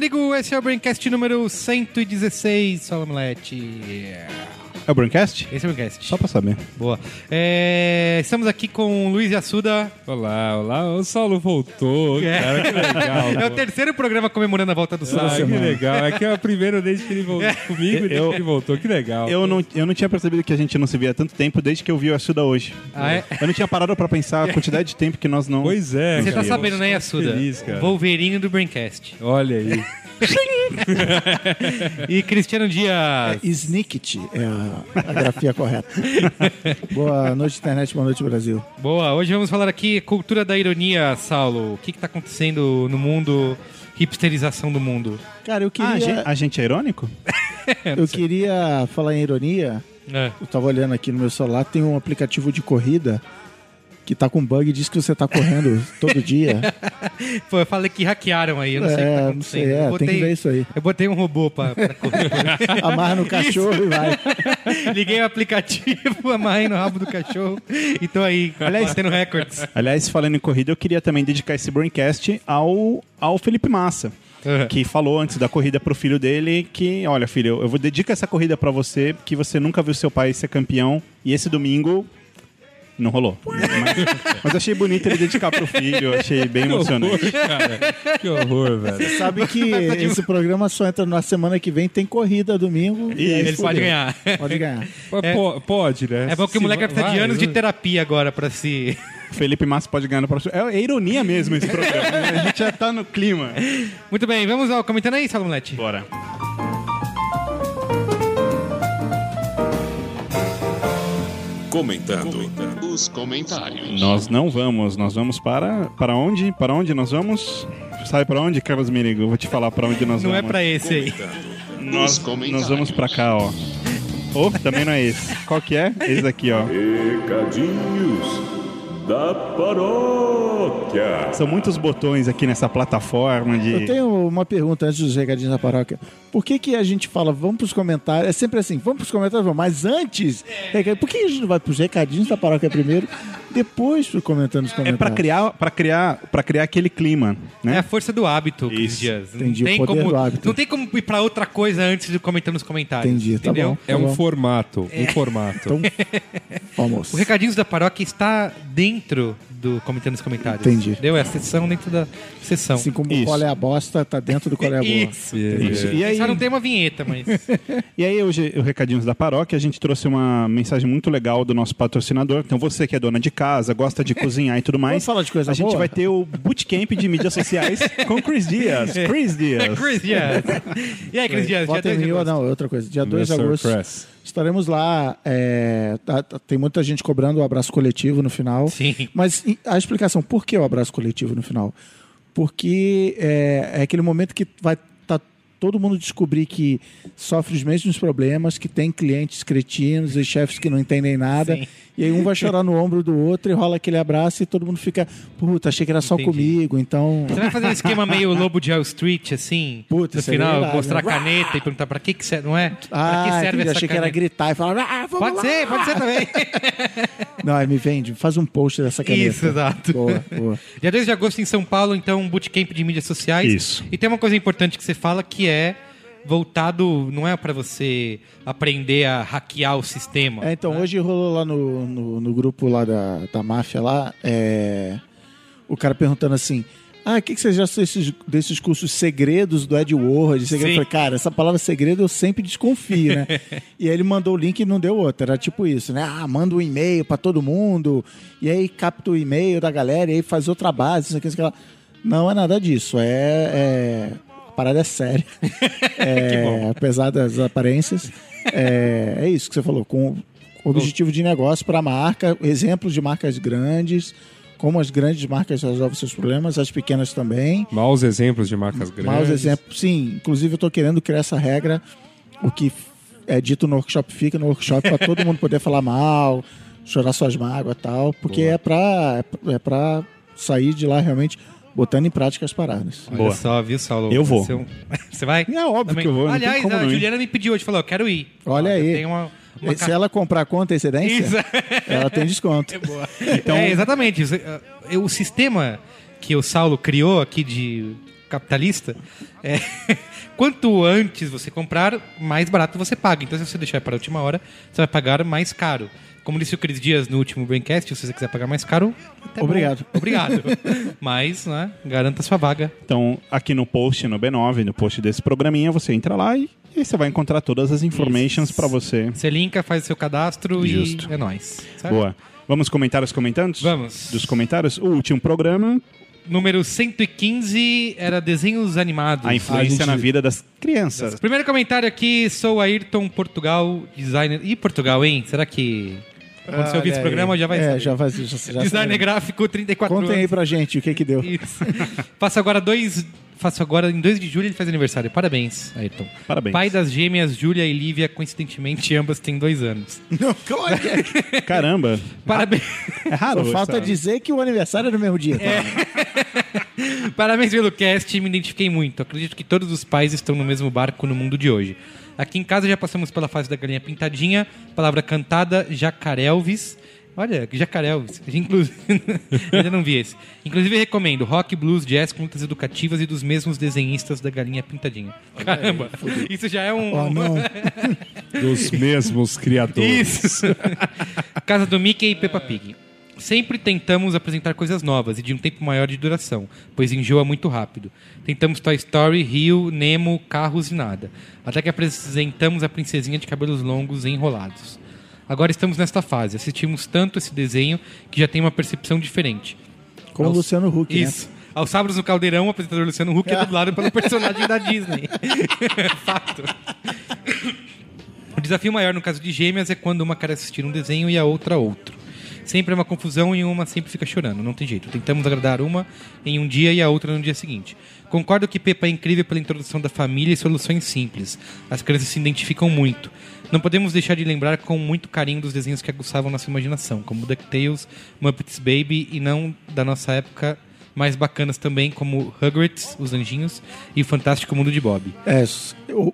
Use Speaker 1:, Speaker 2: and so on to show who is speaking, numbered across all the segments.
Speaker 1: Merigo, esse é o Braincast número 116, Saulo Milete.
Speaker 2: É o Braincast?
Speaker 1: Esse é o Braincast.
Speaker 2: Só pra saber.
Speaker 1: Boa. É, estamos aqui com o Luiz Assuda.
Speaker 3: Olá, olá. O Saulo voltou,
Speaker 1: É.
Speaker 3: cara. Que legal.
Speaker 1: É o terceiro programa comemorando a volta do
Speaker 3: Ah,
Speaker 1: Saulo.
Speaker 3: que legal. É que é a primeira desde que ele voltou comigo e desde
Speaker 2: Eu-
Speaker 3: que ele voltou. Que legal.
Speaker 2: Eu não, eu não tinha percebido que a gente não se via há tanto tempo desde que eu vi o Assuda hoje.
Speaker 1: Ah, é?
Speaker 2: Eu não tinha parado pra pensar a quantidade de tempo que nós não.
Speaker 3: Pois é.
Speaker 1: Você tá
Speaker 3: cara.
Speaker 1: sabendo, né, Assuda?
Speaker 3: Feliz, cara.
Speaker 1: Wolverine do Braincast.
Speaker 3: Olha aí.
Speaker 1: E Cristiano Dias.
Speaker 4: Snicket é a, a grafia correta. boa noite, internet. Boa noite, Brasil.
Speaker 1: Boa, hoje vamos falar aqui cultura da ironia, Saulo. O que está acontecendo no mundo, hipsterização do mundo?
Speaker 4: Cara, eu
Speaker 2: Ah, a,
Speaker 4: queria,
Speaker 2: gente, a gente é irônico?
Speaker 4: eu queria falar em ironia.
Speaker 1: É.
Speaker 4: Eu tava olhando aqui no meu celular, tem um aplicativo de corrida que tá com bug e diz que você tá correndo todo dia.
Speaker 1: Pô, eu falei que hackearam aí, eu não sei o que tá
Speaker 4: é, não
Speaker 1: acontecendo.
Speaker 4: sei, é,
Speaker 1: eu,
Speaker 4: tem que ver
Speaker 1: botei,
Speaker 4: isso aí.
Speaker 1: eu botei um robô pra, pra correr.
Speaker 4: Amarra no cachorro e vai.
Speaker 1: Liguei o aplicativo, amarrei no rabo do cachorro e tô aí, batendo recordes.
Speaker 2: Aliás, falando em corrida, eu queria também dedicar esse Braincast ao, ao Felipe Massa.
Speaker 1: Uhum.
Speaker 2: Que falou antes da corrida pro filho dele que, olha, filho, eu vou dedicar essa corrida pra você, que você nunca viu seu pai ser campeão. E esse domingo não rolou. Mas, mas achei bonito ele dedicar pro filho, achei bem
Speaker 3: Que horror,
Speaker 2: emocionante.
Speaker 3: cara. Que horror, velho.
Speaker 4: Sabe que esse programa só entra na semana que vem, tem corrida domingo. e fudeu.
Speaker 1: pode ganhar.
Speaker 4: Pode ganhar.
Speaker 3: Po- Pode, né?
Speaker 1: É bom que o moleque vai precisar de
Speaker 3: vai,
Speaker 1: anos de terapia agora pra se.
Speaker 2: Felipe Massa pode ganhar no próximo. É, é ironia mesmo esse programa. né? A gente já tá no clima.
Speaker 1: Muito bem, vamos ao comentando aí, Saulo Milete.
Speaker 2: Bora.
Speaker 5: Comentando os comentários.
Speaker 2: Nós não vamos, nós vamos para para onde? Para onde nós vamos? Sabe para onde, Carlos Mirigo? Eu vou te falar para onde nós
Speaker 1: Não é
Speaker 2: vamos.
Speaker 1: pra esse aí.
Speaker 2: nós, nós vamos para cá, ó. Ou também não é esse. Qual que é? Esse daqui, ó.
Speaker 6: Recadinhos da paróquia.
Speaker 2: São muitos botões aqui nessa plataforma de
Speaker 4: Eu tenho uma pergunta antes dos recadinhos da paróquia. Por que, que a gente fala, vamos pros comentários? É sempre assim, vamos pros comentários, vamos. Mas antes, reca- por que a gente não vai pros recadinhos da paróquia primeiro, depois comentando os
Speaker 2: é
Speaker 4: comentários?
Speaker 2: para criar para criar para criar aquele clima,
Speaker 1: É a
Speaker 2: né?
Speaker 1: força do hábito, Cris
Speaker 2: Isso.
Speaker 1: Dias. Não
Speaker 4: Entendi, o
Speaker 1: tem
Speaker 4: poder
Speaker 1: como,
Speaker 4: do hábito.
Speaker 1: Não tem como ir pra outra coisa antes de comentar nos comentários.
Speaker 4: Entendi, tá
Speaker 1: entendeu?
Speaker 4: bom.
Speaker 3: É um
Speaker 4: bom.
Speaker 3: formato. Um formato.
Speaker 4: Então, vamos.
Speaker 1: O Recadinhos da Paróquia está dentro do Comentando nos Comentários.
Speaker 4: Entendi.
Speaker 1: Deu? É a sessão dentro da sessão.
Speaker 4: Assim como
Speaker 2: Isso.
Speaker 4: qual é a bosta, tá dentro do qual é a boa.
Speaker 1: Isso.
Speaker 2: Isso. E aí,
Speaker 1: Só não tem uma vinheta, mas...
Speaker 2: E aí, hoje, o Recadinhos da Paróquia, a gente trouxe uma mensagem muito legal do nosso patrocinador. Então, você que é dona de casa, gosta de cozinhar e tudo mais.
Speaker 4: Vamos falar de coisa
Speaker 2: A gente
Speaker 4: boa?
Speaker 2: vai ter o bootcamp de mídias sociais com Chris Dias. Chris Dias.
Speaker 1: Cris Dias. E aí, Cris Dias? Dia
Speaker 4: em
Speaker 1: dois de
Speaker 4: mil,
Speaker 1: agosto?
Speaker 4: não, outra coisa. Dia 2 de agosto.
Speaker 3: Press.
Speaker 4: Estaremos lá. é, tá- tá- tem muita gente cobrando o abraço coletivo no final.
Speaker 1: Sim.
Speaker 4: Mas a explicação, por que o abraço coletivo no final? Porque é, é aquele momento que vai todo mundo descobrir que sofre os mesmos problemas, que tem clientes cretinos e chefes que não entendem nada.
Speaker 1: Sim.
Speaker 4: E aí um vai chorar no ombro do outro e rola aquele abraço e todo mundo fica, puta, achei que era só
Speaker 1: Entendi.
Speaker 4: comigo, então.
Speaker 1: Você vai fazer um esquema meio Lobo de Wall Street, assim?
Speaker 4: Puta,
Speaker 1: no
Speaker 4: seria
Speaker 1: final,
Speaker 4: irado,
Speaker 1: mostrar a
Speaker 4: né?
Speaker 1: caneta e perguntar pra que que serve, não é? pra que
Speaker 4: Ah,
Speaker 1: serve
Speaker 4: entendi, achei que era
Speaker 1: caneta?
Speaker 4: gritar e falar, ah, vamos
Speaker 1: Pode
Speaker 4: lá.
Speaker 1: ser, pode ser também.
Speaker 4: Não, aí me vende, faz um post dessa caneta.
Speaker 1: Isso, exato.
Speaker 4: Boa, boa.
Speaker 1: Dia 2 de agosto em São Paulo, então, um bootcamp de mídias sociais.
Speaker 2: Isso.
Speaker 1: E tem uma coisa importante que você fala que é voltado, não é pra você aprender a hackear o sistema.
Speaker 4: É, então, hoje rolou lá no, no, no grupo lá da, da máfia lá, é, o cara perguntando assim, ah, o que, que você já sabe desses, desses cursos segredos do Ed Ward? Segredo? Falei, cara, essa palavra segredo eu sempre desconfio, né? e aí ele mandou o link e não deu outro. Era tipo isso, né? Ah, manda um e-mail pra todo mundo, e aí capta o e-mail da galera, e aí faz outra base, isso aqui, isso aqui. Não é nada disso, é... é... Parada é séria. É, apesar das aparências. É, é isso que você falou. Com objetivo de negócio para a marca, exemplos de marcas grandes, como as grandes marcas resolvem seus problemas, as pequenas também.
Speaker 3: Maus exemplos de marcas grandes.
Speaker 4: Maus exemplos, sim. Inclusive, eu estou querendo criar essa regra, o que é dito no workshop fica no workshop para todo mundo poder falar mal, chorar suas mágoas e tal, porque é para é para sair de lá realmente botando em prática as paradas.
Speaker 1: Olha
Speaker 2: Boa.
Speaker 1: só, viu, Saulo?
Speaker 2: Eu vou.
Speaker 1: Você, você vai?
Speaker 2: É óbvio que eu vou, tem
Speaker 1: Aliás, a
Speaker 2: não.
Speaker 1: Juliana me pediu hoje, falou, eu quero ir.
Speaker 4: Olha
Speaker 1: eu
Speaker 4: aí.
Speaker 1: tenho uma, uma
Speaker 4: Se ela comprar com antecedência,
Speaker 1: Isso.
Speaker 4: ela tem desconto.
Speaker 1: Então... É, exatamente. É, O sistema que o Saulo criou aqui de capitalista, é, quanto antes você comprar, mais barato você paga. Então, se você deixar para a última hora, você vai pagar mais caro. Como disse o Cris Dias no último Braincast, se você quiser pagar mais caro, até bom.
Speaker 4: Obrigado.
Speaker 1: Obrigado. Mas, né, garanta sua vaga.
Speaker 2: Então, aqui no post, no B9, no post desse programinha, você entra lá e, e você vai encontrar todas as informations para você.
Speaker 1: Você linka, faz o seu cadastro
Speaker 2: Justo.
Speaker 1: e é nóis. certo?
Speaker 2: Boa. Vamos comentar os comentantes?
Speaker 1: Vamos.
Speaker 2: Dos comentários? O último programa,
Speaker 1: Número 115 era desenhos animados.
Speaker 2: a influência
Speaker 3: A gente-
Speaker 2: na vida das crianças.
Speaker 1: Primeiro comentário aqui, sou Ayrton Portugal, designer. Ih, Portugal, hein? Será que. Quando você ouvir esse programa,
Speaker 4: aí.
Speaker 1: já vai
Speaker 4: É,
Speaker 1: saber.
Speaker 4: já vai. Já, já
Speaker 1: Designer
Speaker 4: sabe.
Speaker 1: gráfico, 34
Speaker 4: Contem aí
Speaker 1: anos.
Speaker 4: pra gente o que que deu.
Speaker 1: Isso. Faço agora dois. Faço agora em 2 de julho ele faz aniversário. Parabéns, Ayrton.
Speaker 2: Parabéns.
Speaker 1: Pai das gêmeas Júlia e Lívia, coincidentemente, ambas têm dois anos.
Speaker 4: Não, como é que é?
Speaker 2: Caramba,
Speaker 1: Parabéns.
Speaker 2: é raro.
Speaker 4: Só falta dizer que o aniversário é no mesmo dia.
Speaker 1: Parabéns pelo cast, me identifiquei muito. Acredito que todos os pais estão no mesmo barco no mundo de hoje. Aqui em casa já passamos pela fase da galinha pintadinha, palavra cantada, jacarelvis. Olha, jacarelvis. Inclusive, ainda não vi esse. Inclusive recomendo rock, blues, jazz com lutas educativas e dos mesmos desenhistas da galinha pintadinha. Caramba, isso já é um...
Speaker 4: Oh, não.
Speaker 3: Dos mesmos criadores.
Speaker 1: Isso. Casa do Mickey e Peppa Pig. Sempre tentamos apresentar coisas novas e de um tempo maior de duração, pois enjoa muito rápido. Tentamos Toy Story, Rio, Nemo, Carros e nada. Até que apresentamos a princesinha de cabelos longos e enrolados. Agora estamos nesta fase. Assistimos tanto esse desenho que já tem uma percepção diferente.
Speaker 4: Como
Speaker 1: Aos-
Speaker 4: Luciano Huck, né?
Speaker 1: Isso. Aos sábados no Caldeirão, o apresentador Luciano Huck é dublado pelo personagem da Disney. Fato. O desafio maior no caso de gêmeas é quando uma quer assistir um desenho e a outra outro. Sempre é uma confusão e uma sempre fica chorando, não tem jeito. Tentamos agradar uma em um dia e a outra no dia seguinte. Concordo que Peppa é incrível pela introdução da família e soluções simples. As crianças se identificam muito. Não podemos deixar de lembrar com muito carinho dos desenhos que aguçavam nossa imaginação, como DuckTales, Muppets Baby e não da nossa época mais bacanas também, como Rugrats, Os Anjinhos e o Fantástico Mundo de Bob.
Speaker 4: É,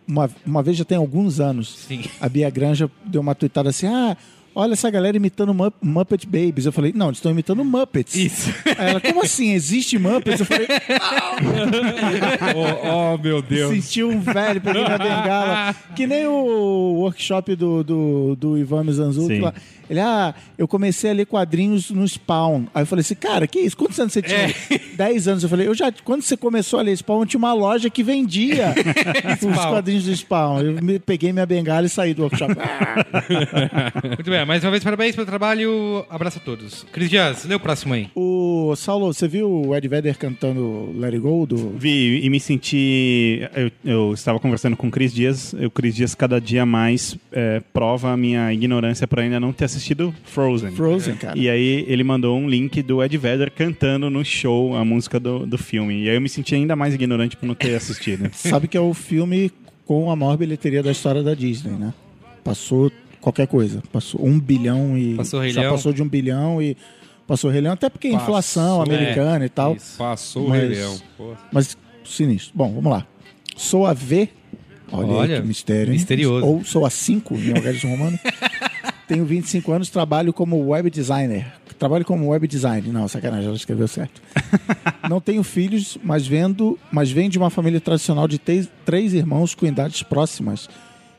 Speaker 4: uma, uma vez já tem alguns anos,
Speaker 1: Sim.
Speaker 4: a Bia Granja deu uma tuitada assim: ah, olha essa galera imitando Mu- Muppet Babies. Eu falei: não, eles estão imitando Muppets.
Speaker 1: Isso.
Speaker 4: Aí ela, como assim? Existe Muppets? Eu falei:
Speaker 3: oh, oh, meu Deus.
Speaker 4: senti um velho pegando a bengala. Que nem o workshop do, do, do Ivan Mizanzuki lá. Ele, ah, eu comecei a ler quadrinhos no Spawn. Aí eu falei assim, cara, que isso? Quantos anos você tinha? 10 anos. Eu falei, eu já, quando você começou a ler Spawn, tinha uma loja que vendia os quadrinhos do Spawn. Eu me- peguei minha bengala e saí do workshop.
Speaker 1: Muito bem, mais uma vez parabéns pelo trabalho. Abraço a todos. Cris Dias, lê o próximo aí.
Speaker 4: o Saulo, você viu o Ed Vedder cantando Let It Go? Do...
Speaker 2: Vi e me senti. Eu, eu estava conversando com o Cris Dias. O Cris Dias, cada dia mais, é, prova a minha ignorância por ainda não ter assistido Frozen.
Speaker 4: Frozen, cara.
Speaker 2: E aí ele mandou um link do Ed Vedder cantando no show a música do, do filme. E aí eu me senti ainda mais ignorante por não ter assistido.
Speaker 4: Sabe que é o filme com a maior bilheteria da história da Disney, né? Passou qualquer coisa. Passou um bilhão e.
Speaker 1: Passou Rei
Speaker 4: já
Speaker 1: Leão.
Speaker 4: passou de um bilhão e. Passou o Rei Leão, até porque a inflação
Speaker 3: Passou,
Speaker 4: americana e tal.
Speaker 1: Isso.
Speaker 3: Passou
Speaker 4: Mas-
Speaker 3: o Rei Leão. Pô.
Speaker 4: Mas sinistro. Bom, vamos lá. Sou a V. Olha,
Speaker 1: Olha,
Speaker 4: aí que mistério. hein?
Speaker 1: misterioso.
Speaker 4: Ou sou a 5 em algarismo romano. Tenho 25 anos, trabalho como web designer. Trabalho como web design. Não, sacanagem, ela escreveu certo. Não tenho filhos, mas vendo, mas venho de uma família tradicional de três, três irmãos com idades próximas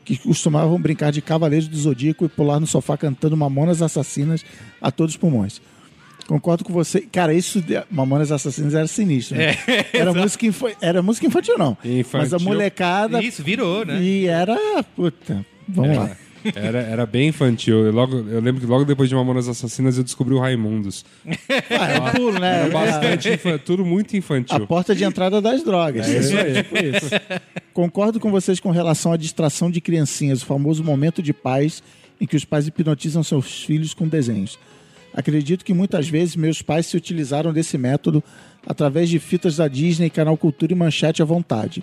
Speaker 4: que costumavam brincar de Cavaleiros do Zodíaco e pular no sofá cantando Mamonas Assassinas a todos os pulmões. Concordo com você. Cara, isso de Mamonas Assassinas era sinistro. Né? era, música infa- era música infantil, não.
Speaker 3: Infantil.
Speaker 4: Mas a molecada.
Speaker 1: Isso, virou, né?
Speaker 4: E era. Puta. Vamos lá.
Speaker 3: Era, era bem infantil. Eu, logo, eu lembro que logo depois de Mamonas Assassinas eu descobri o Raimundos.
Speaker 4: Ah, é pulo, né?
Speaker 3: Era bastante infa- tudo muito
Speaker 4: A
Speaker 3: infantil.
Speaker 4: porta de entrada das drogas. É isso aí. Tipo isso. Concordo com vocês com relação à distração de criancinhas, o famoso momento de paz em que os pais hipnotizam seus filhos com desenhos. Acredito que muitas vezes meus pais se utilizaram desse método através de fitas da Disney, Canal Cultura e Manchete à vontade.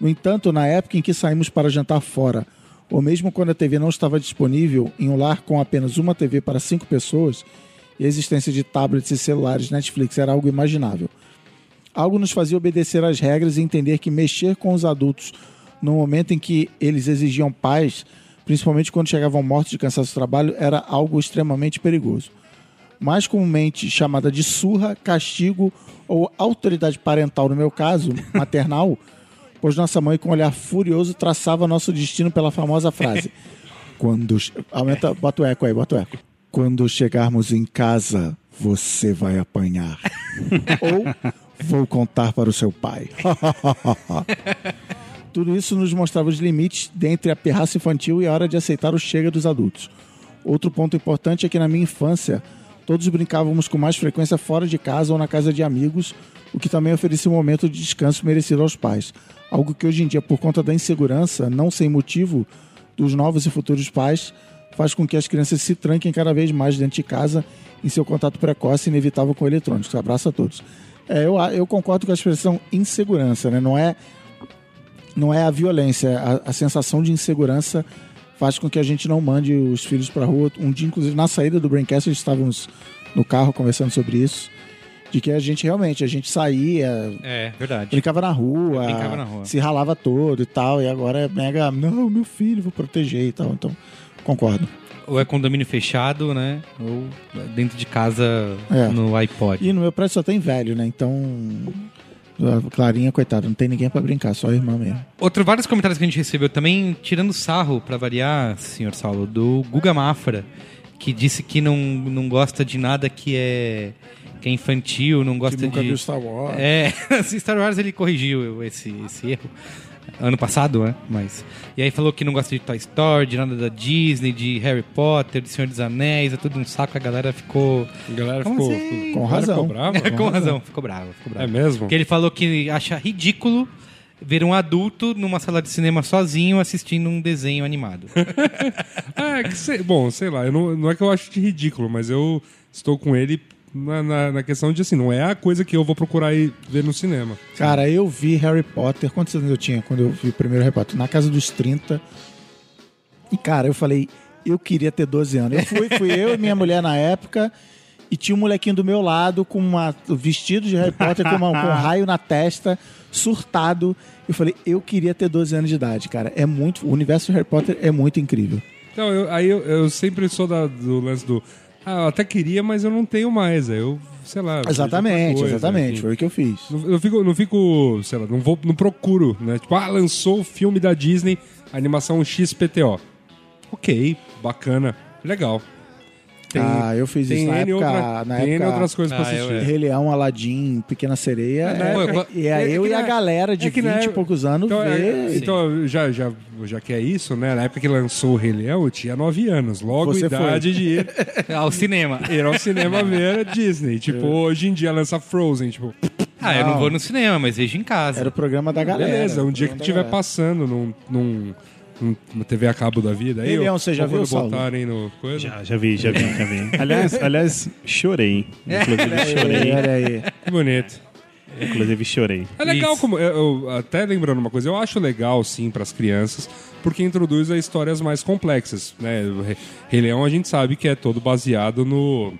Speaker 4: No entanto, na época em que saímos para jantar fora, ou mesmo quando a TV não estava disponível em um lar com apenas uma TV para cinco pessoas, e a existência de tablets e celulares Netflix era algo imaginável. Algo nos fazia obedecer às regras e entender que mexer com os adultos no momento em que eles exigiam paz, principalmente quando chegavam mortos de cansaço do trabalho, era algo extremamente perigoso. mais comumente chamada de surra, castigo ou autoridade parental, no meu caso, maternal, pois nossa mãe, com um olhar furioso, traçava nosso destino pela famosa frase: Quando. Aumenta, bota o eco aí, bota o eco. Quando chegarmos em casa, você vai apanhar. ou vou contar para o seu pai. Tudo isso nos mostrava os limites dentre a pirraça infantil e a hora de aceitar o chega dos adultos. Outro ponto importante é que na minha infância, todos brincávamos com mais frequência fora de casa ou na casa de amigos, o que também oferecia um momento de descanso merecido aos pais. Algo que hoje em dia, por conta da insegurança, não sem motivo, dos novos e futuros pais, faz com que as crianças se tranquem cada vez mais dentro de casa em seu contato precoce e inevitável com eletrônicos. Abraço a todos. É, eu, eu concordo com a expressão insegurança, né? Não é não é a violência, a, a sensação de insegurança faz com que a gente não mande os filhos para rua. Um dia, inclusive, na saída do Braincast, estávamos no carro conversando sobre isso, de que a gente realmente, a gente saía,
Speaker 1: É, verdade.
Speaker 4: brincava na rua,
Speaker 1: Brincava na rua.
Speaker 4: se ralava todo e tal, e agora é mega, não, meu filho, vou proteger e tal. Então, concordo.
Speaker 1: Ou é condomínio fechado, né? Ou dentro de casa
Speaker 4: É.
Speaker 1: no iPod.
Speaker 4: E no meu prédio só tem velho, né? Então, a Clarinha, coitada, não tem ninguém para brincar, só a irmã mesmo.
Speaker 1: Outro, vários comentários que a gente recebeu também, tirando sarro, pra variar, senhor Saulo, do Guga Mafra, que disse que não, não gosta de nada que é, que é infantil, não gosta
Speaker 4: Que nunca
Speaker 1: de...
Speaker 4: viu Star Wars.
Speaker 1: É, Star Wars ele corrigiu esse, esse erro. Ano passado, né? Mas. E aí falou que não gosta de Toy Story, de nada da Disney, de Harry Potter, de Senhor dos Anéis, é tudo um saco, a galera ficou.
Speaker 3: A galera
Speaker 1: Como
Speaker 3: ficou,
Speaker 1: assim?
Speaker 4: Com razão.
Speaker 3: ficou brava?
Speaker 1: Com razão, ficou bravo, ficou bravo.
Speaker 3: É mesmo?
Speaker 1: Porque ele falou que acha ridículo ver um adulto numa sala de cinema sozinho assistindo um desenho animado.
Speaker 3: É, que sei, bom, sei lá, eu não, não é que eu acho de ridículo, mas eu estou com ele na, na, na questão de assim, não é a coisa que eu vou procurar ir ver no cinema.
Speaker 4: Cara, eu vi Harry Potter. Quantos anos eu tinha quando eu vi o primeiro Harry Potter? Na casa dos 30. E, cara, eu falei, eu queria ter 12 anos. Eu fui, fui eu e minha mulher na época. E tinha um molequinho do meu lado com uma, vestido de Harry Potter com, uma- com um raio na testa, surtado. Eu falei, eu queria ter 12 anos de idade, cara. É muito. O universo de Harry Potter é muito incrível.
Speaker 3: Então, eu- aí eu, eu sempre sou da- do lance do. Ah, eu até queria, mas eu não tenho mais. Eu, sei lá.
Speaker 4: Exatamente,
Speaker 3: coisa,
Speaker 4: exatamente.
Speaker 3: enfim.
Speaker 4: Foi o que eu fiz.
Speaker 3: Não, eu fico, não fico, sei lá, não vou, não procuro, né? Tipo, ah, lançou o filme da Disney, animação XPTO. Ok, bacana, legal. Tem,
Speaker 4: ah, eu fiz
Speaker 3: tem
Speaker 4: isso na
Speaker 3: N
Speaker 4: época.
Speaker 3: outra-
Speaker 4: na
Speaker 3: tem
Speaker 4: época
Speaker 3: outras coisas pra
Speaker 1: Ah, eu-
Speaker 3: assistir.
Speaker 4: Rei Leão, Aladim, Pequena Sereia.
Speaker 3: É,
Speaker 4: é-
Speaker 1: época-
Speaker 4: e é,
Speaker 3: é
Speaker 4: eu e a galera de
Speaker 3: é que
Speaker 4: 20
Speaker 3: na
Speaker 4: e poucos anos
Speaker 3: Então, é,
Speaker 4: vê.
Speaker 3: então já, já, já que é isso, né? Na época que lançou o Rei Leão, eu tinha 9 anos. Logo
Speaker 4: Você
Speaker 3: idade de ir,
Speaker 1: Ao cinema.
Speaker 3: ir ao cinema ver a Disney. Tipo, hoje em dia lança Frozen, tipo,
Speaker 1: Ah, eu não
Speaker 4: Não.
Speaker 1: vou no cinema, mas vejo em casa.
Speaker 4: Era o programa da galera.
Speaker 3: beleza, um dia que estiver passando num, num, numa TV a cabo da vida. Aí,
Speaker 4: Leão, você já
Speaker 3: ou
Speaker 4: viu, Saulo?
Speaker 3: botarem no coisa.
Speaker 2: Já, já vi, já vi, já vi. Aliás, aliás chorei. Inclusive, chorei.
Speaker 4: Olha aí.
Speaker 3: Que bonito.
Speaker 2: Inclusive, chorei.
Speaker 3: É legal
Speaker 1: Isso.
Speaker 3: como. Eu, eu- até lembrando uma coisa, eu acho legal, sim, para as crianças, porque introduz a histórias mais complexas. Né? Rei- Leão a gente sabe que é todo baseado no.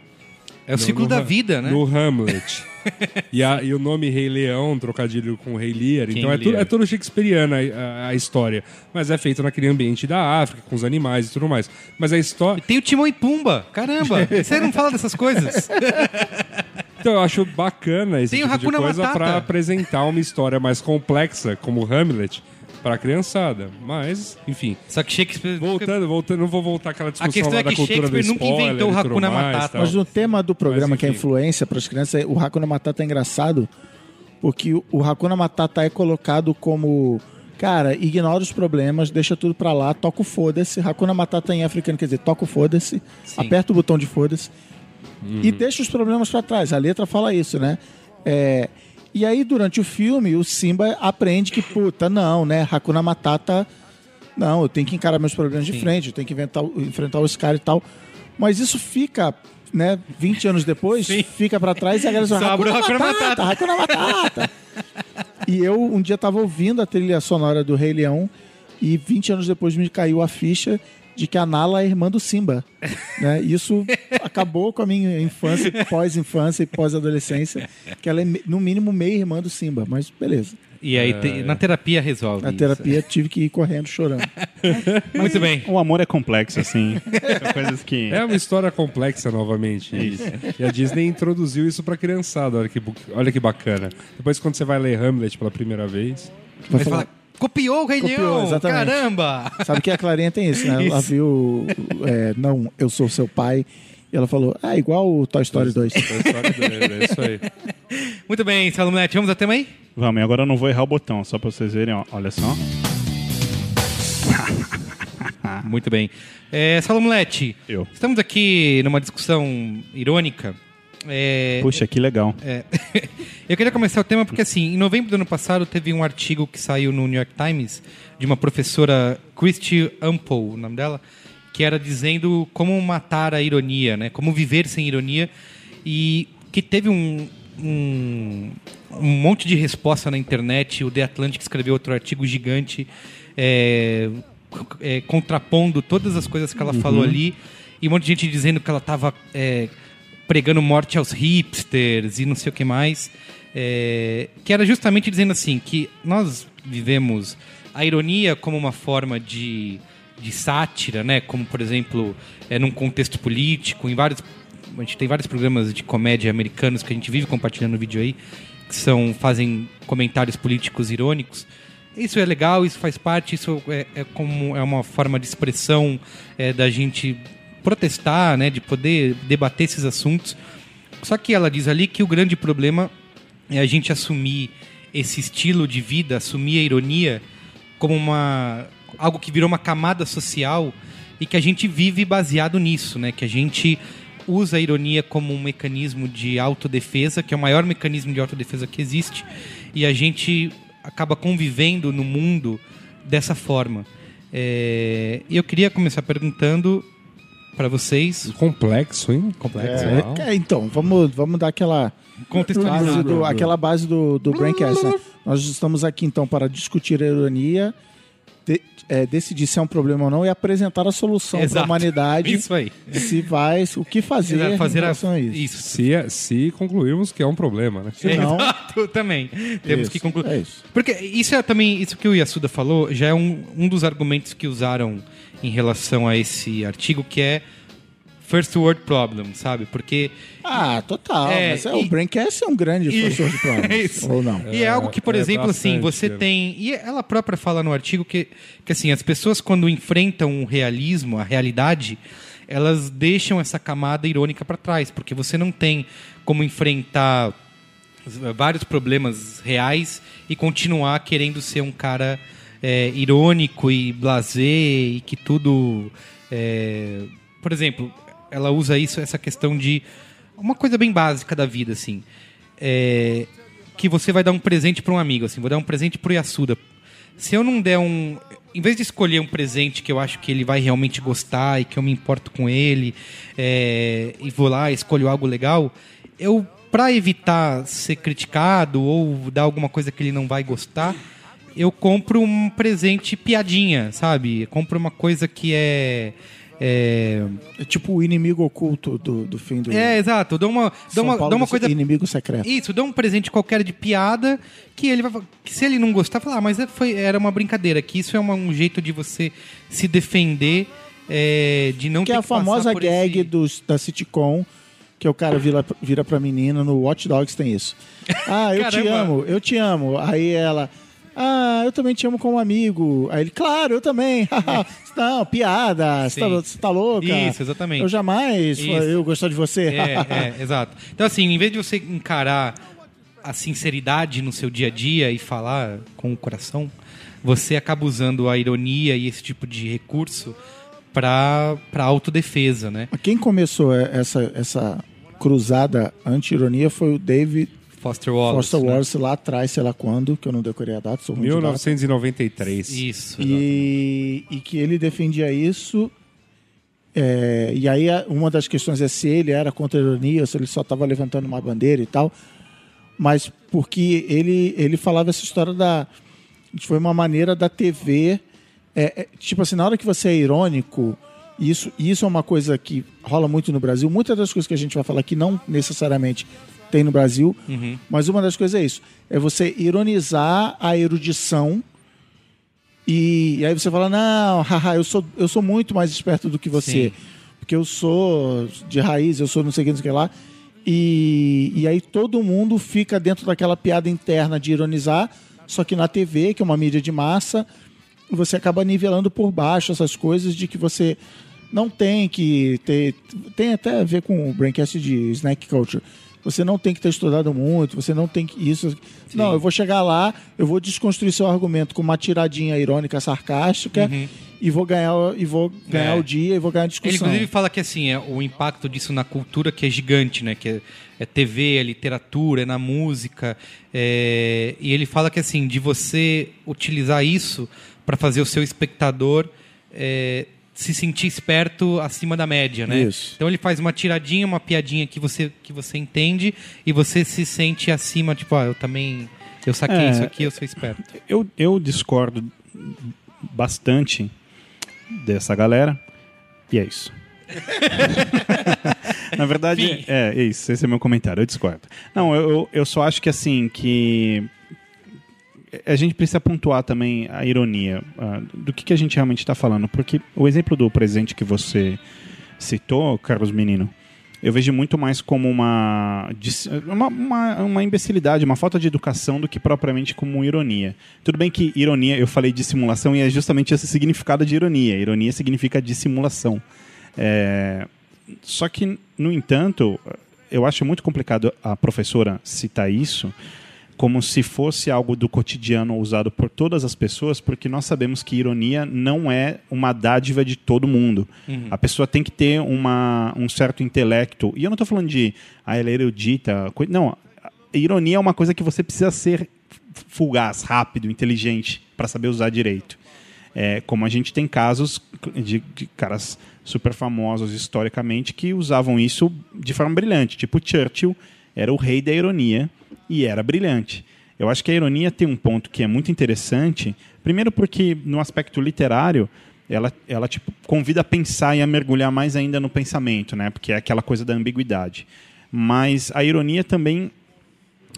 Speaker 1: É o ciclo da
Speaker 3: Ha-
Speaker 1: vida, né?
Speaker 3: No Hamlet. e, a- e o nome Rei Leão, trocadilho com Rei Lear.
Speaker 1: King
Speaker 3: então é, tudo,
Speaker 1: Lear.
Speaker 3: é todo shakespeariano a, a- história. Mas é feito naquele ambiente da África, com os animais e tudo mais. Mas a história.
Speaker 1: Tem o Timão e Pumba. Caramba, você não fala dessas coisas.
Speaker 3: Então eu acho bacana esse
Speaker 1: Tem
Speaker 3: tipo de coisa pra apresentar uma história mais complexa, como Hamlet, pra criançada. Mas, enfim.
Speaker 1: Só que Shakespeare.
Speaker 3: Voltando, voltando, não vou voltar àquela discussão
Speaker 1: questão
Speaker 3: lá
Speaker 1: é
Speaker 3: da
Speaker 1: que
Speaker 3: cultura do
Speaker 1: Shakespeare nunca
Speaker 3: spoiler
Speaker 1: inventou o Hakuna Matata.
Speaker 4: Mas no tema do programa,
Speaker 3: Mas,
Speaker 4: que é influência para as crianças, o Hakuna Matata é engraçado, porque o- Hakuna Matata é colocado como. Cara, ignora os problemas, deixa tudo pra lá, toca o foda-se. Hakuna Matata em africano quer dizer toca o foda-se, aperta o botão de foda-se
Speaker 3: Uhum.
Speaker 4: e deixa os problemas pra trás. A letra fala isso, né? É, e aí, durante o filme, o Simba aprende que, puta, não, né? Hakuna Matata. Não, eu tenho que encarar meus problemas de frente, eu tenho que inventar, enfrentar os caras e tal. Mas isso fica, né, 20 anos depois, fica pra trás e a galera fala, Hakuna
Speaker 1: Hakuna
Speaker 4: Matata, Hakuna Matata. e eu um dia tava ouvindo a trilha sonora do Rei Leão e 20 anos depois me caiu a ficha de que a Nala é irmã do Simba. né? Isso acabou com a minha infância, pós-infância e pós-adolescência, que ela é, no mínimo, meia irmã do Simba. Mas beleza.
Speaker 1: E aí, te- na terapia resolve.
Speaker 4: Na
Speaker 1: isso.
Speaker 4: terapia tive que ir correndo chorando.
Speaker 1: Muito bem.
Speaker 2: O amor é complexo, assim. São coisas que.
Speaker 3: É uma história complexa novamente. E a Disney introduziu isso pra criançada. Olha que, olha que bacana. Depois, quando você vai ler Hamlet pela primeira vez.
Speaker 4: Vai falar,
Speaker 1: fala, copiou o Rei
Speaker 4: Copiou,
Speaker 1: Leão!
Speaker 4: exatamente.
Speaker 1: Caramba!
Speaker 4: Sabe que a Clarinha tem isso, né? Ela
Speaker 1: Isso.
Speaker 4: viu, é, não, eu sou seu pai. E ela falou, ah, igual o Toy Story 2.
Speaker 3: A história dele, é isso aí.
Speaker 1: Muito bem, Salomete, vamos até aí?
Speaker 2: Vamos, e agora eu não vou errar o botão, só pra vocês verem, ó. Olha só.
Speaker 1: Muito bem. É, Salomete,
Speaker 2: Eu.
Speaker 1: estamos aqui numa discussão irônica. É,
Speaker 2: Puxa, que legal.
Speaker 1: É. Eu queria começar o tema porque, assim, em novembro do ano passado teve um artigo que saiu no New York Times de uma professora, Christy Ample, o nome dela, que era dizendo como matar a ironia, né? Como viver sem ironia e que teve um, um, um monte de resposta na internet. O The Atlantic escreveu outro artigo gigante é, é, contrapondo todas as coisas que ela falou ali e um monte de gente dizendo que ela estava pregando morte aos hipsters e não sei o que mais. É, que era justamente dizendo assim, que nós vivemos a ironia como uma forma de, de sátira, né? Como, por exemplo, é, num contexto político, em vários... A gente tem vários programas de comédia americanos que a gente vive compartilhando vídeo aí, que são, fazem comentários políticos irônicos. Isso é legal, isso faz parte, isso é, é como é uma forma de expressão é, da gente protestar, né, de poder debater esses assuntos. Só que ela diz ali que o grande problema é a gente assumir esse estilo de vida, assumir a ironia como uma algo que virou uma camada social e que a gente vive baseado nisso, né? Que a gente usa a ironia como um mecanismo de autodefesa, que é o maior mecanismo de autodefesa que existe, e a gente acaba convivendo no mundo dessa forma. É, eu queria começar perguntando para vocês,
Speaker 3: Complexo, hein?
Speaker 1: complexo,
Speaker 3: É.
Speaker 4: É, então, vamos, vamos dar aquela
Speaker 1: contextualizar.
Speaker 4: base do, aquela base do, do Braincast, né? Nós estamos aqui, então, para discutir a ironia, de- é, decidir se é um problema ou não e apresentar a solução para a humanidade.
Speaker 1: Isso aí.
Speaker 4: Se vai, o que fazer,
Speaker 1: Exato, fazer
Speaker 4: em
Speaker 1: a,
Speaker 4: relação a isso.
Speaker 1: isso.
Speaker 3: Se, se concluirmos que é um problema, né?
Speaker 4: Se não,
Speaker 1: Exato, também. Temos
Speaker 4: isso,
Speaker 1: que concluir.
Speaker 4: É isso.
Speaker 1: Porque isso é também, isso que o Yasuda falou, já é um, um dos argumentos que usaram em relação a esse artigo, que é first world problem, sabe? Porque
Speaker 4: Ah, total.
Speaker 1: É,
Speaker 4: mas é,
Speaker 1: e-
Speaker 4: o Braincast é um grande
Speaker 1: e-
Speaker 4: professor de provas.
Speaker 1: Isso.
Speaker 4: Ou não.
Speaker 1: E é algo que, por
Speaker 3: é
Speaker 1: exemplo, assim,
Speaker 3: bastante,
Speaker 1: você
Speaker 3: é.
Speaker 1: tem. E ela própria fala no artigo que, que assim, as pessoas, quando enfrentam o realismo, a realidade, elas deixam essa camada irônica para trás, porque você não tem como enfrentar vários problemas reais e continuar querendo ser um cara é, irônico e blasé e que tudo. é, Por exemplo, ela usa isso, essa questão de uma coisa bem básica da vida, assim. É, que você vai dar um presente para um amigo, assim, vou dar um presente pro Yasuda. Se eu não der um. Em vez de escolher um presente que eu acho que ele vai realmente gostar e que eu me importo com ele, é, e vou lá escolho algo legal, eu, para evitar ser criticado ou dar alguma coisa que ele não vai gostar, eu compro um presente piadinha, sabe? Eu compro uma coisa que é. É,
Speaker 4: É tipo o inimigo oculto do, do fim do.
Speaker 1: é exato, dou uma,
Speaker 4: São
Speaker 1: uma,
Speaker 4: Paulo
Speaker 1: dou uma coisa
Speaker 4: Inimigo secreto.
Speaker 1: isso, dá um presente qualquer de piada que ele vai que se ele não gostar, falar, ah, mas é- foi, era uma brincadeira, que isso é uma- um jeito de você se defender é, de não
Speaker 4: Que
Speaker 1: ter
Speaker 4: é a
Speaker 1: que
Speaker 4: famosa gag
Speaker 1: esse-
Speaker 4: dos, da sitcom, que o cara vira, vira pra menina, no Watch Dogs tem isso. Ah, eu te amo, eu te amo. Aí ela, ah, eu também te amo como amigo. Aí ele, claro, eu também. Não, piada, você tá, você tá louca.
Speaker 1: Isso, exatamente.
Speaker 4: Eu jamais
Speaker 1: Isso.
Speaker 4: eu gostar de você.
Speaker 1: É, é, exato. Então, assim, em vez de você encarar a sinceridade no seu dia a dia e falar com o coração, você acaba usando a ironia e esse tipo de recurso para para autodefesa, né?
Speaker 4: Quem começou essa, essa cruzada anti-ironia foi o David
Speaker 1: Foster Wallace.
Speaker 4: Foster
Speaker 1: né?
Speaker 4: Wallace lá atrás, sei lá quando, que eu não decorei a data, sou ruim de data.
Speaker 3: 1993.
Speaker 1: Isso.
Speaker 4: E, e que ele defendia isso. é, e aí a- uma das questões é se ele era contra a ironia, ou se ele só estava levantando uma bandeira e tal. Mas porque ele, ele falava essa história da. Foi uma maneira da TV. é, é, tipo assim, na hora que você é irônico, Isso, e isso é uma coisa que rola muito no Brasil. Muitas das coisas que a gente vai falar aqui não necessariamente tem no Brasil, mas uma das coisas é isso: é você ironizar a erudição. E, e aí você fala, não, haha, eu sou, eu sou muito mais esperto do que você.
Speaker 1: Sim.
Speaker 4: Porque eu sou de raiz, eu sou não sei o que, não sei o que lá. E, e aí todo mundo fica dentro daquela piada interna de ironizar, só que na TV, que é uma mídia de massa, você acaba nivelando por baixo essas coisas de que você não tem que ter. Tem até a ver com o Braincast de Snack Culture. Você não tem que ter estudado muito, você não tem que. Isso. Não, eu vou chegar lá, eu vou desconstruir seu argumento com uma tiradinha irônica, sarcástica, e vou ganhar, e vou ganhar
Speaker 1: É.
Speaker 4: o dia e vou ganhar a
Speaker 1: Ele
Speaker 4: discussão.
Speaker 1: inclusive fala que assim, é o impacto disso na cultura que é gigante, né? Que é, é TV, é literatura, é na música. é- E ele fala que assim, de você utilizar isso para fazer o seu espectador é, se sentir esperto acima da média, né?
Speaker 4: Isso.
Speaker 1: Então ele faz uma tiradinha, uma piadinha que você, que você entende e você se sente acima, tipo, ah, eu também. Eu saquei
Speaker 2: É.
Speaker 1: isso aqui, eu sou esperto.
Speaker 2: Eu, eu discordo bastante dessa galera. E é isso. Na verdade,
Speaker 1: Fim.
Speaker 2: é, é isso. Esse é meu comentário. Eu discordo. Não, eu, eu- eu só acho que assim, que a gente precisa pontuar também a ironia ah, do que, que a gente realmente está falando. Porque o exemplo do presente que você citou, Carlos Menino, eu vejo muito mais como uma, uma, uma, uma imbecilidade, uma falta de educação do que propriamente como ironia. Tudo bem que ironia, eu falei dissimulação e é justamente esse significado de ironia. Ironia significa dissimulação. É, só que, no entanto, eu acho muito complicado a professora citar isso como se fosse algo do cotidiano usado por todas as pessoas, porque nós sabemos que ironia não é uma dádiva de todo mundo. A pessoa tem que ter uma, um certo intelecto. E eu não estou falando de, ah, ela é erudita. Não, ironia é uma coisa que você precisa ser fugaz, rápido, inteligente, para saber usar direito. É, como a gente tem casos de, de caras super famosos historicamente que usavam isso de forma brilhante. Tipo Churchill era o rei da ironia e era brilhante. Eu acho que a ironia tem um ponto que é muito interessante. Primeiro porque no aspecto literário ela, ela tipo, convida a pensar e a mergulhar mais ainda no pensamento, né? Porque é aquela coisa da ambiguidade. Mas a ironia também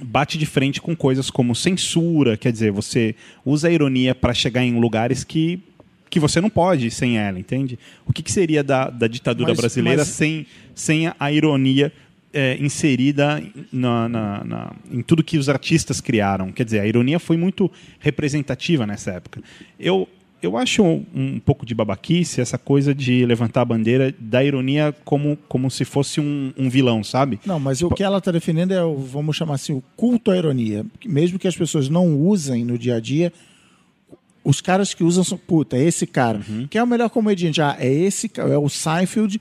Speaker 2: bate de frente com coisas como censura, quer dizer, você usa a ironia para chegar em lugares que, que você não pode sem ela, entende? O que, que seria da, da ditadura
Speaker 4: Mas-
Speaker 2: brasileira
Speaker 4: mas-
Speaker 2: sem, sem a- a ironia é, inserida na, na- na- em tudo que os artistas criaram? Quer dizer, a ironia foi muito representativa nessa época. Eu, eu acho um, um pouco de babaquice essa coisa de levantar a bandeira da ironia como, como se fosse um, um vilão, sabe?
Speaker 4: Não, mas o que ela está defendendo é o, vamos chamar assim, o culto à ironia. Mesmo que as pessoas não usem no dia a dia, os caras que usam são, puta, é esse cara. Quem é o melhor comediante? Ah, é esse, é o Seinfeld,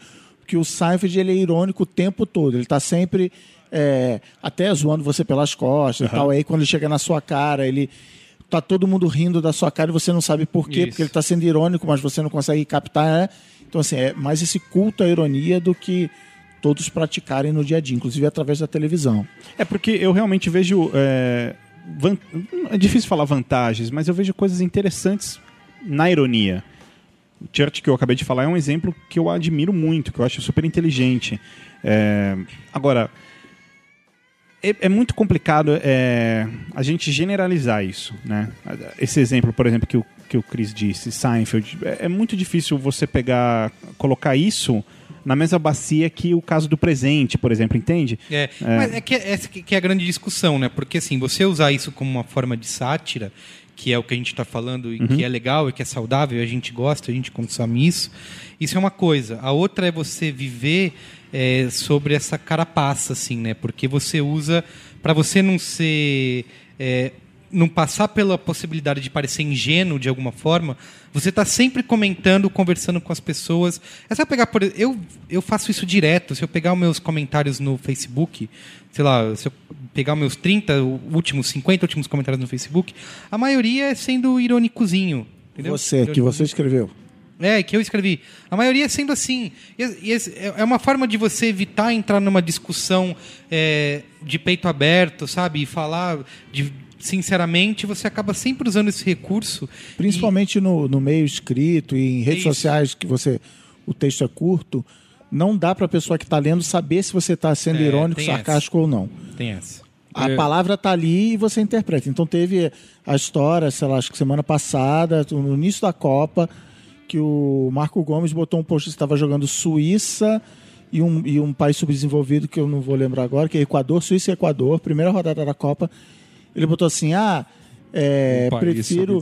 Speaker 4: que o Seinfeld ele é irônico o tempo todo. Ele está sempre é, até zoando você pelas costas e tal. Aí quando ele chega na sua cara, ele tá todo mundo rindo da sua cara e você não sabe por quê,
Speaker 1: Isso.
Speaker 4: porque ele está sendo irônico, mas você não consegue captar. né? Então, assim, é mais esse culto à ironia do que todos praticarem no dia a dia, inclusive através da televisão.
Speaker 2: É porque eu realmente vejo. É, van- é difícil falar vantagens, mas eu vejo coisas interessantes na ironia. O Church que eu acabei de falar é um exemplo que eu admiro muito, que eu acho super inteligente. É, agora, é, é muito complicado é, a gente generalizar isso. Né? Esse exemplo, por exemplo, que o, que o Chris disse, Seinfeld, é, é muito difícil você pegar, colocar isso na mesma bacia que o caso do presente, por exemplo, entende?
Speaker 1: É, mas é que essa que que é a grande discussão, né? Porque assim, você usar isso como uma forma de sátira, que é o que a gente está falando e que é legal e que é saudável, a gente gosta, a gente consome isso, isso é uma coisa. A outra é você viver é, sobre essa carapaça, assim, né? Porque você usa para você não ser é, não passar pela possibilidade de parecer ingênuo de alguma forma, você está sempre comentando, conversando com as pessoas. É só pegar por eu eu faço isso direto. Se eu pegar os meus comentários no Facebook, sei lá, se eu pegar meus 30 últimos 50 últimos comentários no Facebook, a maioria é sendo irônicozinho, entendeu?
Speaker 4: Você, que você escreveu.
Speaker 1: É, que eu escrevi. A maioria sendo assim. E, e é é uma forma de você evitar entrar numa discussão é, de peito aberto, sabe? E falar de, sinceramente, você acaba sempre usando esse recurso.
Speaker 4: Principalmente no, no meio escrito e em redes
Speaker 1: Isso.
Speaker 4: sociais que você o texto é curto, não dá para a pessoa que está lendo saber se você está sendo
Speaker 1: É,
Speaker 4: irônico, sarcástico ou não.
Speaker 1: Tem essa.
Speaker 4: A
Speaker 3: É.
Speaker 4: palavra tá ali e você interpreta. Então teve a história, sei lá, acho que semana passada, no início da Copa, que o Marco Gomes botou um post que estava jogando Suíça e um, e um país subdesenvolvido que eu não vou lembrar agora, que é Equador, Suíça e Equador, primeira rodada da Copa. Ele botou assim: ah, é,
Speaker 3: Um país
Speaker 4: prefiro.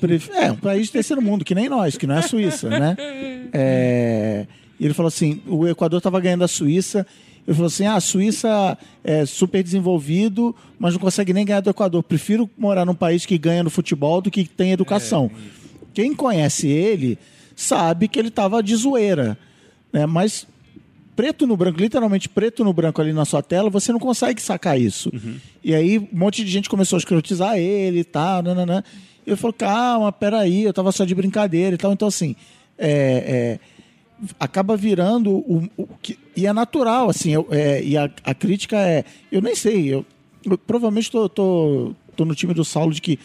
Speaker 4: pref- é, um país de terceiro mundo, que nem nós, que não é a Suíça, né? É, e ele falou assim: o Equador estava ganhando a Suíça. Ele falou assim: ah, a Suíça é super desenvolvido, mas não consegue nem ganhar do Equador. Prefiro morar num país que ganha no futebol do que tem educação. Quem conhece ele sabe que ele estava de zoeira. Né? Mas preto no branco, literalmente preto no branco ali na sua tela, você não consegue sacar isso. E aí um monte de gente começou a escrotizar ele e tal, nananã. E ele falou, calma, peraí, eu tava só de brincadeira e tal. Então, assim, é, é, acaba virando o, o que, e é natural assim eu- é, e a, a crítica é eu nem sei eu, eu provavelmente tô, tô, tô no time do Saulo de que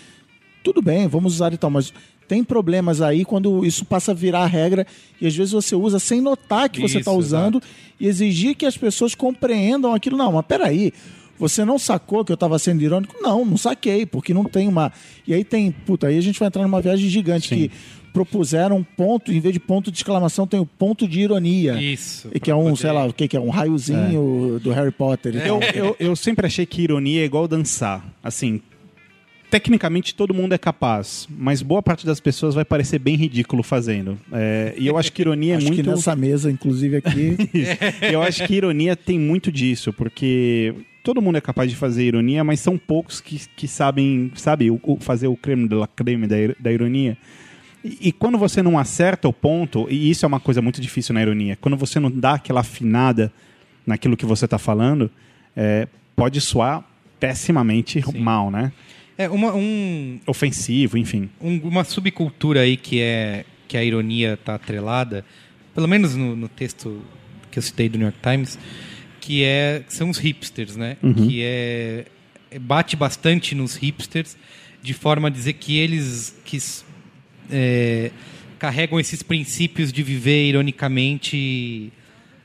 Speaker 4: tudo bem vamos usar e tal mas tem problemas aí quando isso passa a virar a regra e às vezes você usa sem notar que você está usando e exigir que as pessoas compreendam aquilo não mas peraí você não sacou que eu estava sendo irônico? Não, não saquei, porque não tem uma. E aí tem. Puta, aí a gente vai entrar numa viagem gigante que propuseram um ponto, em vez de ponto de exclamação, tem o ponto de ironia.
Speaker 1: Isso.
Speaker 4: E que é um,
Speaker 1: poder-
Speaker 4: sei lá, o que, que é? Um raiozinho do Harry Potter. e
Speaker 2: Eu, eu, eu sempre achei que ironia é igual dançar. Assim, tecnicamente todo mundo é capaz, mas boa parte das pessoas vai parecer bem ridículo fazendo. É, e eu acho que ironia é
Speaker 4: Acho
Speaker 2: muito.
Speaker 4: que nessa mesa, inclusive aqui.
Speaker 2: Eu acho que ironia tem muito disso, porque todo mundo é capaz de fazer ironia, mas são poucos que, que sabem, sabe, o, o- fazer o creme de la creme da, da ironia. E, e quando você não acerta o ponto, e isso é uma coisa muito difícil na ironia, quando você não dá aquela afinada naquilo que você está falando, é, pode soar pessimamente mal, né?
Speaker 1: É, uma, um,
Speaker 2: Ofensivo, enfim.
Speaker 1: um- uma subcultura aí que é que a ironia está atrelada, pelo menos no, no texto que eu citei do New York Times, que é que são os hipsters, né? Que é é- bate bastante nos hipsters de forma a dizer que eles que é, carregam esses princípios de viver ironicamente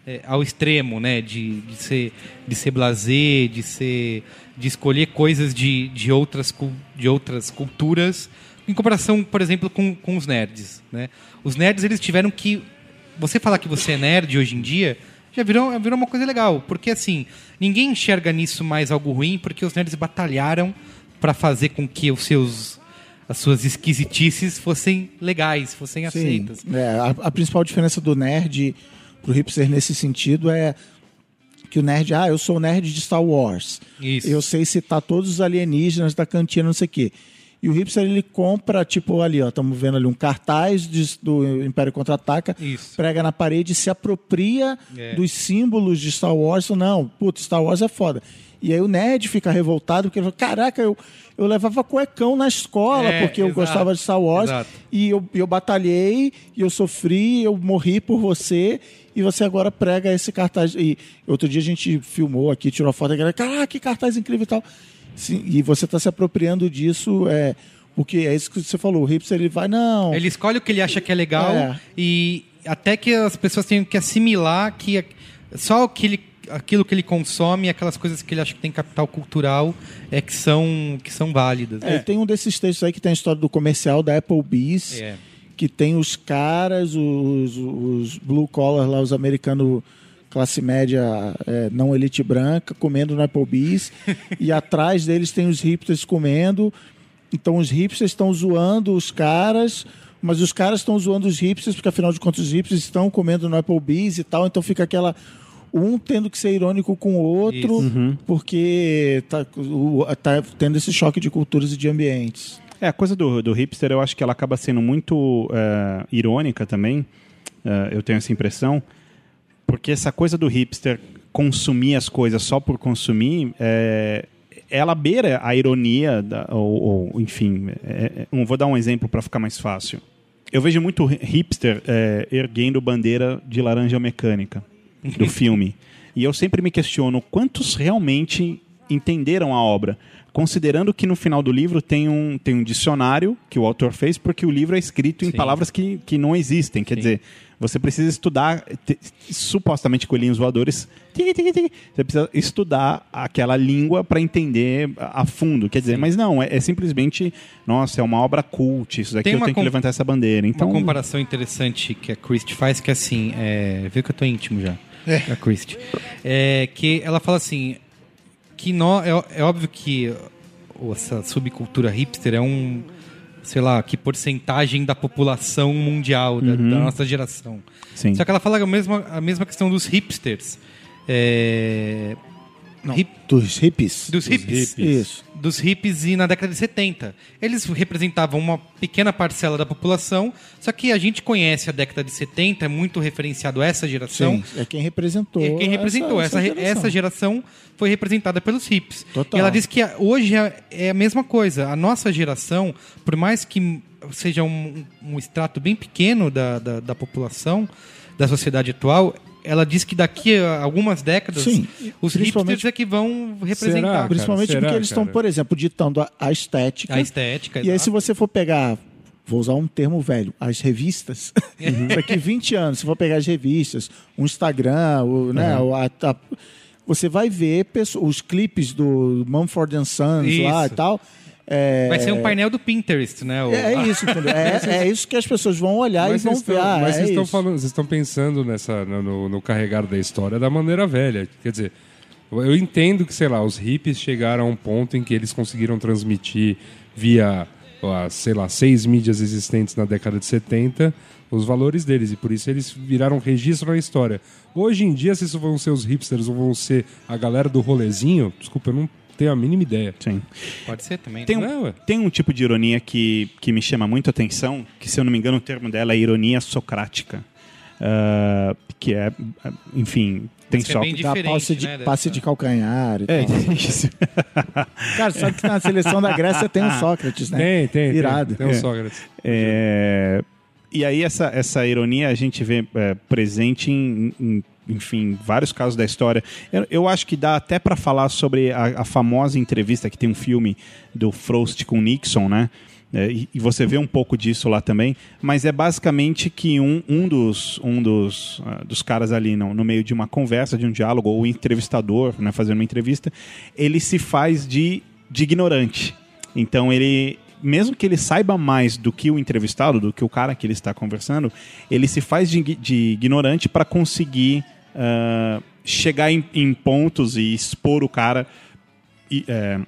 Speaker 1: é, ao extremo, né? De, de ser de ser blasé, de ser de escolher coisas de, de outras de outras culturas em comparação, por exemplo, com, com os nerds, né? Os nerds eles tiveram que você falar que você é nerd hoje em dia já virou, virou uma coisa legal, porque assim ninguém enxerga nisso mais algo ruim, porque os nerds batalharam para fazer com que os seus as suas esquisitices fossem legais, fossem
Speaker 4: Sim.
Speaker 1: aceitas.
Speaker 4: É, a, a principal diferença do nerd pro hipster nesse sentido é que o nerd, ah, eu sou o nerd de Star Wars.
Speaker 1: Isso.
Speaker 4: Eu sei citar todos os alienígenas da cantina, não sei o quê. E o hipster, ele compra, tipo, ali, ó, estamos vendo ali um cartaz de- do Império Contra-Ataca, prega na parede, se apropria
Speaker 1: É.
Speaker 4: dos símbolos de Star Wars. Não, putz, Star Wars é foda. E aí o nerd fica revoltado, porque ele fala, caraca, eu, eu levava cuecão na escola,
Speaker 1: É,
Speaker 4: porque eu
Speaker 1: exato,
Speaker 4: gostava de Star Wars.
Speaker 1: exato.
Speaker 4: E eu, eu batalhei, e eu sofri, eu morri por você, e você agora prega esse cartaz. E outro dia a gente filmou aqui, tirou foto, e galera, caraca, que cartaz incrível e tal. Sim, e você está se apropriando disso, é, porque é isso que você falou, o hipster ele vai, não.
Speaker 1: Ele escolhe o que ele acha que é legal
Speaker 4: É.
Speaker 1: e até que as pessoas tenham que assimilar que é só o que ele, aquilo que ele consome, aquelas coisas que ele acha que tem capital cultural, é que são, que são válidas.
Speaker 4: É, Tem um desses textos aí que tem a história do comercial da Applebee's,
Speaker 1: É.
Speaker 4: que tem os caras, os, os blue collar lá, os americanos classe média é, não elite branca, comendo no Applebee's, e atrás deles tem os hipsters comendo. Então os hipsters estão zoando os caras, mas os caras estão zoando os hipsters, porque afinal de contas os hipsters estão comendo no Applebee's e tal, então fica aquela um tendo que ser irônico com o outro, porque tá, o- tá tendo esse choque de culturas e de ambientes.
Speaker 2: É, a coisa do, do hipster, eu acho que ela acaba sendo muito é, irônica também. é, eu tenho essa impressão. Porque essa coisa do hipster consumir as coisas só por consumir, é, ela beira a ironia, da- ou, ou, enfim. é, é, vou dar um exemplo para ficar mais fácil. Eu vejo muito hipster erguendo bandeira de laranja mecânica do filme. E eu sempre me questiono quantos realmente entenderam a obra, considerando que no final do livro tem um, tem um dicionário que o autor fez, porque o livro é escrito em
Speaker 1: Sim.
Speaker 2: palavras que, que não existem. Quer
Speaker 1: Sim.
Speaker 2: dizer, Você precisa estudar, te- supostamente coelhinhos voadores, você precisa estudar aquela língua para entender a fundo. Quer dizer, mas não, é, é simplesmente, nossa, é uma obra cult, isso daqui eu tenho que levantar essa bandeira. Então,
Speaker 1: Uma comparação interessante que a Christie faz, que é assim, é, viu que eu tô íntimo já, a Christie. É, que ela fala assim, que nó, é, é óbvio que essa subcultura hipster é um, sei lá, que porcentagem da população mundial, da, da nossa geração.
Speaker 2: Sim.
Speaker 1: Só que ela fala a mesma, a mesma questão dos hipsters. É, hip-
Speaker 4: Dos hippies.
Speaker 1: dos hippies.
Speaker 4: Isso.
Speaker 1: Dos hippies e na década de 70. Eles representavam uma pequena parcela da população, só que a gente conhece a década de 70, é muito referenciado a essa geração.
Speaker 4: Sim, é quem representou.
Speaker 1: E quem representou essa, essa,
Speaker 4: geração.
Speaker 1: geração foi representada pelos hips.
Speaker 4: Total.
Speaker 1: E ela diz que hoje é, é a mesma coisa. A nossa geração, por mais que seja um, um extrato bem pequeno da, da, da população, da sociedade atual, ela diz que daqui a algumas décadas,
Speaker 4: Sim,
Speaker 1: os
Speaker 4: principalmente-
Speaker 1: hipsters é que vão
Speaker 3: Será?
Speaker 1: representar
Speaker 4: Principalmente
Speaker 3: Cara,
Speaker 4: porque
Speaker 3: será,
Speaker 4: eles estão, por exemplo, ditando a, a estética.
Speaker 1: a estética.
Speaker 4: E aí,
Speaker 1: exato.
Speaker 4: se você for pegar, vou usar um termo velho, as revistas,
Speaker 1: Uhum.
Speaker 4: daqui 20 anos, se for pegar as revistas, o Instagram, o, né,
Speaker 1: Uhum.
Speaker 4: o- a- a- você vai ver pesso- os clipes do Mumford and Sons lá e
Speaker 1: Isso.
Speaker 4: tal. É,
Speaker 1: Vai ser um painel do Pinterest, né? O-
Speaker 4: é isso, entendeu? É, é isso que as pessoas vão olhar
Speaker 3: Mas
Speaker 4: e vão
Speaker 3: vocês
Speaker 4: ver.
Speaker 3: estão,
Speaker 4: Ah,
Speaker 3: mas
Speaker 4: é
Speaker 3: vocês estão
Speaker 4: isso.
Speaker 3: falando, vocês estão pensando nessa no, no- carregar da história da maneira velha. Quer dizer, eu entendo que, sei lá, os hippies chegaram a um ponto em que eles conseguiram transmitir via, sei lá, seis mídias existentes na década de 70 os valores deles e por isso eles viraram registro na história. Hoje em dia, se isso vão ser os hipsters ou vão ser a galera do rolezinho, desculpa, eu não tenho a mínima ideia.
Speaker 2: sim.
Speaker 1: Pode ser também.
Speaker 2: Tem
Speaker 1: né?
Speaker 3: É,
Speaker 2: um,
Speaker 3: ué.
Speaker 2: tem um tipo de ironia que, que me chama muito a atenção, que se eu não me engano o termo dela é ironia socrática. Ah, que é, enfim, tem
Speaker 1: Que é
Speaker 2: só...
Speaker 4: Dá
Speaker 1: diferente,
Speaker 4: passe de,
Speaker 1: né,
Speaker 4: passe de calcanhar. e
Speaker 2: É,
Speaker 4: tal.
Speaker 2: isso.
Speaker 4: Cara, sabe que na seleção da Grécia tem o Sócrates, né?
Speaker 3: Tem, tem.
Speaker 4: Irado.
Speaker 3: Tem, tem um
Speaker 2: É.
Speaker 3: Sócrates.
Speaker 2: É, e aí essa, essa ironia a gente vê é, presente em, em, enfim, vários casos da história. Eu, eu acho que dá até para falar sobre a, a famosa entrevista que tem um filme do Frost com Nixon, né? É, e, e você vê um pouco disso lá também, mas é basicamente que um, um dos, um dos, ah, dos caras ali no, no meio de uma conversa, de um diálogo, ou o entrevistador, né, fazendo uma entrevista, ele se faz de, de ignorante. Então ele, mesmo que ele saiba mais do que o entrevistado, do que o cara que ele está conversando, ele se faz de, de ignorante para conseguir ah, chegar em, em pontos e expor o cara e, é,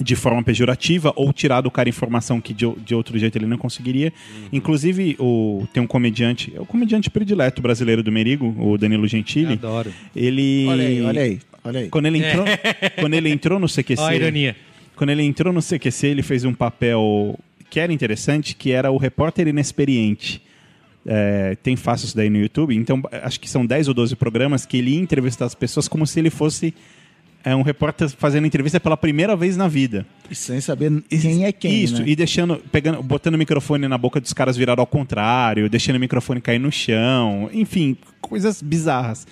Speaker 2: de forma pejorativa ou tirar do cara informação que de, de outro jeito ele não conseguiria. Inclusive, o, tem um comediante, é o comediante predileto brasileiro do Merigo, o Danilo Gentili.
Speaker 1: Adoro.
Speaker 2: Ele.
Speaker 4: Olha aí, olha aí, olha aí.
Speaker 2: Quando ele entrou, quando ele entrou no CQC.
Speaker 1: Ó a ironia.
Speaker 2: Quando ele entrou no CQC, ele fez um papel que era interessante, que era o repórter inexperiente. É, tem fácil isso daí no YouTube. Então, acho que são 10 ou 12 programas que ele ia entrevistar as pessoas como se ele fosse é, um repórter fazendo entrevista pela primeira vez na vida.
Speaker 4: E sem saber quem é quem,
Speaker 2: Isso,
Speaker 4: né?
Speaker 2: e deixando, pegando, botando o microfone na boca dos caras virado ao contrário, deixando o microfone cair no chão, enfim, coisas bizarras.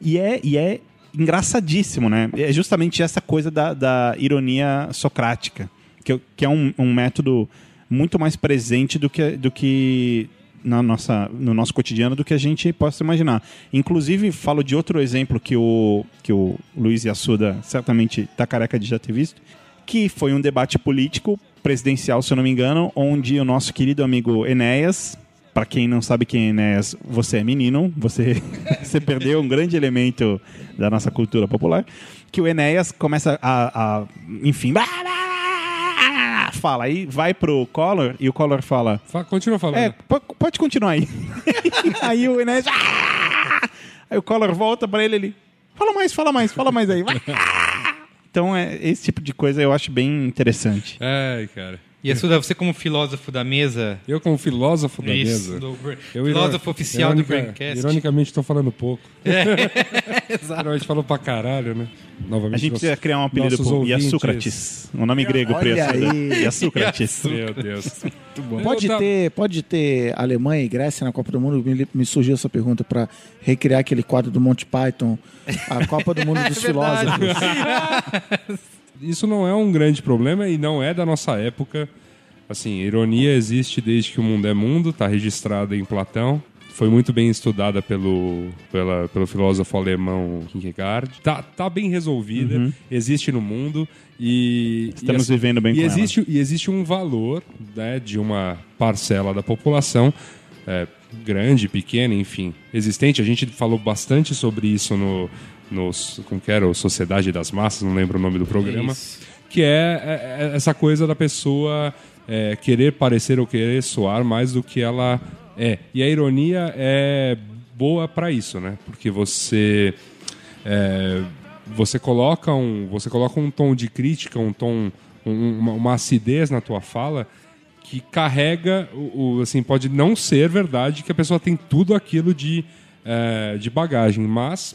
Speaker 2: E é, e é engraçadíssimo, né? É justamente essa coisa da, da ironia socrática, que, que é um, um método muito mais presente do que, do que na nossa, no nosso cotidiano do que a gente possa imaginar. Inclusive, falo de outro exemplo que o, que o Luiz Yassuda certamente está careca de já ter visto, que foi um debate político presidencial, se eu não me engano, onde o nosso querido amigo Enéas, para quem não sabe quem é Enéas, você é menino, você, você perdeu um grande elemento da nossa cultura popular, que o Enéas começa a, a enfim, fala, aí vai pro Collor e o Collor fala,
Speaker 3: Fa- Continua falando.
Speaker 2: é, po- pode continuar aí. aí o Enéas. "Ah!" Aí o Collor volta pra ele ele. Fala mais, fala mais, fala mais aí. vai." Então, é, esse tipo de coisa eu acho bem interessante.
Speaker 3: Ai, cara.
Speaker 1: E Assuda, você como filósofo da mesa...
Speaker 3: Eu, como filósofo da
Speaker 1: Isso,
Speaker 3: mesa.
Speaker 1: do,
Speaker 3: eu
Speaker 1: filósofo oficial do
Speaker 3: ironica-
Speaker 1: Braincast.
Speaker 3: Ironicamente, estou falando pouco.
Speaker 1: Exato.
Speaker 3: A gente falou pra caralho, né? Novamente.
Speaker 2: A gente precisa criar um apelido pro
Speaker 3: ouvintes.
Speaker 2: Yassucrates. Um nome grego
Speaker 4: Olha aí.
Speaker 2: Yassucrates.
Speaker 3: Meu Deus.
Speaker 4: Pode
Speaker 3: Eu tava-
Speaker 4: ter, pode ter Alemanha e Grécia na Copa do Mundo? Me, me surgiu essa pergunta para recriar aquele quadro do Monty Python, a Copa do Mundo dos Filósofos.
Speaker 3: Isso não é um grande problema e não é da nossa época. Assim, ironia existe desde que o mundo é mundo, tá registrado em Platão. foi muito bem estudada pelo, pela- pelo filósofo alemão Kierkegaard. Tá, tá bem resolvida, existe no mundo e...
Speaker 2: Estamos
Speaker 3: e,
Speaker 2: vivendo bem
Speaker 3: e
Speaker 2: com ela.
Speaker 3: existe, E existe um valor né, de uma parcela da população, é, grande, pequena, enfim, existente. A gente falou bastante sobre isso no... Nos, como que era? O Sociedade das Massas, não lembro o nome do programa
Speaker 1: Isso.
Speaker 3: que é, é- é essa coisa da pessoa é, querer parecer ou querer soar mais do que ela é. E a ironia é boa para isso, né? Porque você é, você coloca um você coloca um tom de crítica, um tom um- uma, uma acidez na tua fala que carrega o, o- assim pode não ser verdade que a pessoa tem tudo aquilo de é, de bagagem, mas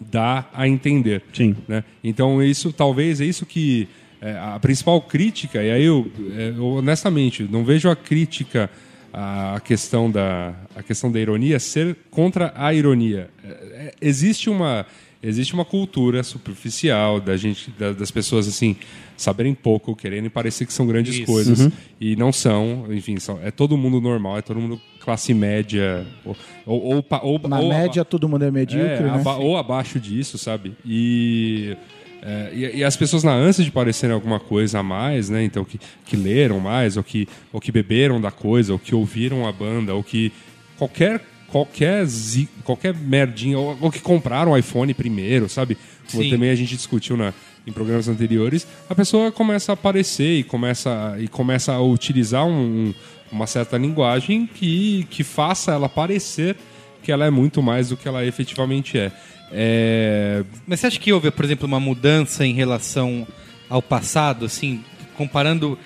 Speaker 3: dá a entender.
Speaker 2: Sim.
Speaker 3: Né? Então, isso talvez é isso que. é, a principal crítica, e aí eu, é, eu, honestamente não vejo a crítica à à questão da, a questão da ironia ser contra a ironia. É, é, existe uma. Existe uma cultura superficial da gente, da- das pessoas assim saberem pouco, querendo parecer que são grandes
Speaker 1: Isso.
Speaker 3: coisas e não são. Enfim, são, é todo mundo normal, é todo mundo classe média ou, ou, ou, ou-
Speaker 4: Na
Speaker 3: ou-
Speaker 4: média, todo mundo é medíocre,
Speaker 3: é,
Speaker 4: né?
Speaker 3: aba- ou abaixo disso, sabe? E, é, e, e as pessoas na ânsia de parecerem alguma coisa a mais, né? Então, que, que leram mais, ou que, ou que beberam da coisa, ou que ouviram a banda, ou que qualquer qualquer zi- qualquer merdinha, ou, ou que compraram o iPhone primeiro, sabe? Como
Speaker 1: Sim.
Speaker 3: também a gente discutiu na, em programas anteriores, a pessoa começa a aparecer e começa, e começa a utilizar um- um- uma certa linguagem que, que faça ela parecer que ela é muito mais do que ela efetivamente é. É,
Speaker 1: Mas você acha que houve, por exemplo, uma mudança em relação ao passado, assim, comparando,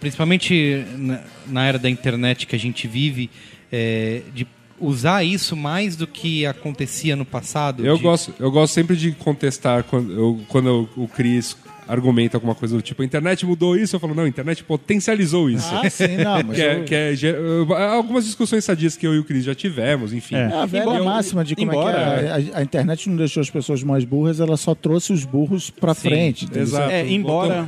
Speaker 1: principalmente na, na era da internet que a gente vive, é, de usar isso mais do que acontecia no passado?
Speaker 3: Eu
Speaker 1: de-
Speaker 3: gosto, eu gosto sempre de contestar quando, eu- quando eu- o Cris argumenta alguma coisa do tipo, a internet mudou isso, eu falo, não, a internet potencializou isso.
Speaker 4: Ah, sim, não, mas
Speaker 3: que é,
Speaker 4: eu-
Speaker 3: que é ge- algumas discussões sadias que eu e o Cris já tivemos, enfim.
Speaker 2: É.
Speaker 4: É a velha
Speaker 2: Embora-
Speaker 4: máxima de como
Speaker 2: embora-
Speaker 4: é que é. A, a internet não deixou as pessoas mais burras, ela só trouxe os burros pra
Speaker 1: Sim,
Speaker 4: frente.
Speaker 3: Exato.
Speaker 2: É, embora-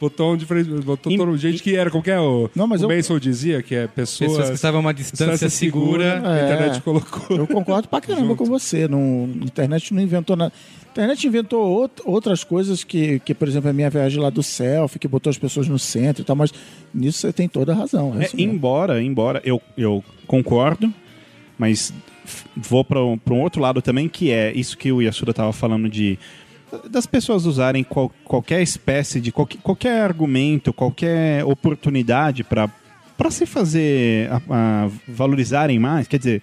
Speaker 3: Botou, de frente, botou
Speaker 2: Em-
Speaker 3: todo gente que era, qualquer o,
Speaker 4: Não, mas
Speaker 3: o
Speaker 4: eu-
Speaker 3: Mason dizia, que é pessoas,
Speaker 1: Pessoas que estavam a uma distância segura.
Speaker 3: a
Speaker 4: É.
Speaker 3: internet colocou.
Speaker 4: Eu concordo pra caramba com você. Não, a internet não inventou nada. A internet inventou out- outras coisas que, que, por exemplo, a minha viagem lá do selfie, que botou as pessoas no centro e tal, mas nisso você tem toda a razão. É
Speaker 2: É, embora, embora eu, eu concordo, mas vou para um outro lado também, que é isso que o Yasuda estava falando de das pessoas usarem qual- qualquer espécie de qualquer, qualquer argumento, qualquer oportunidade para para se fazer a- a valorizarem mais, quer dizer,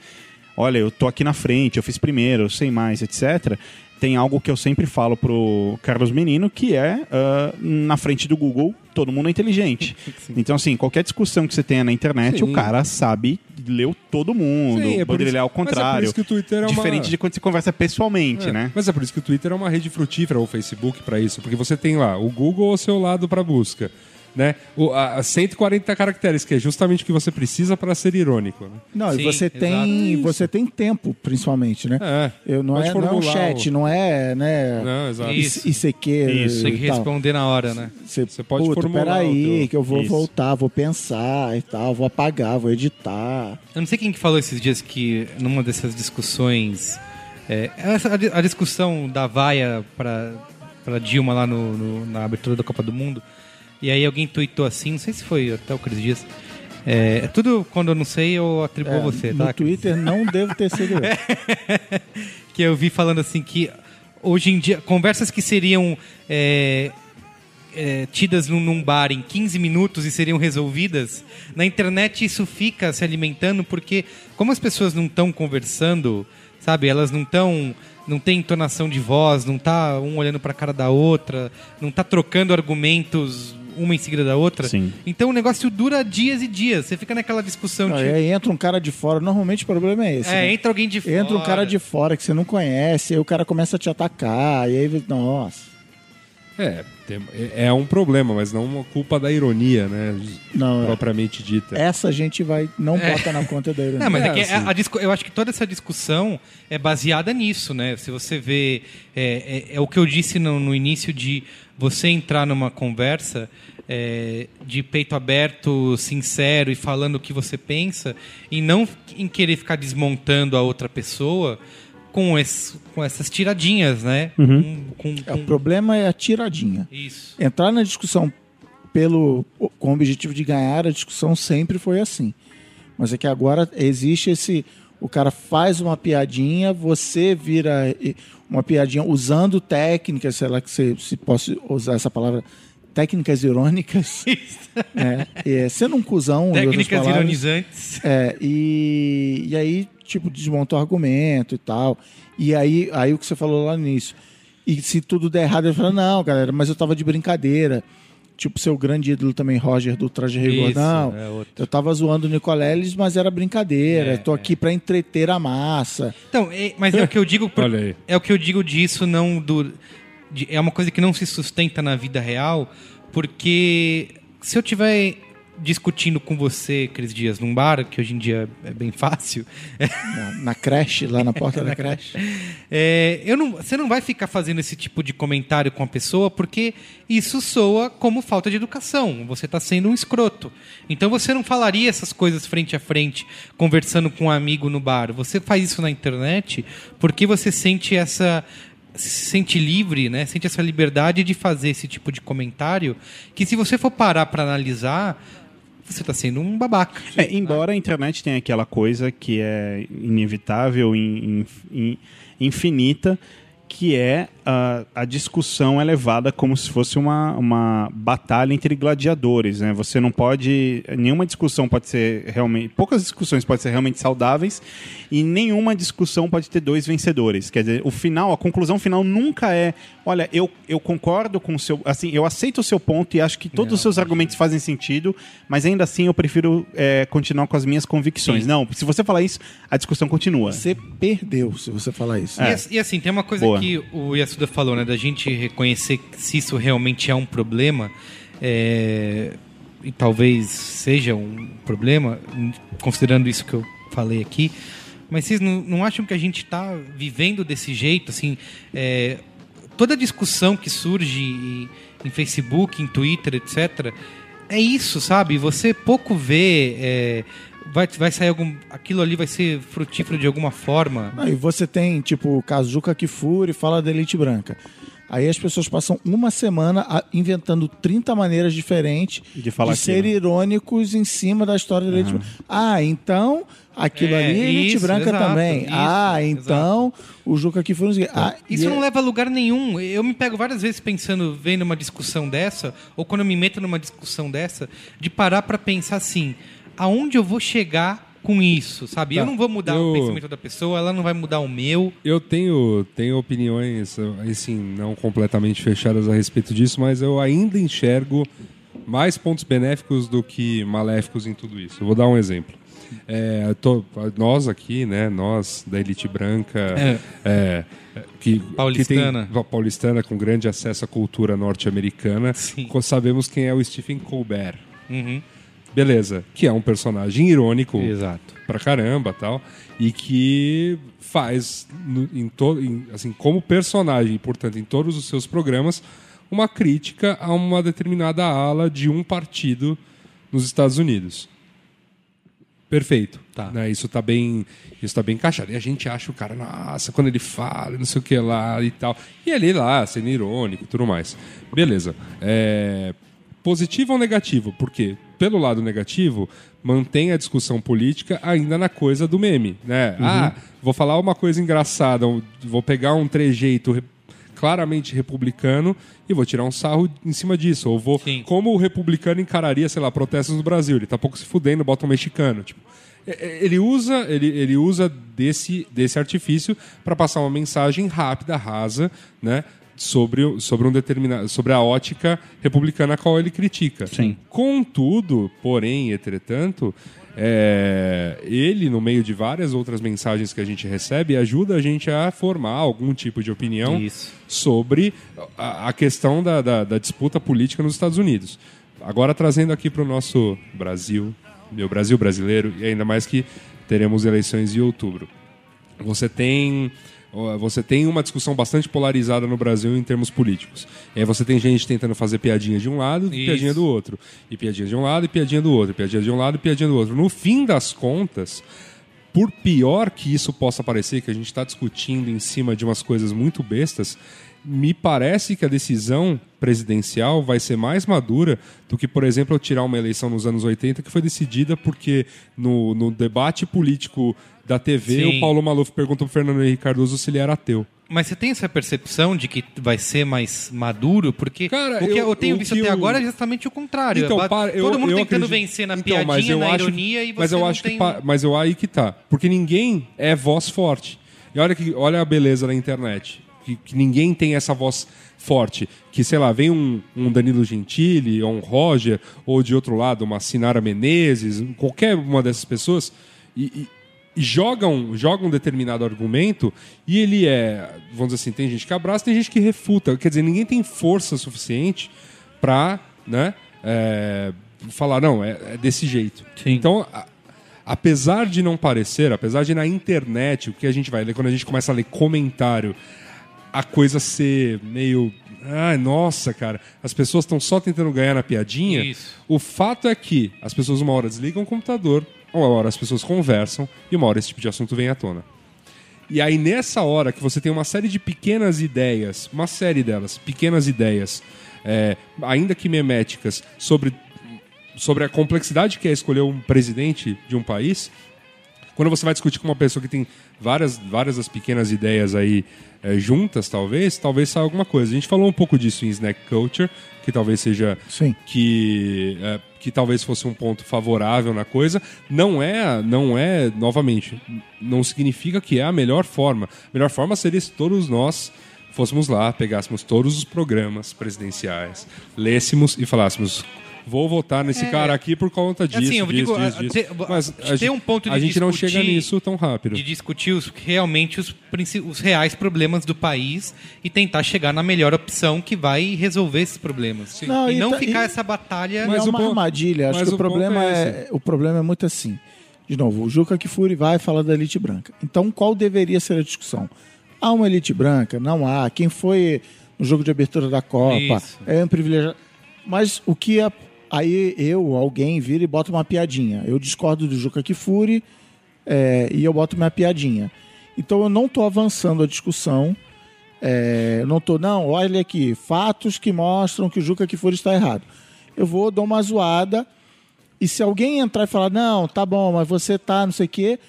Speaker 2: olha, eu tô aqui na frente, eu fiz primeiro, eu sei mais, etc. Tem algo que eu sempre falo pro Carlos Menino, que é ah, na frente do Google, todo mundo é inteligente. Então, assim, qualquer discussão que você tenha na internet,
Speaker 3: Sim.
Speaker 2: o cara sabe, leu todo mundo,
Speaker 3: Sim, é
Speaker 2: poderia ler ao
Speaker 3: é por
Speaker 2: contrário.
Speaker 3: isso que o Twitter é uma-
Speaker 2: Diferente de quando você conversa pessoalmente,
Speaker 3: É,
Speaker 2: né?
Speaker 3: Mas é por isso que o Twitter é uma rede frutífera, ou o Facebook, para isso. Porque você tem lá o Google ao seu lado para busca. Né? O, a, a 140 caracteres, que é justamente o que você precisa para ser irônico. Né?
Speaker 4: Não, e
Speaker 1: Sim,
Speaker 4: você tem,
Speaker 1: exato.
Speaker 4: você tem tempo, principalmente, né?
Speaker 3: É,
Speaker 4: Eu, não, é, não é um chat,
Speaker 3: o-
Speaker 4: não é, né?
Speaker 3: Não, exato.
Speaker 1: Isso.
Speaker 4: ICQ
Speaker 2: Isso,
Speaker 1: Tem que
Speaker 4: e tal.
Speaker 1: responder na hora, né?
Speaker 4: Você,
Speaker 3: Você pode
Speaker 4: Puta,
Speaker 3: formular
Speaker 4: peraí,
Speaker 3: teu-
Speaker 4: que eu vou
Speaker 2: Isso.
Speaker 4: voltar, vou pensar e tal, vou apagar, vou editar.
Speaker 1: Eu não sei quem que falou esses dias que numa dessas discussões. é, essa- a, di- a discussão da vaia pra, pra Dilma lá no, no- na abertura da Copa do Mundo. E aí alguém tweetou assim, não sei se foi até o Cris Dias. É, é tudo quando eu não sei, eu atribuo a
Speaker 4: É,
Speaker 1: você,
Speaker 4: no
Speaker 1: tá?
Speaker 4: Twitter não devo ter sido eu.
Speaker 1: que eu vi falando assim que hoje em dia, conversas que seriam é, é, tidas num, num bar em 15 minutos e seriam resolvidas, na internet isso fica se alimentando porque como as pessoas não estão conversando, sabe, elas não estão não tem entonação de voz, não tá um olhando para a cara da outra, não tá trocando argumentos uma em seguida da outra.
Speaker 2: Sim.
Speaker 1: Então o negócio dura dias e dias. Você fica naquela discussão
Speaker 4: Não,
Speaker 1: de
Speaker 4: aí entra um cara de fora, normalmente o problema é esse.
Speaker 1: é,
Speaker 4: né?
Speaker 1: entra alguém de fora.
Speaker 4: Entra um cara de fora que você não conhece, aí o cara começa a te atacar, e aí, nossa.
Speaker 3: É, é- é um problema, mas não uma culpa da ironia, né?
Speaker 4: Não, é.
Speaker 3: propriamente dita.
Speaker 4: Essa a gente vai. Não bota na conta da ironia.
Speaker 1: Não, mas é,
Speaker 3: É,
Speaker 1: que
Speaker 3: assim.
Speaker 1: a- a discu- eu acho que toda essa discussão é baseada nisso, né? Se você vê. É, é- é o que eu disse no, no início de você entrar numa conversa é, de peito aberto, sincero e falando o que você pensa, e não em querer ficar desmontando a outra pessoa com, esse- com essas tiradinhas, né? Com- com-
Speaker 4: É, o
Speaker 1: com-
Speaker 4: problema é a tiradinha.
Speaker 1: Isso.
Speaker 4: Entrar na discussão pelo com o objetivo de ganhar, a discussão sempre foi assim. Mas é que agora existe esse. O cara faz uma piadinha, você vira uma piadinha usando técnicas, sei lá que você se posso usar essa palavra, técnicas irônicas. é, é, sendo um cuzão.
Speaker 1: Técnicas
Speaker 4: palavras.
Speaker 1: ironizantes.
Speaker 4: É, e, e aí, tipo, desmonta o argumento e tal. E aí, aí o que você falou lá no início. E se tudo der errado, ele fala, não, galera, mas eu tava de brincadeira. Tipo, seu grande ídolo também, Roger, do Traje
Speaker 1: Isso,
Speaker 4: Rigordão.
Speaker 1: é outro.
Speaker 4: eu tava zoando o Nicoleles, mas era brincadeira.
Speaker 1: É,
Speaker 4: tô aqui pra entreter a massa.
Speaker 1: Então, é- mas é o que eu digo. por-
Speaker 3: Olha aí.
Speaker 1: É o que eu digo disso, não do. de- é uma coisa que não se sustenta na vida real, porque se eu tiver discutindo com você, Cris Dias, num bar, que hoje em dia é bem fácil,
Speaker 4: Na, na creche, lá na porta da creche.
Speaker 1: é, eu não, você não vai ficar fazendo esse tipo de comentário com a pessoa, porque isso soa como falta de educação. Você está sendo um escroto. Então você não falaria essas coisas frente a frente, conversando com um amigo no bar. Você faz isso na internet porque você sente essa se sente livre, né? Sente essa liberdade de fazer esse tipo de comentário, que se você for parar para analisar, você está sendo um babaca.
Speaker 2: É, embora a internet tenha aquela coisa que é inevitável, in- in- in- infinita, que é a, a discussão é levada como se fosse uma, uma batalha entre gladiadores, né? Você não pode... Nenhuma discussão pode ser realmente... Poucas discussões podem ser realmente saudáveis e nenhuma discussão pode ter dois vencedores. Quer dizer, o final, a conclusão final nunca é olha, eu, eu concordo com o seu... Assim, eu aceito o seu ponto e acho que todos os seus argumentos fazem sentido, mas ainda assim eu prefiro é, continuar com as minhas convicções. Não, se você falar isso, a discussão continua.
Speaker 4: Você perdeu se você falar isso.
Speaker 1: E, as- e assim, tem uma coisa
Speaker 2: Boa.
Speaker 1: que o Yasuda falou, né? Da gente reconhecer se isso realmente é um problema. é, e talvez seja um problema, considerando isso que eu falei aqui. Mas vocês não, não acham que a gente está vivendo desse jeito? Assim, é, toda discussão que surge em, Facebook, em Twitter, etc., é isso, sabe? Você pouco vê. é, vai, vai sair algum. Aquilo ali vai ser frutífero de alguma forma.
Speaker 4: Aí você tem, tipo, o Kazuka Kifuri fala da elite branca. Aí as pessoas passam uma semana inventando 30 maneiras diferentes
Speaker 2: De falar
Speaker 4: ser
Speaker 2: aquilo.
Speaker 4: irônicos em cima da história da elite branca. Ah, então aquilo
Speaker 1: É,
Speaker 4: ali é elite
Speaker 1: isso,
Speaker 4: branca
Speaker 1: exato,
Speaker 4: também.
Speaker 1: isso,
Speaker 4: ah, então o Juca sei o quê. Ah,
Speaker 1: Isso não
Speaker 4: é-
Speaker 1: leva a lugar nenhum. Eu me pego várias vezes pensando, vendo uma discussão dessa, ou quando eu me meto numa discussão dessa, de parar pra pensar assim, aonde eu vou chegar com isso, sabe? Eu
Speaker 3: Tá.
Speaker 1: não vou mudar
Speaker 3: Eu-
Speaker 1: o pensamento da pessoa, ela não vai mudar o meu.
Speaker 3: Eu tenho, tenho opiniões, assim, não completamente fechadas a respeito disso, mas eu ainda enxergo mais pontos benéficos do que maléficos em tudo isso. Eu vou dar um exemplo. É, eu tô- nós aqui, né, nós da elite branca, é, que,
Speaker 1: Paulistana.
Speaker 3: que tem, paulistana com grande acesso à cultura norte-americana, sabemos quem é o Stephen Colbert.
Speaker 1: Uhum.
Speaker 3: Beleza, que é um personagem irônico
Speaker 1: Exato.
Speaker 3: pra caramba tal e que faz no- em em- assim como personagem portanto em todos os seus programas uma crítica a uma determinada ala de um partido nos Estados Unidos. Perfeito
Speaker 1: Tá.
Speaker 3: né? isso tá bem isso tá bem encaixado. E a gente acha o cara nossa quando ele fala não sei o que lá e tal. E ele lá sendo irônico e tudo mais. Beleza. É, positivo ou negativo? Porque pelo lado negativo mantém a discussão política ainda na coisa do meme né? Ah vou falar uma coisa engraçada vou pegar um trejeito re- claramente republicano e vou tirar um sarro em cima disso ou vou
Speaker 1: Sim.
Speaker 3: como o republicano encararia sei lá protestos no Brasil ele tá pouco se fudendo bota um mexicano tipo. É- é- ele usa ele, ele usa desse desse artifício para passar uma mensagem rápida rasa né sobre sobre um determinado sobre a ótica republicana a qual ele critica
Speaker 2: Sim.
Speaker 3: contudo porém entretanto é, ele, no meio de várias outras mensagens que a gente recebe, ajuda a gente a formar algum tipo de opinião
Speaker 1: Isso.
Speaker 3: sobre a, a questão da, da- da disputa política nos Estados Unidos. Agora trazendo aqui para o nosso Brasil, meu Brasil brasileiro, e ainda mais que teremos eleições em outubro. Você tem você tem uma discussão bastante polarizada no Brasil em termos políticos. Aí você tem gente tentando fazer piadinha de um lado e piadinha do outro. E piadinha de um lado e piadinha do outro. E piadinha de um lado e piadinha do outro. No fim das contas, por pior que isso possa parecer, que a gente está discutindo em cima de umas coisas muito bestas, me parece que a decisão presidencial vai ser mais madura do que, por exemplo, eu tirar uma eleição nos anos 80 que foi decidida porque no, no debate político da TV
Speaker 1: Sim.
Speaker 3: o Paulo Maluf perguntou pro Fernando Henrique Cardoso se ele era ateu.
Speaker 1: Mas você tem essa percepção de que vai ser mais maduro? Porque
Speaker 3: Cara,
Speaker 1: o que eu,
Speaker 3: eu-
Speaker 1: tenho visto até
Speaker 3: eu-
Speaker 1: agora é justamente o contrário.
Speaker 3: Então,
Speaker 1: Ba-
Speaker 3: para- eu-
Speaker 1: Todo mundo
Speaker 3: eu
Speaker 1: tentando
Speaker 3: acredito-
Speaker 1: vencer na
Speaker 3: Então,
Speaker 1: piadinha, na
Speaker 3: acho-
Speaker 1: ironia e você
Speaker 3: mas eu
Speaker 1: não
Speaker 3: acho
Speaker 1: tem...
Speaker 3: que pa- mas eu aí que tá, porque ninguém é voz forte. E olha que olha a beleza da internet, que, que ninguém tem essa voz forte, que sei lá, vem um, um Danilo Gentili, ou um Roger, ou de outro lado uma Sinara Menezes, qualquer uma dessas pessoas e jogam, jogam um determinado argumento e ele é, vamos dizer assim, tem gente que abraça, tem gente que refuta. Quer dizer, ninguém tem força suficiente para, né, é, falar não, é, é desse jeito.
Speaker 1: Sim.
Speaker 3: Então, a- apesar de não parecer, apesar de na internet o que a gente vai ler quando a gente começa a ler comentário, a coisa ser meio Ai, nossa, cara, as pessoas estão só tentando ganhar na piadinha.
Speaker 1: Isso.
Speaker 3: O fato é que as pessoas uma hora desligam o computador, uma hora as pessoas conversam e uma hora esse tipo de assunto vem à tona. E aí, nessa hora que você tem uma série de pequenas ideias, uma série delas, pequenas ideias, é, ainda que meméticas, sobre, sobre a complexidade que é escolher um presidente de um país, quando você vai discutir com uma pessoa que tem várias, várias das pequenas ideias aí é, juntas, talvez, talvez saia alguma coisa. A gente falou um pouco disso em Snack Culture, que talvez seja
Speaker 4: Sim.
Speaker 3: que é, que talvez fosse um ponto favorável na coisa não é não é novamente não significa que é a melhor forma. A melhor forma seria se todos nós fôssemos lá pegássemos todos os programas presidenciais lêssemos e falássemos vou votar nesse cara aqui por conta disso,
Speaker 1: assim, eu
Speaker 3: disso,
Speaker 1: digo,
Speaker 3: disso,
Speaker 1: a-
Speaker 3: disso.
Speaker 1: te-
Speaker 3: mas
Speaker 1: tem
Speaker 3: a, gente-
Speaker 1: um ponto de
Speaker 3: a gente não
Speaker 1: discutir-
Speaker 3: chega nisso tão rápido
Speaker 1: de discutir os, realmente os, os reais problemas do país e tentar chegar na melhor opção que vai resolver esses problemas.
Speaker 4: Não,
Speaker 1: e
Speaker 4: e
Speaker 1: não
Speaker 4: tá-
Speaker 1: ficar
Speaker 4: e-
Speaker 1: essa batalha.
Speaker 4: Mas
Speaker 3: Mas
Speaker 4: é uma
Speaker 3: ponto-
Speaker 4: armadilha. Acho que o problema
Speaker 3: é
Speaker 4: é, o problema é muito assim. De novo, o Juca Kifuri vai falar da elite branca. Então, qual deveria ser a discussão? Há uma elite branca? Não há. Quem foi no jogo de abertura da Copa?
Speaker 1: Isso.
Speaker 4: É um privilegiado. Mas o que é. Aí eu, alguém, vira e bota uma piadinha. Eu discordo do Juca Kifuri é, e eu boto minha piadinha. Então eu não estou avançando a discussão. É, eu não tô, não, olha aqui, fatos que mostram que o Juca Kifuri está errado. Eu vou, dou uma zoada, e se alguém entrar e falar, não, tá bom, mas você tá, não sei o quê,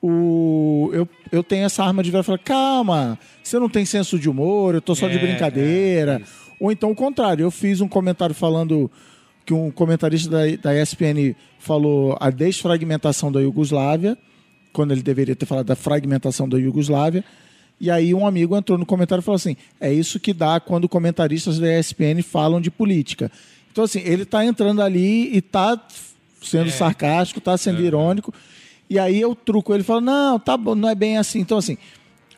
Speaker 4: o, eu, eu tenho essa arma de ver e falar, calma, você não tem senso de humor, eu tô só de
Speaker 1: É,
Speaker 4: brincadeira. Ou então o contrário, eu fiz um comentário falando que um comentarista da, da ESPN falou a desfragmentação da Iugoslávia, quando ele deveria ter falado da fragmentação da Iugoslávia. E aí um amigo entrou no comentário e falou assim: é isso que dá quando comentaristas da ESPN falam de política. Então, assim, ele está entrando ali e está sendo sarcástico, está sendo irônico. E aí eu truco ele falo: não, tá bom, não é bem assim. Então, assim,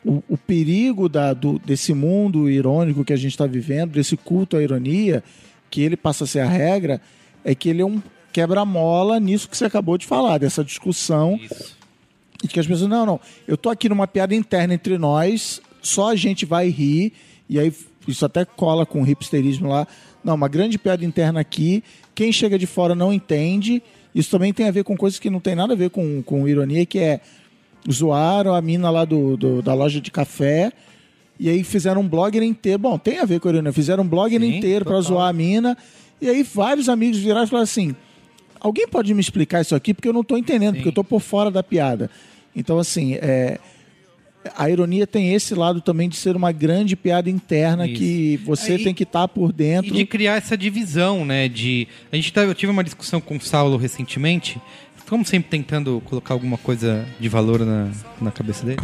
Speaker 4: o, o perigo da, do- desse mundo irônico que a gente está vivendo, desse culto à ironia, que ele passa a ser a regra, é que ele é um quebra-mola nisso que você acabou de falar, dessa discussão
Speaker 1: Isso.
Speaker 4: e que as pessoas, não, não, eu tô aqui numa piada interna entre nós, só a gente vai rir, e aí isso até cola com o hipsterismo lá. Não, uma grande piada interna aqui, quem chega de fora não entende. Isso também tem a ver com coisas que não tem nada a ver com, com ironia, que é zoaram a mina lá do, do- da loja de café. E aí fizeram um blogger inteiro. Bom, tem a ver com a ironia. Fizeram um blogger
Speaker 1: Sim,
Speaker 4: inteiro pra
Speaker 1: total.
Speaker 4: zoar a mina. E aí vários amigos viraram e falaram assim: alguém pode me explicar isso aqui? Porque eu não tô entendendo, porque eu tô por fora da piada. Então, assim, é, a ironia tem esse lado também de ser uma grande piada interna
Speaker 1: Isso.
Speaker 4: que você
Speaker 1: Aí-
Speaker 4: tem que estar por
Speaker 1: E
Speaker 4: dentro.
Speaker 1: de criar essa divisão, né? De a gente tá, eu tive uma discussão com o Saulo recentemente, como sempre tentando colocar alguma coisa de valor na, na cabeça dele,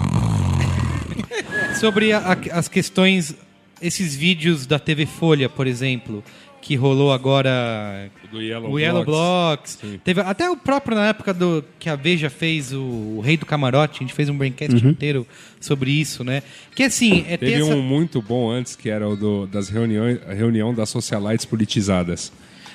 Speaker 1: sobre a- a- as questões, esses vídeos da TV Folha, por exemplo, que rolou agora
Speaker 3: Do Yellow
Speaker 1: o Yellow
Speaker 3: Blocks. Sim.
Speaker 1: Teve até o próprio na época do que a Veja fez o, o Rei do Camarote, a gente fez um braincast inteiro sobre isso, né? Que assim, é ter
Speaker 3: Teve
Speaker 1: essa...
Speaker 3: um muito bom antes, que era o do, das reuniões, a reunião das socialites politizadas.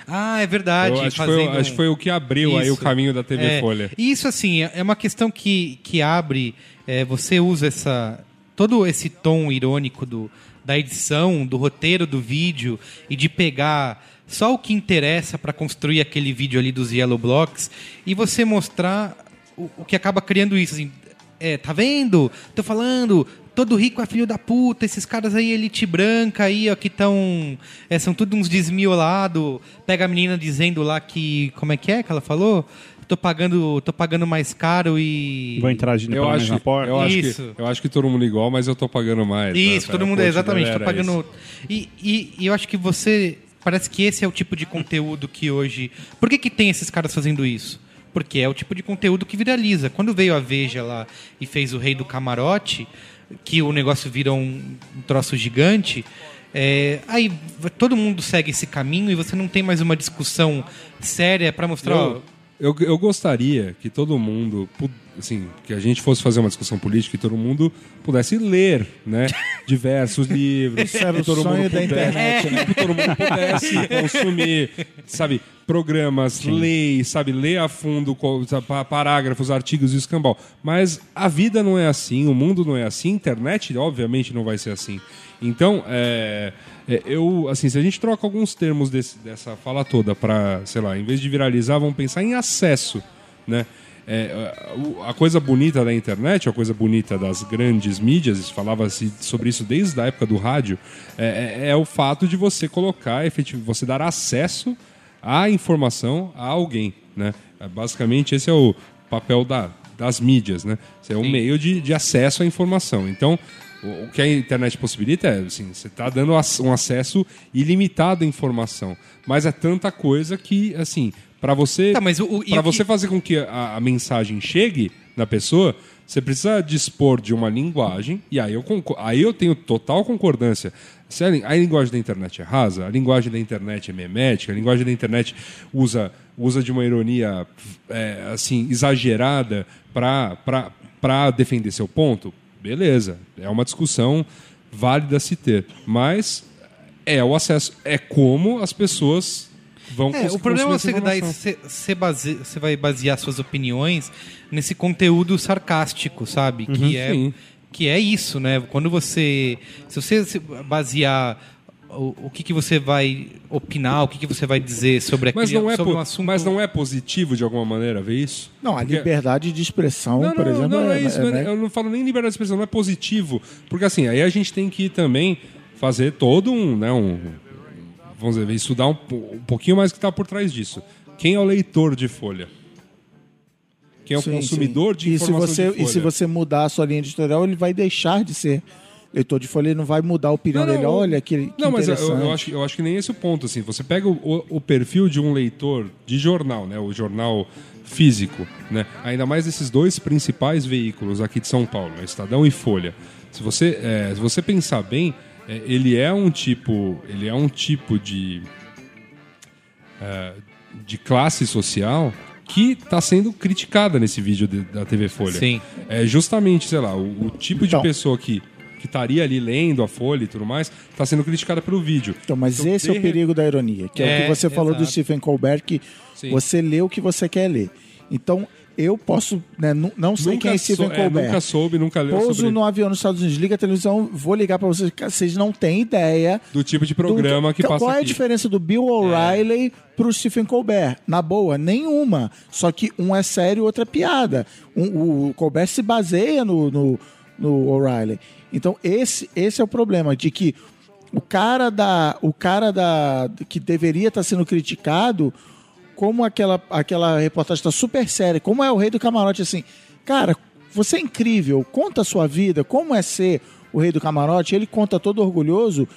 Speaker 1: Ah, é verdade.
Speaker 3: Eu acho, que foi, acho que foi o que abriu aí o
Speaker 1: Isso.
Speaker 3: caminho da TV
Speaker 1: É,
Speaker 3: Folha.
Speaker 1: e Isso, assim, é é uma questão que, que abre. é, você usa essa todo esse tom irônico do, da edição, do roteiro do vídeo e de pegar só o que interessa para construir aquele vídeo ali dos Yellow Blocks e você mostrar o, o que acaba criando isso. Assim, é, tá vendo? Tô falando. Todo rico é filho da puta, esses caras aí, elite branca aí, ó, que estão. são tudo uns desmiolados. Pega a menina dizendo lá que. Como é que é que ela falou? Tô pagando, tô pagando mais caro e.
Speaker 2: Vou entrar agindo
Speaker 3: Eu acho,
Speaker 2: mesma porta.
Speaker 3: eu, acho
Speaker 1: Isso.
Speaker 3: que, eu acho que todo mundo igual, mas eu tô pagando mais. né?
Speaker 1: Isso, todo
Speaker 3: A
Speaker 1: mundo é exatamente, tô
Speaker 3: era
Speaker 1: pagando. E, e, e eu acho que você. Parece que esse é o tipo de conteúdo que hoje. Por que, que tem esses caras fazendo isso? Porque é o tipo de conteúdo que viraliza. Quando veio a Veja lá e fez o Rei do Camarote, que o negócio virou um, um troço gigante, é, aí todo mundo segue esse caminho e você não tem mais uma discussão séria para mostrar. ó,
Speaker 3: Eu, eu, eu gostaria que todo mundo, assim, que a gente fosse fazer uma discussão política e todo mundo pudesse ler, né? Diversos livros.
Speaker 4: Isso era
Speaker 3: que
Speaker 4: o
Speaker 3: todo
Speaker 4: sonho
Speaker 3: mundo
Speaker 4: da
Speaker 3: pudesse-
Speaker 4: internet, né?
Speaker 3: Que todo mundo pudesse consumir, sabe, programas, leis, sabe, ler a fundo parágrafos, artigos e escambau. Mas a vida não é assim, o mundo não é assim, a internet, obviamente, não vai ser assim. Então, é, é, eu, assim, se a gente troca alguns termos desse- dessa fala toda para, sei lá, em vez de viralizar, vamos pensar em acesso, né? É, a coisa bonita da internet, a coisa bonita das grandes mídias, falava-se sobre isso desde a época do rádio, é, é- é o fato de você colocar, efetivo, você dar acesso à informação a alguém, né? É, Basicamente esse é o papel da, das mídias, né? Você é um meio de, de acesso à informação. Então, o, que a internet possibilita é, assim, você está dando um acesso ilimitado à informação, mas é tanta coisa que, assim, para você,
Speaker 1: Tá,
Speaker 3: para
Speaker 1: o que-
Speaker 3: você fazer com que a, a mensagem chegue na pessoa, você precisa dispor de uma linguagem, e aí eu, aí eu tenho total concordância. Se a, a linguagem da internet é rasa, a linguagem da internet é memética, a linguagem da internet usa, usa de uma ironia é, assim exagerada para defender seu ponto, beleza, é uma discussão válida a se ter. Mas é o acesso, é como as pessoas vão
Speaker 1: É, o problema é
Speaker 3: essa
Speaker 1: daí, você, base- vai basear suas opiniões nesse conteúdo sarcástico, sabe? que, é,
Speaker 3: sim.
Speaker 1: que é isso, né? Quando você. Se você se basear o, o que, que você vai opinar, o que, que você vai dizer sobre,
Speaker 3: Mas
Speaker 1: aquele,
Speaker 3: não, é
Speaker 1: sobre um assunto.
Speaker 3: mas não é positivo de alguma maneira ver isso?
Speaker 4: Não, a
Speaker 3: Porque-
Speaker 4: liberdade de expressão,
Speaker 3: Não,
Speaker 4: por
Speaker 3: não,
Speaker 4: exemplo,
Speaker 3: não, não
Speaker 4: é,
Speaker 3: é isso.
Speaker 4: é-
Speaker 3: Eu não falo nem liberdade de expressão, não é positivo. Porque assim, aí a gente tem que também fazer todo um, né, um vamos dizer, estudar um, um pouquinho mais o que está por trás disso. Quem é o leitor de folha? Quem é o
Speaker 4: Sim,
Speaker 3: consumidor
Speaker 4: sim.
Speaker 3: de
Speaker 4: e se
Speaker 3: informação
Speaker 4: você
Speaker 3: de folha?
Speaker 4: E se você mudar a sua linha editorial, ele vai deixar de ser leitor de folha, ele não vai mudar a opinião
Speaker 3: Não, não,
Speaker 4: dele. Olha, que, que
Speaker 3: Não, mas eu,
Speaker 4: interessante.
Speaker 3: eu acho, eu acho que nem esse é o ponto. Assim. Você pega o, o- o perfil de um leitor de jornal, né? o jornal físico, né? ainda mais esses dois principais veículos aqui de São Paulo, né? Estadão e Folha. Se você, é, se você pensar bem, é, ele é um tipo, ele é um tipo de, é, de classe social que está sendo criticada nesse vídeo de- da TV Folha.
Speaker 1: Sim.
Speaker 3: É justamente, sei lá, o, o tipo de
Speaker 4: Então.
Speaker 3: pessoa que que estaria ali lendo a Folha e tudo mais, está sendo criticada pelo vídeo.
Speaker 4: Então, mas
Speaker 3: Então,
Speaker 4: esse é o
Speaker 3: re-
Speaker 4: perigo da ironia, que é, o
Speaker 1: É,
Speaker 4: que você falou do. Stephen Colbert, que
Speaker 3: Sim.
Speaker 4: você lê o que você quer ler. Então, eu posso, né, não sei
Speaker 3: Nunca
Speaker 4: quem é
Speaker 3: sou-
Speaker 4: Stephen
Speaker 3: é,
Speaker 4: Colbert.
Speaker 3: nunca soube, nunca leu
Speaker 4: Pouso
Speaker 3: sobre
Speaker 4: no avião nos Estados Unidos, liga a televisão, vou ligar pra vocês, vocês não têm ideia
Speaker 3: do tipo de programa
Speaker 4: do-
Speaker 3: que passa
Speaker 4: Qual é a diferença do Bill O'Reilly pro Stephen Colbert? Na boa, nenhuma. Só que um é sério e outro é piada. Um- o Colbert se baseia no, no, no O'Reilly. Então, esse, esse é o problema, de que o cara da. O cara da. que deveria estar sendo criticado, como aquela, aquela reportagem está super séria, como é o rei do camarote, assim, cara, você é incrível, conta a sua vida, como é ser o rei do camarote, ele conta todo orgulhoso,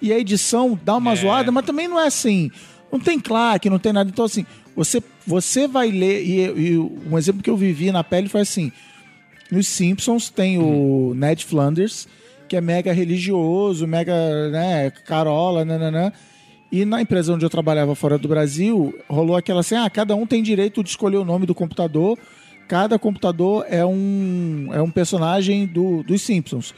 Speaker 4: e a edição dá uma zoada, mas também não é assim, não tem claque, não tem nada, então assim, você, você vai ler, e, e um exemplo que eu vivi na pele foi assim, nos Simpsons tem o Ned Flanders, que é mega religioso, mega, né, carola, nananã. E na empresa onde eu trabalhava fora do Brasil, rolou aquela assim: ah, cada um tem direito de escolher o nome do computador. Cada computador é um, é um personagem do, dos Simpsons.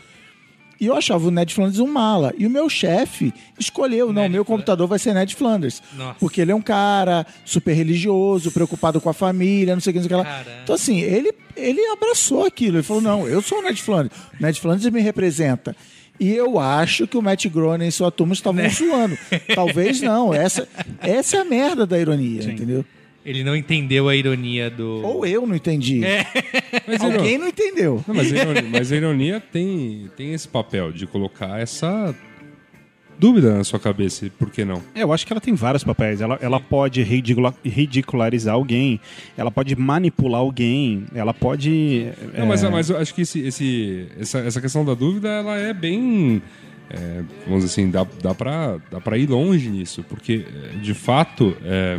Speaker 4: E eu achava o Ned Flanders um mala. E o meu chefe escolheu, não,
Speaker 1: Ned
Speaker 4: meu
Speaker 1: Flanders.
Speaker 4: computador vai ser Ned Flanders.
Speaker 1: Nossa.
Speaker 4: Porque ele é um cara super religioso, preocupado com a família, não sei o que, não sei o que lá. Então, assim, ele, ele abraçou aquilo. Ele falou: não, eu sou o Ned Flanders. O Ned Flanders me representa. E eu acho que o Matt Groening e sua turma estavam
Speaker 1: Né?
Speaker 4: zoando. Talvez não. Essa, essa é a merda da ironia, entendeu?
Speaker 1: Ele não entendeu a ironia do.
Speaker 4: Ou eu não entendi.
Speaker 3: Mas,
Speaker 4: Alguém
Speaker 3: ironia,
Speaker 4: não entendeu.
Speaker 3: não, mas, a ironia, mas a ironia tem, tem esse papel de colocar essa dúvida na sua cabeça. e Por que não?
Speaker 2: É, eu acho que ela tem vários papéis. Ela, ela pode ridicula- ridicularizar alguém, ela pode manipular alguém, ela pode.
Speaker 3: Não, mas, mas eu acho que esse, esse- essa, essa questão da dúvida, ela é bem. é, vamos dizer assim, dá, dá, pra, dá pra ir longe nisso, porque, é, de fato, é, é,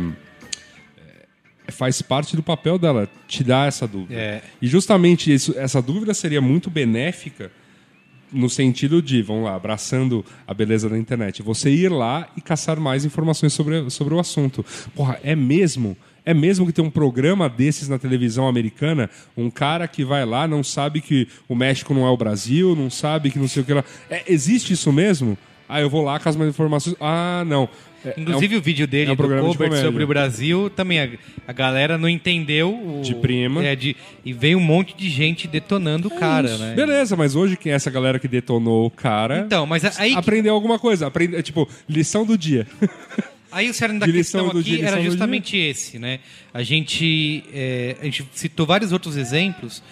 Speaker 3: faz parte do papel dela te dar essa dúvida.
Speaker 1: É.
Speaker 3: E justamente isso, essa dúvida seria muito benéfica no sentido de, vamos lá, abraçando a beleza da internet, você ir lá e caçar mais informações sobre, sobre o assunto. Porra, é mesmo? É mesmo que tem um programa desses na televisão americana? Um cara que vai lá, não sabe que o México não é o Brasil, não sabe que não sei o que lá. É, existe isso mesmo? Ah, eu vou lá com as mais informações. Ah, não. É-
Speaker 1: Inclusive
Speaker 3: é
Speaker 1: o vídeo dele
Speaker 3: é um
Speaker 1: do Colbert sobre o Brasil, também a, a galera não entendeu. O,
Speaker 3: De prima.
Speaker 1: É, de, e veio um monte de gente detonando o cara, né?
Speaker 3: Beleza, mas hoje quem é essa galera que detonou o cara
Speaker 1: Então, mas aí, que-
Speaker 3: aprendeu alguma coisa. Aprende, é, tipo, lição do dia.
Speaker 1: aí o cerne da questão aqui
Speaker 3: dia,
Speaker 1: era justamente esse, né? A gente, é, a gente citou vários outros exemplos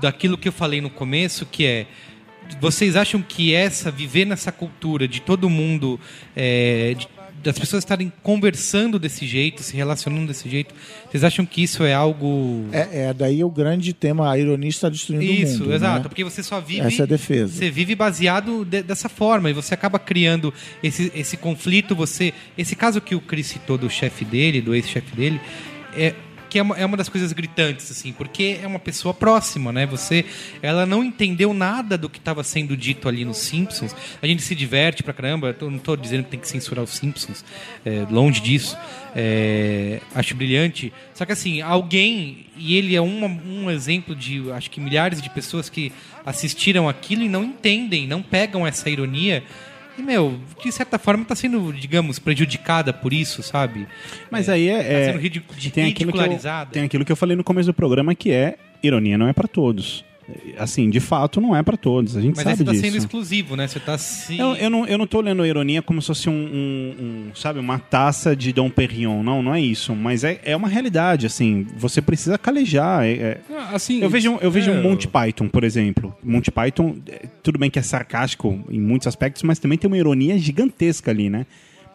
Speaker 1: daquilo que eu falei no começo, que é vocês acham que essa viver nessa cultura de todo mundo é, de- das pessoas estarem conversando desse jeito, se relacionando desse jeito, vocês acham que isso é algo
Speaker 4: É, é daí o grande tema, a ironia está destruindo
Speaker 1: Isso,
Speaker 4: o mundo.
Speaker 1: exato.
Speaker 4: né?
Speaker 1: Porque você só vive.
Speaker 4: Essa é a defesa.
Speaker 1: Você vive baseado de- dessa forma e você acaba criando esse, esse conflito. Você, esse caso que o Chris citou do chefe dele, do ex-chefe dele, é que é uma, é uma das coisas gritantes assim, porque é uma pessoa próxima, né? Você, ela não entendeu nada do que estava sendo dito ali nos Simpsons. A gente se diverte pra caramba. Eu não estou dizendo que tem que censurar os Simpsons, é, longe disso. É, acho brilhante. Só que assim, alguém, e ele é uma- um exemplo de, acho que milhares de pessoas que assistiram aquilo e não entendem, não pegam essa ironia. E, meu, de certa forma está sendo, digamos, prejudicada por isso, sabe?
Speaker 2: Mas aí é.
Speaker 1: Tá
Speaker 2: é-
Speaker 1: sendo ridic-
Speaker 2: tem, aquilo que eu,
Speaker 1: ridicularizada.
Speaker 2: tem aquilo que eu falei no começo do programa que é ironia não é pra todos. Assim, de fato, não é pra todos. A gente
Speaker 1: Mas
Speaker 2: sabe
Speaker 1: você tá
Speaker 2: disso.
Speaker 1: sendo exclusivo, né? Você tá se.
Speaker 2: Eu, eu não, eu não tô lendo a ironia como se fosse um, um- um, sabe, uma taça de Dom Perignon. Não, não é isso. Mas é, é uma realidade, assim. Você precisa calejar. é- é-
Speaker 3: Ah, Assim,
Speaker 2: Eu vejo, eu vejo
Speaker 3: é,
Speaker 2: um Monty Python, por exemplo. Monty Python, é, tudo bem que é sarcástico em muitos aspectos, mas também tem uma ironia gigantesca ali, né?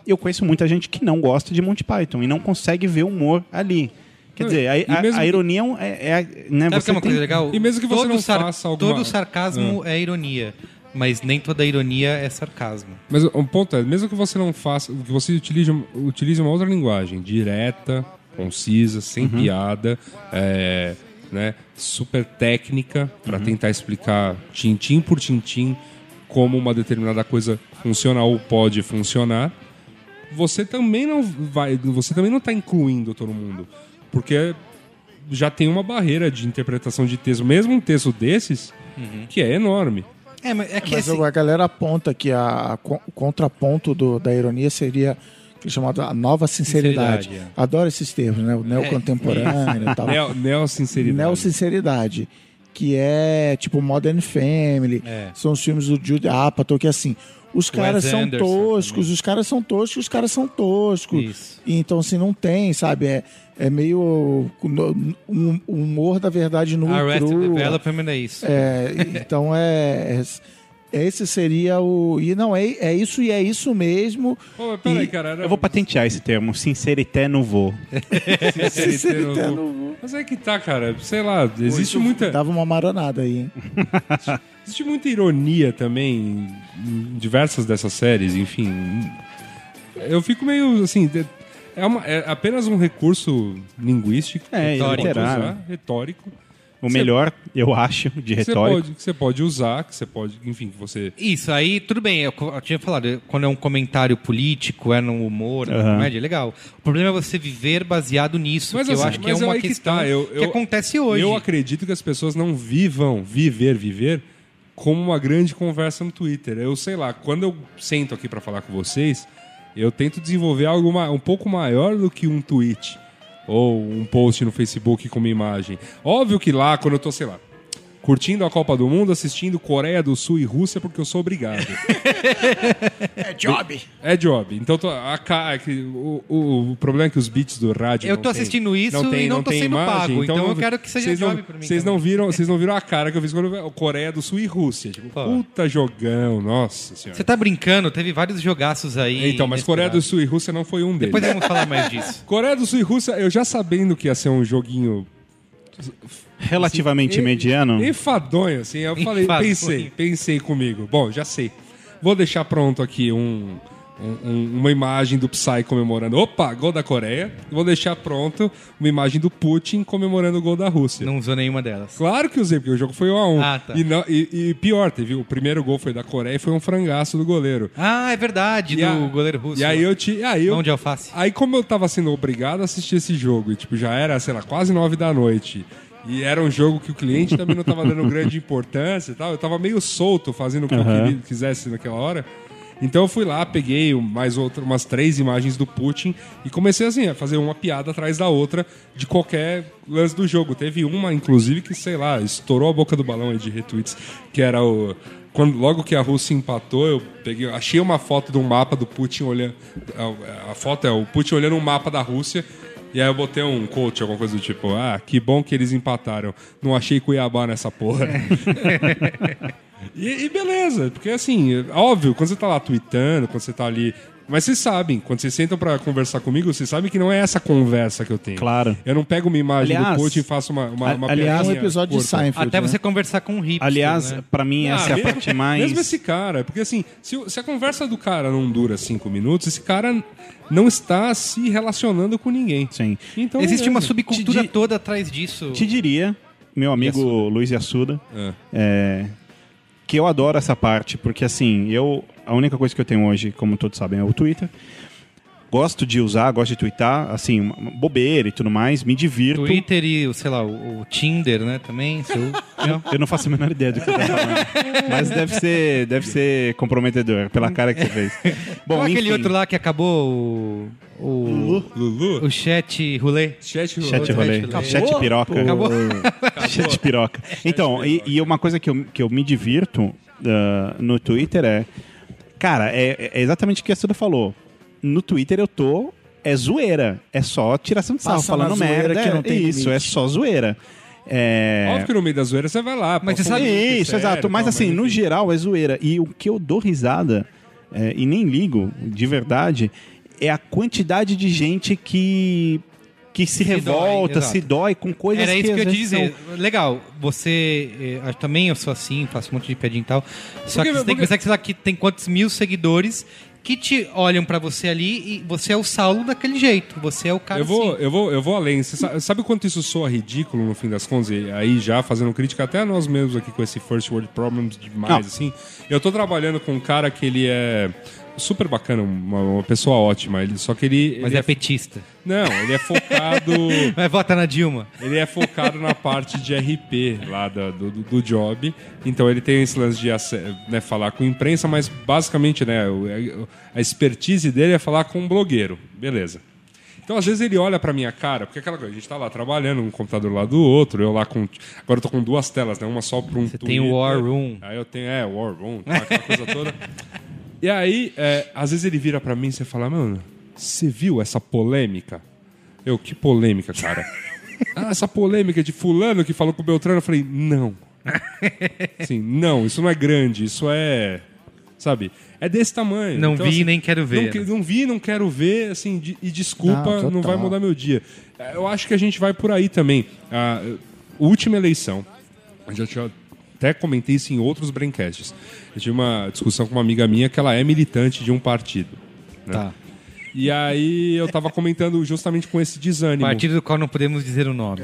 Speaker 2: Eu conheço muita gente que não gosta de Monty Python e não consegue ver humor ali. Quer
Speaker 3: Não,
Speaker 2: dizer, a, a- a
Speaker 3: que-
Speaker 2: ironia é, é, né,
Speaker 1: Sabe que é uma
Speaker 2: tem-
Speaker 1: coisa legal?
Speaker 3: E mesmo que você
Speaker 1: Todo
Speaker 3: não
Speaker 1: sar-
Speaker 3: faça alguma-
Speaker 1: Todo sarcasmo é ironia. Mas nem toda ironia é sarcasmo.
Speaker 3: Mas um ponto é, mesmo que você não faça, que você utilize, utilize uma outra linguagem, direta, concisa, sem
Speaker 2: Uhum.
Speaker 3: piada, é, né, super técnica, para
Speaker 2: Uhum.
Speaker 3: tentar explicar tintim por tintim como uma determinada coisa funciona ou pode funcionar, você também não vai, você também não está incluindo todo mundo, porque já tem uma barreira de interpretação de texto, mesmo um texto desses,
Speaker 2: Uhum.
Speaker 3: que é enorme.
Speaker 1: É, mas é que
Speaker 4: Mas
Speaker 1: assim,
Speaker 4: a galera aponta que a, a o contraponto do- da ironia seria que é chamado a nova sinceridade.
Speaker 1: Sinceridade,
Speaker 4: Adoro esses termos, né? O neocontemporâneo e tal.
Speaker 3: Neo, neo-sinceridade.
Speaker 4: Neo-sinceridade. Que é tipo Modern Family.
Speaker 1: É.
Speaker 4: São os filmes do Jude Apatow, que assim. Os caras são
Speaker 1: Anderson
Speaker 4: toscos,
Speaker 1: também.
Speaker 4: os caras são toscos, os caras são toscos.
Speaker 1: Isso.
Speaker 4: Então, assim, não tem, sabe? É, é meio um humor da verdade no
Speaker 1: Arrested. Development é isso.
Speaker 4: É, então é, é- Esse seria o. E não, é, é isso e é isso mesmo.
Speaker 3: Pô, peraí,
Speaker 4: E-
Speaker 3: cara. Era...
Speaker 2: Eu vou patentear esse termo, sincerité nouveau.
Speaker 3: Sincerité no- Mas é que tá, cara. Sei lá, existe muita,
Speaker 4: Dava uma maronada aí, hein?
Speaker 3: existe muita ironia também em diversas dessas séries, enfim. Eu fico meio assim. É, uma- é apenas um recurso linguístico,
Speaker 2: É,
Speaker 3: retórico,
Speaker 2: literário.
Speaker 3: usar, retórico.
Speaker 2: O melhor, eu acho, de
Speaker 3: Que você,
Speaker 2: retórica.
Speaker 3: pode, que você pode usar, que você pode, enfim, que você.
Speaker 1: Isso, aí tudo bem, eu, eu tinha falado, quando é um comentário político, é no humor, na
Speaker 2: Aham.
Speaker 1: comédia, legal. O problema é você viver baseado nisso,
Speaker 3: Mas
Speaker 1: que eu
Speaker 3: assim,
Speaker 1: acho que é uma
Speaker 3: aí que
Speaker 1: questão
Speaker 3: tá, eu-
Speaker 1: que
Speaker 3: eu-
Speaker 1: acontece hoje.
Speaker 3: Eu acredito que as pessoas não vivam, viver, viver, como uma grande conversa no Twitter. Eu sei lá, quando eu sento aqui pra falar com vocês, eu tento desenvolver algo um pouco maior do que um tweet ou um post no Facebook com uma imagem. Óbvio que lá, quando eu tô, sei lá, curtindo a Copa do Mundo, assistindo Coreia do Sul e Rússia, porque eu sou obrigado.
Speaker 4: É job.
Speaker 3: É job. Então tô- a, ca- é o, o- o problema é que os beats do rádio.
Speaker 1: Eu
Speaker 3: não
Speaker 1: tô
Speaker 3: tem-
Speaker 1: assistindo isso e não tô
Speaker 3: tem
Speaker 1: sendo pago, então eu quero que seja
Speaker 3: não-
Speaker 1: job pra mim
Speaker 3: Vocês não viram, vocês não viram a cara que eu fiz quando eu- Coreia do Sul e Rússia. Tipo,
Speaker 1: Pô.
Speaker 3: puta jogão, nossa senhora.
Speaker 1: Você tá brincando, teve vários jogaços aí.
Speaker 3: Então, mas Coreia do. Sul e Rússia não foi um deles.
Speaker 1: Depois vamos falar mais disso.
Speaker 3: Coreia do Sul e Rússia, eu já sabendo que ia ser um joguinho
Speaker 2: Relativamente mediano.
Speaker 3: enfadonho, assim, eu falei,
Speaker 1: Enfadonho.
Speaker 3: pensei, pensei comigo. Bom, já sei. Vou deixar pronto aqui um, um- um- uma imagem do Psy comemorando. Opa, gol da Coreia. Vou deixar pronto uma imagem do Putin comemorando o gol da Rússia.
Speaker 1: Não usou nenhuma delas.
Speaker 3: Claro que usei, porque o jogo foi 1 a 1
Speaker 1: Ah, tá.
Speaker 3: e, não- e- e pior, teve o primeiro gol foi da Coreia e foi um frangaço do goleiro.
Speaker 1: Ah, é verdade,
Speaker 3: E
Speaker 1: do
Speaker 3: a-
Speaker 1: goleiro russo.
Speaker 3: E aí eu te. Aí eu,
Speaker 1: Mão de alface.
Speaker 3: Aí, como eu tava sendo obrigado a assistir esse jogo, e tipo, já era, sei lá, quase nove da noite. E era um jogo que o cliente também não tava dando grande importância e tal. Eu tava meio solto fazendo o que eu
Speaker 2: Aham.
Speaker 3: queria- quisesse naquela hora. Então eu fui lá, peguei mais outra, umas três imagens do Putin e comecei assim, a fazer uma piada atrás da outra de qualquer lance do jogo. Teve uma, inclusive, que, sei lá, estourou a boca do balão aí de retweets, que era o. Quando, logo que a Rússia empatou, eu peguei, achei uma foto de um mapa do Putin olhando. A, a foto é o Putin olhando um mapa da Rússia. E aí eu botei um coach, alguma coisa do tipo, ah, que bom que eles empataram. Não achei Cuiabá nessa porra. E, e beleza, porque assim, é óbvio, quando você tá lá tweetando, quando você tá ali. Mas vocês sabem, quando vocês sentam pra conversar comigo, vocês sabem que não é essa conversa que eu tenho.
Speaker 2: Claro.
Speaker 3: Eu não pego uma imagem
Speaker 2: Aliás-
Speaker 3: do coach e faço uma, uma, uma
Speaker 2: aliás,
Speaker 4: É um episódio de. Seinfeld.
Speaker 1: Até
Speaker 4: né?
Speaker 1: você conversar com um hipster,
Speaker 2: Aliás,
Speaker 1: né?
Speaker 2: pra mim, essa é a parte mais.
Speaker 3: Mesmo esse cara, porque assim, se, se a conversa do cara não dura cinco minutos, esse cara não está se relacionando com ninguém.
Speaker 2: Sim.
Speaker 3: Então,
Speaker 1: Existe uma
Speaker 3: beleza.
Speaker 1: subcultura toda atrás disso.
Speaker 2: Te diria, meu amigo Luiz Yassuda,
Speaker 3: É.
Speaker 2: é, que eu adoro essa parte, porque assim, eu a única coisa que eu tenho hoje, como todos sabem, é o Twitter. Gosto de usar, gosto de twittar, assim, bobeira e tudo mais, me divirto.
Speaker 1: Twitter e, o, sei lá, o, o Tinder, né, também. Seu, não?
Speaker 2: Eu não faço a menor ideia do que você tá falando. Mas deve ser, deve ser comprometedor, pela cara que você fez. Bom,
Speaker 1: Qual aquele
Speaker 2: enfim,
Speaker 1: outro lá que acabou o... O,
Speaker 3: Lulu?
Speaker 1: o chat rolê?
Speaker 3: Chat,
Speaker 2: Chat rolê.
Speaker 1: Acabou?
Speaker 2: Chat piroca.
Speaker 1: Acabou?
Speaker 2: Chat piroca. Então, e, e uma coisa que eu, que eu me divirto ah, no Twitter é. Cara, é, é exatamente o que a Suda falou. No Twitter eu tô. É zoeira. É só tiração de sarro, falando merda.
Speaker 4: que não
Speaker 2: é
Speaker 4: tem
Speaker 2: isso,
Speaker 4: limite.
Speaker 2: é só zoeira. É.
Speaker 3: Óbvio que no meio da zoeira você vai lá.
Speaker 1: Mas você sabe-
Speaker 2: Isso,
Speaker 3: sério,
Speaker 2: exato. Mas assim, no geral é zoeira. E o que eu dou risada, é, e nem ligo, de verdade, é a quantidade de gente que. Que se,
Speaker 1: Se dói,
Speaker 2: revolta,
Speaker 1: exato.
Speaker 2: se dói com coisas
Speaker 1: Era isso que eu ia dizer. Legal, você. eh, eu também eu sou assim, faço um monte de piadinha e tal. Só
Speaker 3: Porque-
Speaker 1: que você tem
Speaker 3: porque-
Speaker 1: que pensar que, lá, que tem quantos mil seguidores que te olham pra você ali e você é o Saulo daquele jeito. Você é o cara
Speaker 3: Eu vou,
Speaker 1: assim.
Speaker 3: eu, vou, eu vou além. Você sabe, sabe o quanto isso soa ridículo no fim das contas? E aí já fazendo crítica até a nós mesmos aqui com esse First World Problems demais,
Speaker 2: Não.
Speaker 3: assim. Eu tô trabalhando com um cara que ele é super bacana, uma, uma pessoa ótima. Ele, só que ele.
Speaker 1: Mas
Speaker 3: ele
Speaker 1: é petista.
Speaker 3: Não, ele é focado.
Speaker 1: Mas vota na Dilma.
Speaker 3: Ele é focado na parte de RP lá do, do, do job. Então ele tem esse lance de né, falar com imprensa, mas basicamente né, o- a expertise dele é falar com um blogueiro. Beleza. Então, às vezes, ele olha pra minha cara, porque é aquela coisa, a gente tá lá trabalhando, um computador lá do outro, eu lá com. Agora eu tô com duas telas, né? Uma só pra um
Speaker 1: Você tem o War Room.
Speaker 3: Aí eu tenho, é, War Room, tá, aquela coisa toda. E aí, é, às vezes ele vira pra mim e você fala, mano, você viu essa polêmica? Eu, que polêmica, cara? ah, essa polêmica de fulano que falou com o Beltrano. Eu falei, não. Assim, não, isso não é grande, isso é. Sabe? É desse tamanho.
Speaker 1: Não vi
Speaker 3: assim,
Speaker 1: nem quero ver,
Speaker 3: Não,
Speaker 1: né?
Speaker 3: não vi, não quero ver, assim, de- e desculpa,
Speaker 4: Não,
Speaker 3: não, vai mudar meu dia. Eu acho que a gente vai por aí também. A última eleição, eu já tinha até comentei isso em outros braincasts. Eu tive uma discussão com uma amiga minha que ela é militante de um partido. né?
Speaker 1: Tá.
Speaker 3: E aí eu tava comentando justamente com esse desânimo.
Speaker 1: Partido do qual não podemos dizer o nome.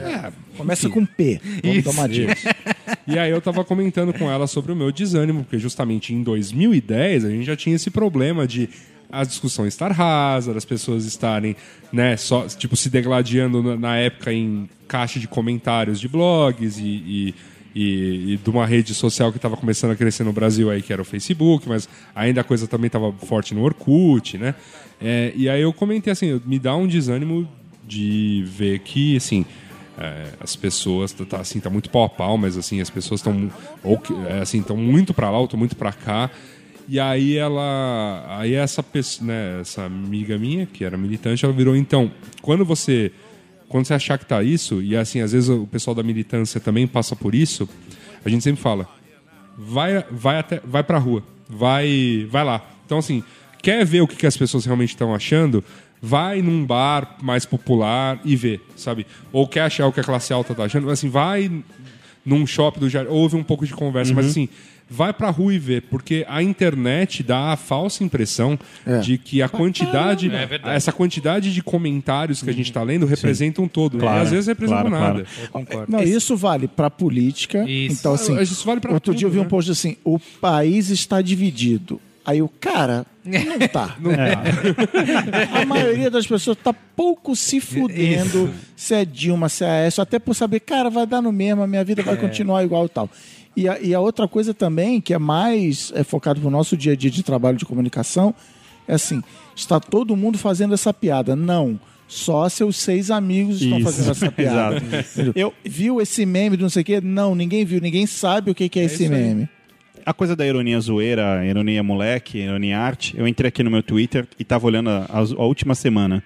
Speaker 4: Começa com P. Vamos
Speaker 1: Isso.
Speaker 4: tomar dica.
Speaker 3: E aí eu tava comentando com ela sobre o meu desânimo, porque justamente em 2010 a gente já tinha esse problema de a discussão estar rasa, das pessoas estarem, né, só, tipo, se degladiando na, na época em caixa de comentários de blogs e, e, e- e de uma rede social que estava começando a crescer no Brasil aí, que era o Facebook, mas ainda a coisa também estava forte no Orkut, né? É, e aí eu comentei assim, me dá um desânimo de ver que, assim, é, as pessoas tá, tá, assim tá muito pau a pau mas assim as pessoas estão ou é, assim estão muito pra lá ou estão muito pra cá e aí ela aí essa né essa amiga minha que era militante ela virou então quando você quando você achar que tá isso e assim às vezes o pessoal da militância também passa por isso a gente sempre fala vai vai até vai pra rua vai vai lá. Então assim quer ver o que, que as pessoas realmente estão achando? Vai num bar mais popular e vê sabe? Ou quer achar o que a classe alta tá achando? Assim vai num shopping do jardim ouve um pouco de conversa mas assim vai pra rua e vê porque a internet dá a falsa impressão
Speaker 4: É.
Speaker 3: de que a quantidade
Speaker 1: É
Speaker 3: essa quantidade de comentários que a gente tá lendo representa um todo
Speaker 2: Claro,
Speaker 3: e às vezes representa
Speaker 2: claro,
Speaker 3: nada
Speaker 1: concordo.
Speaker 4: Não, isso vale pra política.
Speaker 1: Isso.
Speaker 4: Então, assim,
Speaker 3: Isso vale pra
Speaker 4: outro
Speaker 3: tudo,
Speaker 4: dia eu vi um
Speaker 3: né?
Speaker 4: post assim: o país está dividido. Aí o cara, não tá. A maioria das pessoas tá pouco se fudendo se é Dilma, se é Aécio, até por saber, cara, vai dar no mesmo, a minha vida vai continuar igual e tal. E a, e a outra coisa também, que é mais é, focado pro nosso dia a dia de trabalho de comunicação, é assim: está todo mundo fazendo essa piada. Não. Só seus seis amigos estão
Speaker 2: Isso.
Speaker 4: fazendo essa piada.
Speaker 2: Eu-
Speaker 4: Viu esse meme do não sei o quê? Não, ninguém viu, ninguém sabe o que, que é, esse
Speaker 3: isso aí.
Speaker 4: meme.
Speaker 2: A coisa da ironia zoeira, ironia moleque, ironia arte, eu entrei aqui no meu Twitter e tava olhando a, a- a última semana.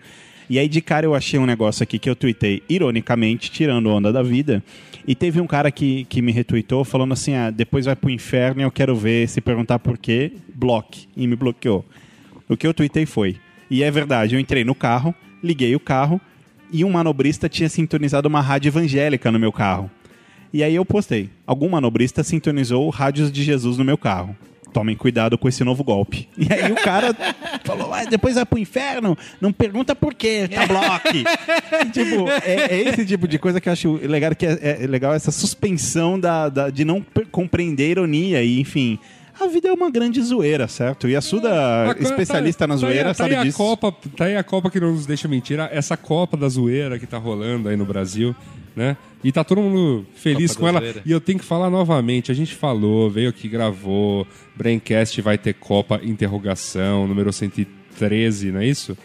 Speaker 2: E aí de cara eu achei um negócio aqui que eu tuitei ironicamente, tirando onda da vida. E teve um cara que, que me retweetou falando assim: ah, depois vai pro inferno e eu quero ver, se perguntar por quê, bloque. E me bloqueou. O que eu tuitei foi. E é verdade, eu entrei no carro, liguei o carro e um manobrista tinha sintonizado uma rádio evangélica no meu carro. E aí eu postei. Algum manobrista sintonizou rádios de Jesus no meu carro. Tomem cuidado com esse novo golpe. E aí o cara falou, ah, depois vai pro inferno, não pergunta por quê, tá bloque. Tipo, é, é esse tipo de coisa que eu acho legal, que é, é legal essa suspensão da, da- de não compreender a ironia e, enfim... A vida é uma grande zoeira, certo? E a Suda,
Speaker 3: Ah,
Speaker 2: especialista
Speaker 3: tá-
Speaker 2: na
Speaker 3: tá
Speaker 2: zoeira,
Speaker 3: tá
Speaker 2: sabe
Speaker 3: aí a
Speaker 2: disso.
Speaker 3: Copa, tá aí a Copa que não nos deixa mentir, essa Copa da zoeira que tá rolando aí no Brasil, né? E tá todo mundo feliz
Speaker 1: Copa
Speaker 3: com ela. E eu tenho que falar novamente, a gente falou, veio aqui, gravou, Braincast vai ter Copa Interrogação, número 113, não é isso?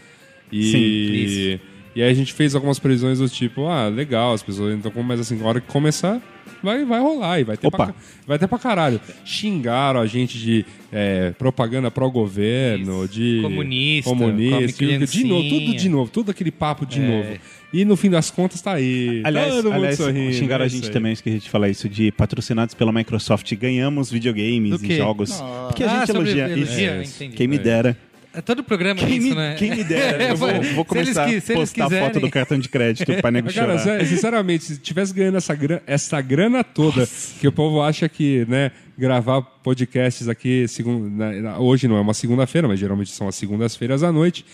Speaker 3: E,
Speaker 2: Sim,
Speaker 3: e aí a gente fez algumas previsões do tipo, ah, legal, as pessoas então, mas assim, na hora que começar, vai, vai rolar e vai ter,
Speaker 2: Opa.
Speaker 3: pra, vai ter pra caralho. Xingaram a gente de é, propaganda pró-governo, de
Speaker 1: Comunista,
Speaker 3: comunista, de
Speaker 1: criancinha.
Speaker 3: novo, tudo de novo, tudo aquele papo de novo. E no fim das contas tá aí.
Speaker 2: Aliás,
Speaker 3: todo mundo
Speaker 2: aliás
Speaker 3: sorrindo,
Speaker 2: xingaram
Speaker 3: é
Speaker 2: a gente
Speaker 3: aí.
Speaker 2: também, esqueci de falar isso, de patrocinados pela Microsoft, ganhamos videogames e jogos. Porque a
Speaker 1: Ah,
Speaker 2: gente
Speaker 1: sobre
Speaker 2: elogia. isso.
Speaker 1: entendi.
Speaker 2: Quem me dera.
Speaker 1: É todo programa
Speaker 2: Quem,
Speaker 1: isso,
Speaker 2: me,
Speaker 1: né?
Speaker 2: quem me dera. Eu vou, vou
Speaker 1: eles
Speaker 2: começar
Speaker 1: se
Speaker 2: a
Speaker 1: eles
Speaker 2: postar
Speaker 1: quiserem.
Speaker 2: foto do cartão de crédito pra nego
Speaker 3: Cara,
Speaker 2: chorar.
Speaker 3: sinceramente, se tivesse ganhando essa grana, essa grana toda, que o povo acha que, né, gravar podcasts aqui segun- na- na- hoje não é uma segunda-feira, mas geralmente são as segundas-feiras à noite.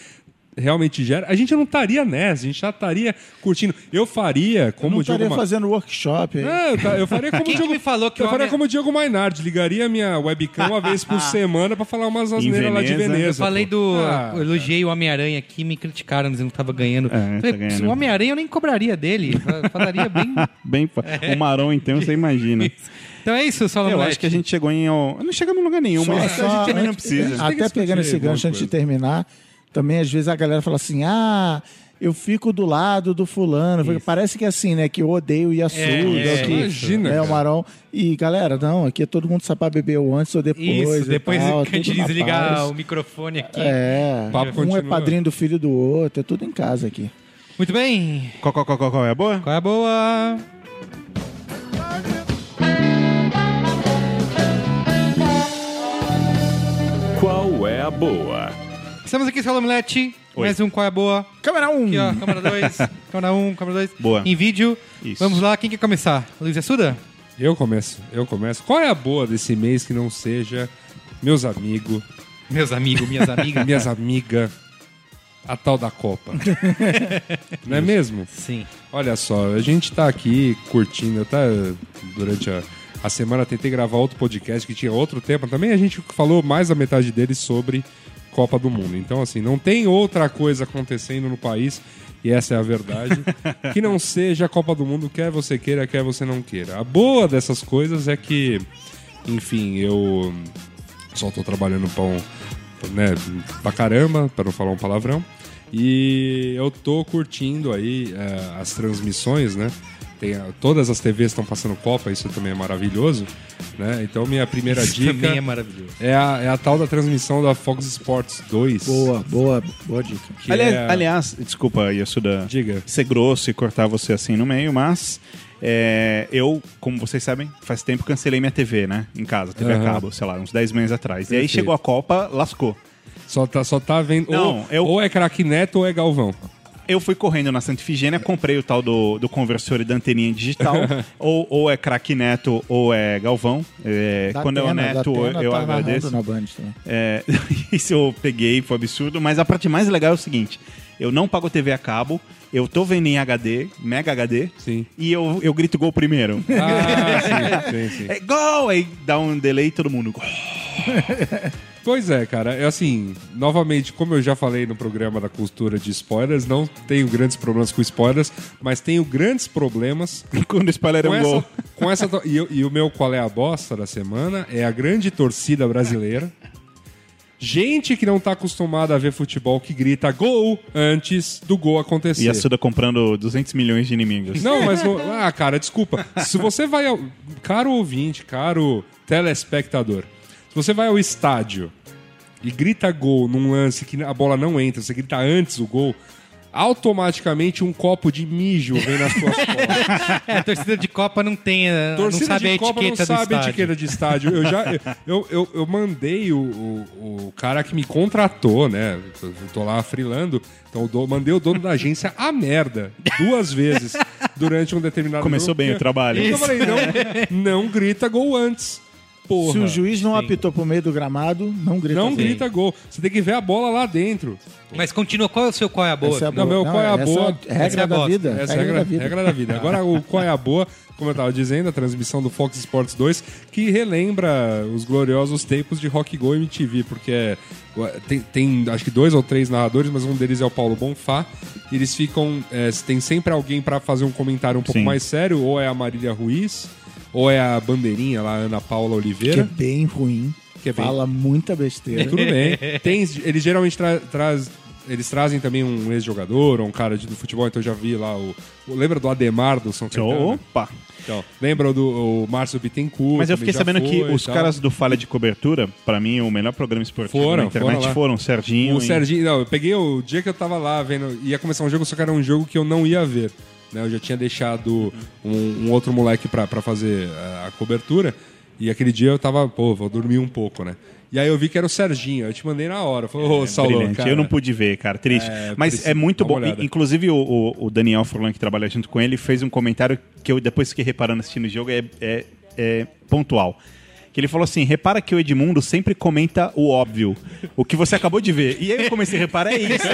Speaker 3: Realmente gera. A gente não estaria nessa, a gente já estaria curtindo. Eu faria como
Speaker 4: Não
Speaker 3: o Diogo
Speaker 4: estaria
Speaker 3: Ma-
Speaker 4: fazendo workshop aí.
Speaker 3: É, eu, eu faria como
Speaker 1: Quem
Speaker 3: o
Speaker 1: que
Speaker 3: Diogo
Speaker 1: me falou que
Speaker 3: Eu faria
Speaker 1: homem-
Speaker 3: como o Diogo Mainardi, ligaria minha webcam uma vez por semana pra falar umas asneiras lá de
Speaker 2: Veneza.
Speaker 3: Veneza.
Speaker 1: Eu falei
Speaker 3: pô.
Speaker 1: do.
Speaker 3: Ah,
Speaker 1: eu elogiei o Homem-Aranha aqui, me criticaram dizendo que tava ganhando.
Speaker 2: É,
Speaker 1: Falei,
Speaker 2: tá ganhando.
Speaker 1: O Homem-Aranha eu nem cobraria dele. fa- Falaria bem.
Speaker 2: Bem, fa- o Marão, então, você imagina.
Speaker 1: Então é isso, Solomon.
Speaker 2: Eu acho que a gente chegou em. Não chegamos em lugar nenhum,
Speaker 4: Só-
Speaker 2: mas
Speaker 4: só-
Speaker 2: a gente também não precisa.
Speaker 4: Até pegando esse gancho antes de terminar, também às vezes a galera fala assim: ah, eu fico do lado do fulano. Parece que é assim, né? Que eu odeio o Yasuda,
Speaker 1: É,
Speaker 4: que
Speaker 3: imagina,
Speaker 4: é o. Marão. E galera, não, aqui todo mundo sabe pra beber ou antes ou depois.
Speaker 1: Isso, depois
Speaker 4: tal,
Speaker 1: que a gente
Speaker 4: tudo na
Speaker 1: desliga
Speaker 4: paz.
Speaker 1: o microfone aqui.
Speaker 4: É,
Speaker 3: O papo
Speaker 4: um é
Speaker 3: continua.
Speaker 4: padrinho do filho do outro, é tudo em casa aqui.
Speaker 1: Muito bem.
Speaker 2: Qual, qual, qual, qual, qual é a boa?
Speaker 1: Qual é a boa?
Speaker 6: Qual é a boa?
Speaker 1: Estamos aqui, Solomilete.
Speaker 2: Oi.
Speaker 1: Mais um Qual é a boa?
Speaker 4: Câmera 1!
Speaker 1: Aqui, ó, câmera 2, câmera 1, câmera 2.
Speaker 2: Boa.
Speaker 1: Em vídeo.
Speaker 2: Isso.
Speaker 1: Vamos lá, quem quer começar? Luiz Assuda?
Speaker 3: Eu começo, eu começo. Qual é a boa desse mês que não seja meus amigos,
Speaker 1: Meus amigos, minhas amigas.
Speaker 3: minhas amigas, a tal da Copa. Não é mesmo?
Speaker 1: Sim.
Speaker 3: Olha só, a gente tá aqui curtindo, tá? Durante a, a semana tentei gravar outro podcast que tinha outro tema. Também a gente falou mais da metade dele sobre Copa do Mundo. Então, assim, não tem outra coisa acontecendo no país, e essa é a verdade, que não seja a Copa do Mundo, quer você queira, quer você não queira. A boa dessas coisas é que, enfim, eu só tô trabalhando pão, né, pra caramba, pra não falar um palavrão. E eu tô curtindo aí eh, as transmissões, né? Tem, a- todas as TVs estão passando Copa, isso também é maravilhoso, né? Então minha primeira
Speaker 1: Isso
Speaker 3: dica
Speaker 1: também é maravilhoso.
Speaker 3: é a, é a tal da transmissão da Fox Sports 2.
Speaker 4: Boa, boa, boa dica.
Speaker 2: Aliás,
Speaker 3: é...
Speaker 2: aliás, desculpa, Yasuda,
Speaker 3: Diga.
Speaker 2: ser grosso e cortar você assim no meio, mas é, eu, como vocês sabem, faz tempo cancelei minha TV, né? Em casa, TV a
Speaker 3: Aham.
Speaker 2: cabo, sei lá, uns 10 meses atrás. E aí
Speaker 3: Perfeito.
Speaker 2: chegou a Copa, lascou.
Speaker 3: Só tá, só tá vendo.
Speaker 2: Não,
Speaker 3: ou,
Speaker 2: eu-
Speaker 3: ou é craque Neto ou é Galvão.
Speaker 2: Eu fui correndo na Santa Ifigênia, comprei o tal do, do conversor e da anteninha digital. ou, ou é craque Neto ou é Galvão. É,
Speaker 4: Da
Speaker 2: quando é o Neto,
Speaker 4: Atena
Speaker 2: eu
Speaker 4: tá
Speaker 2: agradeço.
Speaker 4: Na Band também.
Speaker 2: É, isso eu peguei, foi absurdo. Mas a parte mais legal é o seguinte: eu não pago TV a cabo, eu tô vendo em HD, Mega HD,
Speaker 3: Sim.
Speaker 2: e eu, eu grito gol primeiro.
Speaker 3: Ah, sim, sim, sim.
Speaker 2: É gol! Aí dá um delay e todo mundo. "Gol".
Speaker 3: Pois é, cara. É assim, novamente, como eu já falei no programa da cultura de spoilers, não tenho grandes problemas com spoilers, mas tenho grandes problemas
Speaker 2: Quando o spoiler é um
Speaker 3: essa.
Speaker 2: gol.
Speaker 3: Com essa e, e o meu qual é a bosta da semana é a grande torcida brasileira. Gente que não tá acostumada a ver futebol que grita gol antes do gol acontecer.
Speaker 2: E a Suda comprando 200 milhões de inimigos.
Speaker 3: Não, mas. não- Ah, cara, desculpa. Se você vai ao. Caro ouvinte, caro telespectador, se você vai ao estádio e grita gol num lance que a bola não entra, você grita antes o gol, automaticamente um copo de mijo vem nas suas costas.
Speaker 1: É, a torcida de Copa não tem. eh,
Speaker 3: Torcida
Speaker 1: não sabe a
Speaker 3: de Copa não
Speaker 1: etiqueta do
Speaker 3: sabe a etiqueta de estádio. Eu já eu, eu, eu mandei o, o, o cara que me contratou, né? Eu tô lá frilando. Então eu dou- mandei o dono da agência a merda duas vezes durante um determinado
Speaker 2: Começou
Speaker 3: jogo,
Speaker 2: bem
Speaker 3: porque
Speaker 2: o trabalho.
Speaker 3: Eu falei, não, não grita gol antes. Porra.
Speaker 4: Se o juiz não apitou pro meio do gramado, não grita.
Speaker 3: Não
Speaker 4: gol.
Speaker 3: grita gol. Você tem que ver a bola lá dentro.
Speaker 1: Mas continua, qual é o seu qual é a boa?
Speaker 4: Essa é a
Speaker 3: Não,
Speaker 4: boa.
Speaker 3: meu, qual é a
Speaker 4: essa
Speaker 3: boa?
Speaker 4: é a regra
Speaker 1: Essa é a
Speaker 4: da
Speaker 1: bosta.
Speaker 4: vida.
Speaker 3: Essa é a
Speaker 4: regra
Speaker 3: regra,
Speaker 4: da vida.
Speaker 3: regra da vida. Agora, o qual é a boa, como eu tava dizendo, a transmissão do Fox Sports 2, que relembra os gloriosos tempos de Rock Go MTV, porque é, tem, tem, acho que dois ou três narradores, mas um deles é o Paulo Bonfá. E eles ficam. é, tem sempre alguém pra fazer um comentário um pouco
Speaker 2: Sim.
Speaker 3: mais sério, ou é a Marília Ruiz, ou é a bandeirinha lá, a Ana Paula
Speaker 4: Que é
Speaker 3: Oliveira.
Speaker 4: bem ruim.
Speaker 3: Que é bem-
Speaker 4: Fala muita besteira.
Speaker 3: Tudo bem. Tem, eles geralmente tra traz, eles trazem também um ex-jogador ou um cara de, do futebol, então eu já vi lá o. lembra do Ademar do São Caetano?
Speaker 2: Opa!
Speaker 3: Então, lembra do o Márcio Bittencourt?
Speaker 2: Mas eu fiquei sabendo que os
Speaker 3: tal.
Speaker 2: caras do Falha de Cobertura, pra mim, o melhor programa esportivo
Speaker 3: Foram,
Speaker 2: na internet
Speaker 3: foram
Speaker 2: foram, Serginho.
Speaker 3: O
Speaker 2: e-
Speaker 3: Serginho, não, eu peguei o dia que eu tava lá vendo, ia começar um jogo, só que era um jogo que eu não ia ver. Né? Eu já tinha deixado um, um outro moleque pra fazer a, a cobertura, e aquele dia eu tava, pô, vou dormir um pouco, né? E aí eu vi que era o Serginho, eu te mandei na hora. Falei, ô, Saulão,
Speaker 2: Brilhante.
Speaker 3: cara.
Speaker 2: Eu não pude ver, cara, triste.
Speaker 3: É,
Speaker 2: Mas
Speaker 3: precisa-
Speaker 2: é muito bom.
Speaker 3: olhada.
Speaker 2: Inclusive, o, o- o Daniel Furlan, que trabalha junto com ele, fez um comentário que eu depois fiquei reparando assistindo o jogo, é, é- é pontual. Que ele falou assim: repara que o Edmundo sempre comenta o óbvio, o que você acabou de ver. E aí eu comecei a reparar, é isso.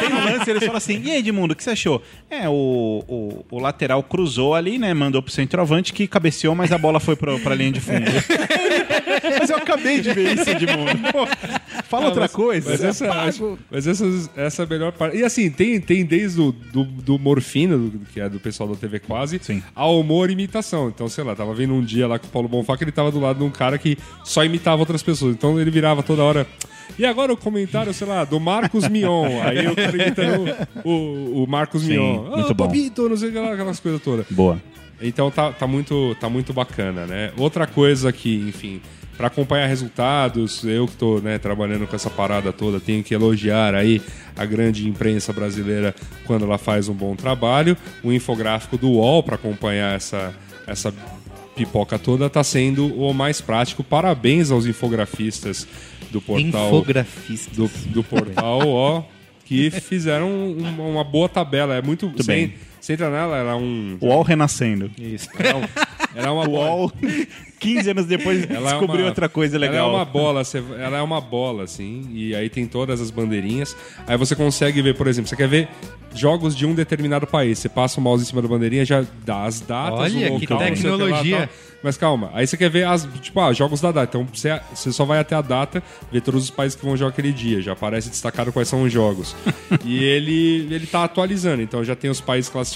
Speaker 2: Tem um lance, ele fala assim: e aí, Edmundo, o que você achou? É, o, o, o lateral cruzou ali, né? Mandou pro centroavante que cabeceou, mas a bola foi pro, pra linha de fundo. mas eu acabei de ver isso, Edmundo. Pô, fala outra coisa.
Speaker 3: Mas essa, acho- mas essa, essa é a melhor parte. E assim, tem, tem desde o do, do Morfina, do- que é do pessoal da TV Quase,
Speaker 2: Sim.
Speaker 3: ao humor e imitação. Então, sei lá, tava vendo um dia lá com o Paulo Bonfá que ele tava do lado de um cara que só imitava outras pessoas. Então ele virava toda hora. E agora o comentário, sei lá, do Marcos Mion. Aí eu cara imitando o, o Marcos
Speaker 2: Sim,
Speaker 3: Mion.
Speaker 2: muito
Speaker 3: Ah,
Speaker 2: bom.
Speaker 3: Papito, não sei o que lá, aquelas coisas todas.
Speaker 2: Boa.
Speaker 3: Então tá, tá, muito, tá muito bacana, né? Outra coisa que, enfim, para acompanhar resultados, eu que tô né, trabalhando com essa parada toda, tenho que elogiar aí a grande imprensa brasileira quando ela faz um bom trabalho. O infográfico do UOL para acompanhar essa, essa pipoca toda tá sendo o mais prático. Parabéns aos infografistas do portal
Speaker 1: Infografista.
Speaker 3: do, do portal, ó, que fizeram uma, uma boa tabela. É muito. você,
Speaker 2: bem.
Speaker 3: Você entra nela, era um.
Speaker 2: O UOL renascendo.
Speaker 1: Isso.
Speaker 3: Era, um- era uma boa.
Speaker 2: UOL 15 anos depois
Speaker 3: Ela é
Speaker 2: descobriu
Speaker 3: uma-
Speaker 2: outra coisa
Speaker 3: Ela
Speaker 2: legal.
Speaker 3: é uma bola, você- ela é uma bola, assim, e aí tem todas as bandeirinhas. Aí você consegue ver, por exemplo, você quer ver jogos de um determinado país. Você passa o mouse em cima da bandeirinha, já dá as datas,
Speaker 1: Olha,
Speaker 3: o
Speaker 1: que
Speaker 3: local, que
Speaker 1: tecnologia.
Speaker 3: Mas calma, aí você quer ver as, tipo, ah, jogos da data. Então você, você só vai até a data, ver todos os países que vão jogar aquele dia. Já aparece destacado quais são os jogos. e ele, ele tá atualizando, então já tem os países classificados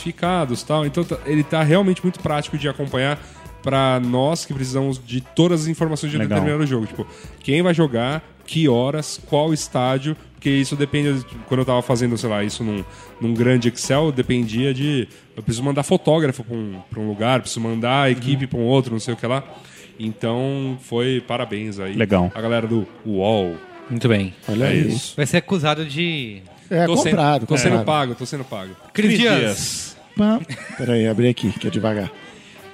Speaker 3: tal. Então tá- ele tá realmente muito prático de acompanhar para nós que precisamos de todas as informações de um determinado jogo. Tipo, quem vai jogar, que horas, qual estádio, porque isso depende. de- Quando eu tava fazendo, sei lá, isso num, num grande Excel, dependia de. Eu preciso mandar fotógrafo pra um, pra um lugar, preciso mandar a equipe pra um outro, não sei o que lá. Então, foi parabéns aí.
Speaker 2: Legal.
Speaker 3: A galera do UOL.
Speaker 1: Muito bem.
Speaker 4: Olha
Speaker 3: É isso.
Speaker 1: Vai ser acusado de.
Speaker 4: É
Speaker 3: Tô sendo-
Speaker 4: comprado.
Speaker 3: tô sendo pago, tô sendo pago.
Speaker 1: Cris Dias.
Speaker 4: Peraí, abri aqui, que é devagar.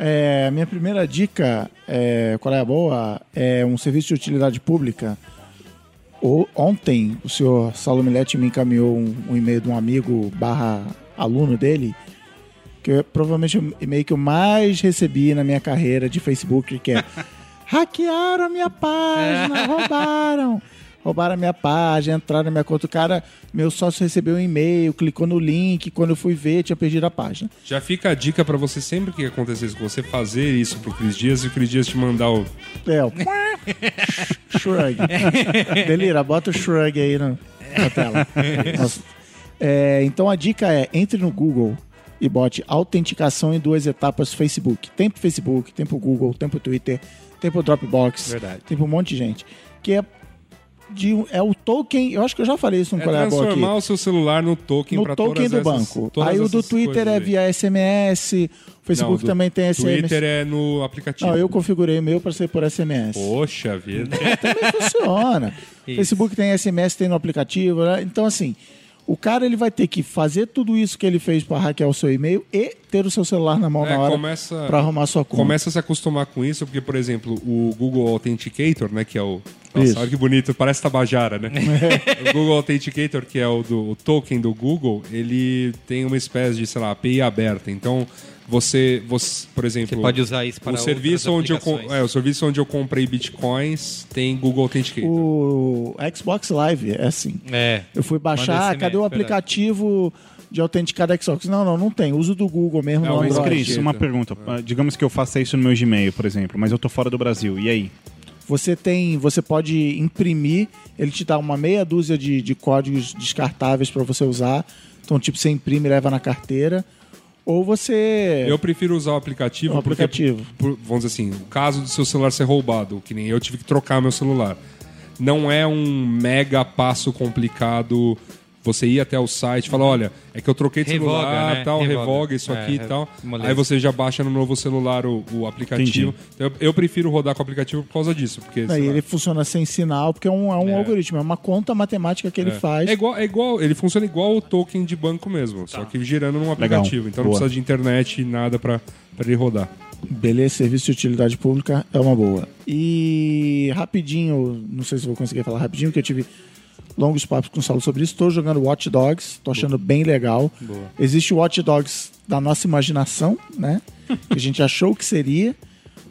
Speaker 4: É, minha primeira dica, é, qual é a boa? É um serviço de utilidade pública. O- ontem, o senhor Salomilete me encaminhou um, um e-mail de um amigo barra aluno dele, que é provavelmente o e-mail que eu mais recebi na minha carreira de Facebook, que é hackearam a minha página, roubaram. Roubaram a minha página, entraram na minha conta. O cara, meu sócio recebeu um e-mail, clicou no link, quando eu fui ver, tinha perdido a página.
Speaker 3: Já fica a dica pra você, sempre que acontecer isso com você, fazer isso pro Cris Dias e o Cris Dias te mandar o.
Speaker 4: É, o shrug. Delira, bota o shrug aí no, na tela. É, então a dica é, entre no Google e bote autenticação em duas etapas Facebook. Tem pro Facebook, tem pro Google, tem pro Twitter, tem pro Dropbox,
Speaker 1: Verdade.
Speaker 4: tem pro um monte de gente. Que é, de, um- é o token, eu acho que eu já falei isso no
Speaker 3: É
Speaker 4: Coreia Boa aqui.
Speaker 3: transformar o seu celular no token pra
Speaker 4: token do
Speaker 3: essas-
Speaker 4: banco. Aí o do Twitter é via SMS, o Facebook
Speaker 3: Não,
Speaker 4: também tem SMS.
Speaker 3: Twitter é no aplicativo.
Speaker 4: Não, eu configurei o meu para ser por SMS.
Speaker 3: Poxa vida.
Speaker 4: também funciona.
Speaker 1: Isso.
Speaker 4: Facebook tem SMS, tem no aplicativo. né? Então, assim, o cara ele vai ter que fazer tudo isso que ele fez para hackear o seu e-mail e ter o seu celular na mão
Speaker 3: É,
Speaker 4: na hora para arrumar sua conta.
Speaker 3: Começa a se acostumar com isso, porque, por exemplo, o Google Authenticator, né, que é o...
Speaker 4: Isso.
Speaker 3: Nossa, olha que bonito, parece Tabajara, né? o Google Authenticator, que é o, do, o token do Google, ele tem uma espécie de, sei lá, API aberta. Então, você, você por exemplo...
Speaker 1: Você pode usar isso para
Speaker 3: o serviço onde eu é, o serviço onde eu comprei bitcoins tem Google Authenticator.
Speaker 4: O Xbox Live é assim.
Speaker 1: É.
Speaker 4: Eu fui baixar, cadê o
Speaker 1: verdade.
Speaker 4: aplicativo de autenticar da Xbox? Não, não, não tem. Uso do Google mesmo
Speaker 3: É,
Speaker 4: no
Speaker 3: o
Speaker 2: Mas. Cris, uma pergunta. Ah, Digamos que eu faça isso no meu Gmail, por exemplo, mas eu tô fora do Brasil. E aí?
Speaker 4: Você tem, você pode imprimir, ele te dá uma meia dúzia de, de códigos descartáveis para você usar. Então, tipo, você imprime e leva na carteira. Ou você.
Speaker 3: Eu prefiro usar o aplicativo.
Speaker 4: O
Speaker 3: porque,
Speaker 4: aplicativo.
Speaker 3: por- vamos dizer assim, o caso do seu celular ser roubado, que nem eu tive que trocar meu celular. Não é um mega passo complicado. Você ir até o site e falar, olha, é que eu troquei de
Speaker 1: Revoga,
Speaker 3: celular,
Speaker 1: né?
Speaker 3: tal, revoga,
Speaker 1: Revoga.
Speaker 3: isso
Speaker 1: É,
Speaker 3: aqui e
Speaker 1: é,
Speaker 3: tal.
Speaker 1: moleza.
Speaker 3: Aí você já baixa no novo celular o, o aplicativo. Então, eu, eu prefiro rodar com o aplicativo por causa disso. Porque,
Speaker 4: ele funciona sem sinal, porque é um, é um
Speaker 3: É.
Speaker 4: algoritmo, é uma conta matemática que ele
Speaker 3: é.
Speaker 4: faz.
Speaker 3: É igual, é igual, ele funciona igual o token de banco mesmo, só que girando num aplicativo. Então não
Speaker 2: Boa.
Speaker 3: precisa de internet e nada pra pra ele rodar.
Speaker 4: Beleza, serviço de utilidade pública é uma boa. E rapidinho, não sei se vou conseguir falar rapidinho, porque eu tive longos papos com o Saulo sobre isso. Estou jogando Watch Dogs, estou achando bem legal. Existe o Watch Dogs da nossa imaginação, né? que a gente achou que seria.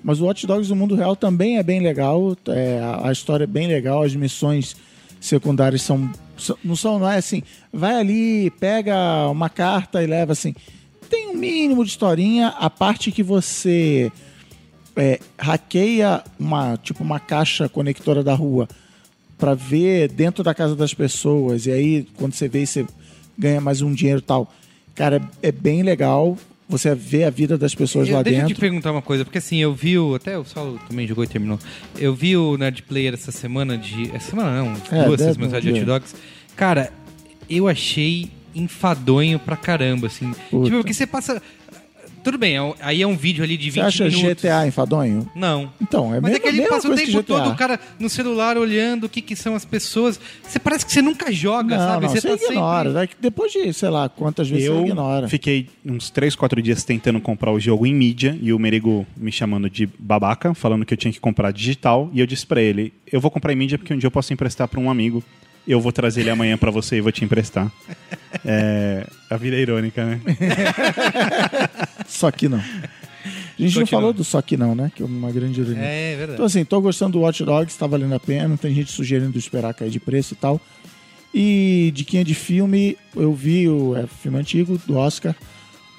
Speaker 4: Mas o Watch Dogs do mundo real também é bem legal. é, a, história é bem legal, as missões secundárias são, são- não são, não é assim, vai ali, pega uma carta e leva assim. Tem um mínimo de historinha, a parte que você é, hackeia uma, tipo uma caixa conectora da rua para ver dentro da casa das pessoas e aí quando você vê você ganha mais um dinheiro e tal. Cara, é bem legal. Você vê a vida das pessoas
Speaker 1: Eu-
Speaker 4: lá
Speaker 1: deixa eu te
Speaker 4: dentro.
Speaker 1: perguntar uma coisa, porque assim, eu vi o. Até o Saulo também jogou e terminou. Eu vi o Nerd Player essa semana de. Essa semana não,
Speaker 4: É,
Speaker 1: duas semanas de Hot. Dogs. Cara, eu achei enfadonho pra caramba, assim.
Speaker 4: Puta.
Speaker 1: Tipo, porque você passa. Tudo bem, é aí é um vídeo ali de 20
Speaker 4: Você acha
Speaker 1: minutos.
Speaker 4: GTA enfadonho?
Speaker 1: Não.
Speaker 4: Então, é
Speaker 1: Mas
Speaker 4: mesmo,
Speaker 1: é que ele passa o tempo todo o cara no celular olhando o que, que são as pessoas. Você parece que você nunca joga,
Speaker 4: Não,
Speaker 1: sabe?
Speaker 4: não, você,
Speaker 1: tá
Speaker 4: ignora.
Speaker 1: sempre.
Speaker 4: Que Depois de, sei lá, quantas vezes você
Speaker 2: Eu
Speaker 4: ignora.
Speaker 2: fiquei uns 3, 4 dias tentando comprar o jogo em mídia e o Merigo me chamando de babaca, falando que eu tinha que comprar digital. E eu disse pra ele: eu vou comprar em mídia porque um dia eu posso emprestar pra um amigo. Eu vou trazer ele amanhã pra você e vou te emprestar. É, a vida é irônica, né?
Speaker 4: Só que não. A gente não
Speaker 1: Continua.
Speaker 4: falou do Só Que Não, né? Que é uma grande ironia.
Speaker 1: É verdade.
Speaker 4: Então, assim, tô gostando do Watch Dogs, tá valendo a pena. Tem gente sugerindo esperar cair de preço e tal. E diquinha de filme, eu vi o é, filme antigo do Oscar,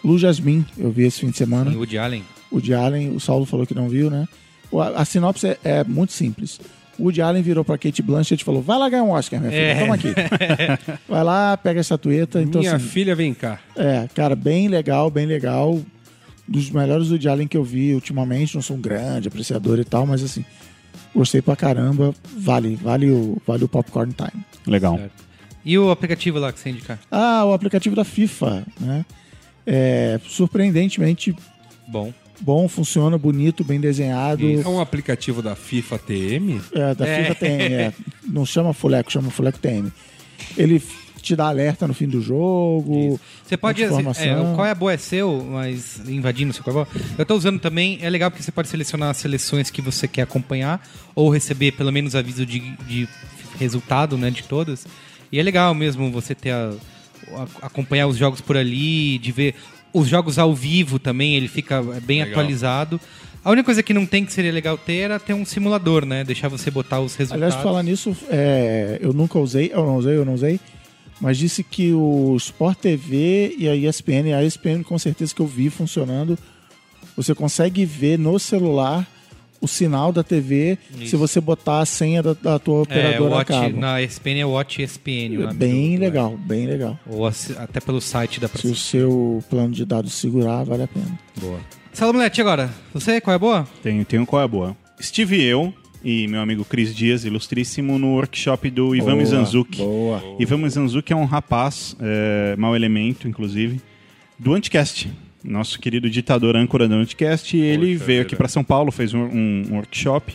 Speaker 4: Lu Jasmine, eu vi esse fim de semana.
Speaker 1: Sim, Woody Allen.
Speaker 4: O Woody Allen, o Saulo falou que não viu, né? O- A, a sinopse é, é muito simples. O Woody Allen virou pra Kate Blanchett e falou: vai lá ganhar um Oscar, minha filha,
Speaker 1: É.
Speaker 4: toma aqui. vai lá, pega a estatueta. Então,
Speaker 3: Minha
Speaker 4: assim,
Speaker 3: filha vem cá.
Speaker 4: é, cara, bem legal, bem legal. Dos melhores Woody Allen que eu vi ultimamente. Não sou um grande apreciador e tal, mas assim, gostei pra caramba. Vale, vale o, vale o popcorn time.
Speaker 2: Legal.
Speaker 1: Certo. E o aplicativo lá que você indicar?
Speaker 4: Ah, o aplicativo da FIFA, né? É surpreendentemente
Speaker 1: Bom.
Speaker 4: Bom, funciona, bonito, bem desenhado.
Speaker 3: É um aplicativo da FIFA TM?
Speaker 4: É, da
Speaker 1: É.
Speaker 4: FIFA tem, é, não chama Fuleco, chama Fuleco TM. Ele te dá alerta no fim do jogo.
Speaker 1: Você pode. assim, é,
Speaker 4: informação.
Speaker 1: o qual é a boa é seu, mas invadindo o seu qual é. Eu tô usando também, é legal porque você pode selecionar as seleções que você quer acompanhar ou receber pelo menos aviso de, de resultado, né, de todas. E é legal mesmo você ter a- acompanhar os jogos por ali, de ver os jogos ao vivo também, ele fica bem
Speaker 3: Legal.
Speaker 1: atualizado. A única coisa que não tem que seria legal ter era ter um simulador, né? Deixar você botar os resultados.
Speaker 4: Aliás, falar nisso, é, eu nunca usei, eu não usei, eu não usei, mas disse que o Sport TV e a ESPN, a ESPN com certeza que eu vi funcionando, você consegue ver no celular o sinal da TV se
Speaker 1: Isso.
Speaker 4: você botar a senha da, da tua
Speaker 1: é,
Speaker 4: operadora a
Speaker 1: Watch,
Speaker 4: cabo.
Speaker 1: na ESPN é Watch ESPN. nome
Speaker 4: Bem
Speaker 1: do-
Speaker 4: legal, bem legal.
Speaker 1: Ou até pelo site da
Speaker 4: Se o seu plano de dados segurar, vale a pena.
Speaker 1: Boa. Salomete, agora. Você, qual é a boa?
Speaker 2: Tenho, tenho qual é a boa. Estive eu e meu amigo Cris Dias, ilustríssimo, no workshop do Ivan
Speaker 4: Boa,
Speaker 2: Mizanzuki.
Speaker 4: Boa.
Speaker 2: Ivan Mizanzuki é um rapaz, é, mau elemento, inclusive, do Anticast. Nosso querido ditador âncora do Anticast. E ele
Speaker 3: Poxa
Speaker 2: veio
Speaker 3: vida.
Speaker 2: aqui para São Paulo, fez um, um workshop.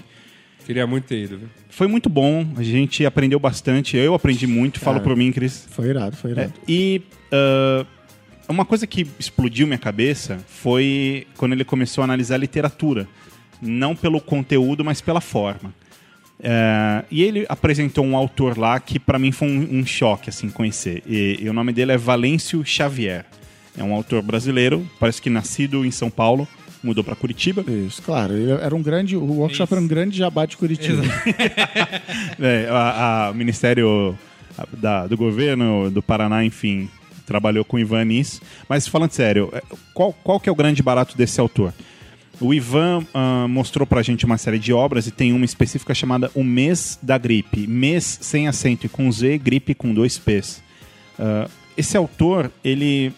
Speaker 3: Queria muito ter ido, viu?
Speaker 2: Foi muito bom, a gente aprendeu bastante. Eu aprendi muito, falo
Speaker 4: Cara.
Speaker 2: por mim, Cris.
Speaker 4: Foi irado, foi
Speaker 2: É,
Speaker 4: irado.
Speaker 2: e ah, uma coisa que explodiu minha cabeça foi quando ele começou a analisar literatura. Não pelo conteúdo, mas pela forma. É, e ele apresentou um autor lá que para mim foi um, um choque assim conhecer. E, e o nome dele é Valêncio Xavier. É um autor brasileiro, parece que nascido em São Paulo, mudou para Curitiba.
Speaker 4: Isso, claro. Ele era um grande, o workshop era um grande jabá de Curitiba.
Speaker 2: É, a, a- o Ministério da- do Governo do Paraná, enfim, trabalhou com o Ivan nisso. Mas falando sério, é, qual, qual que é o grande barato desse autor? O Ivan ah, mostrou pra gente uma série de obras e tem uma específica chamada O Mês da Gripe. Mês sem acento e com Z, gripe com dois P's. Ah, esse autor, ele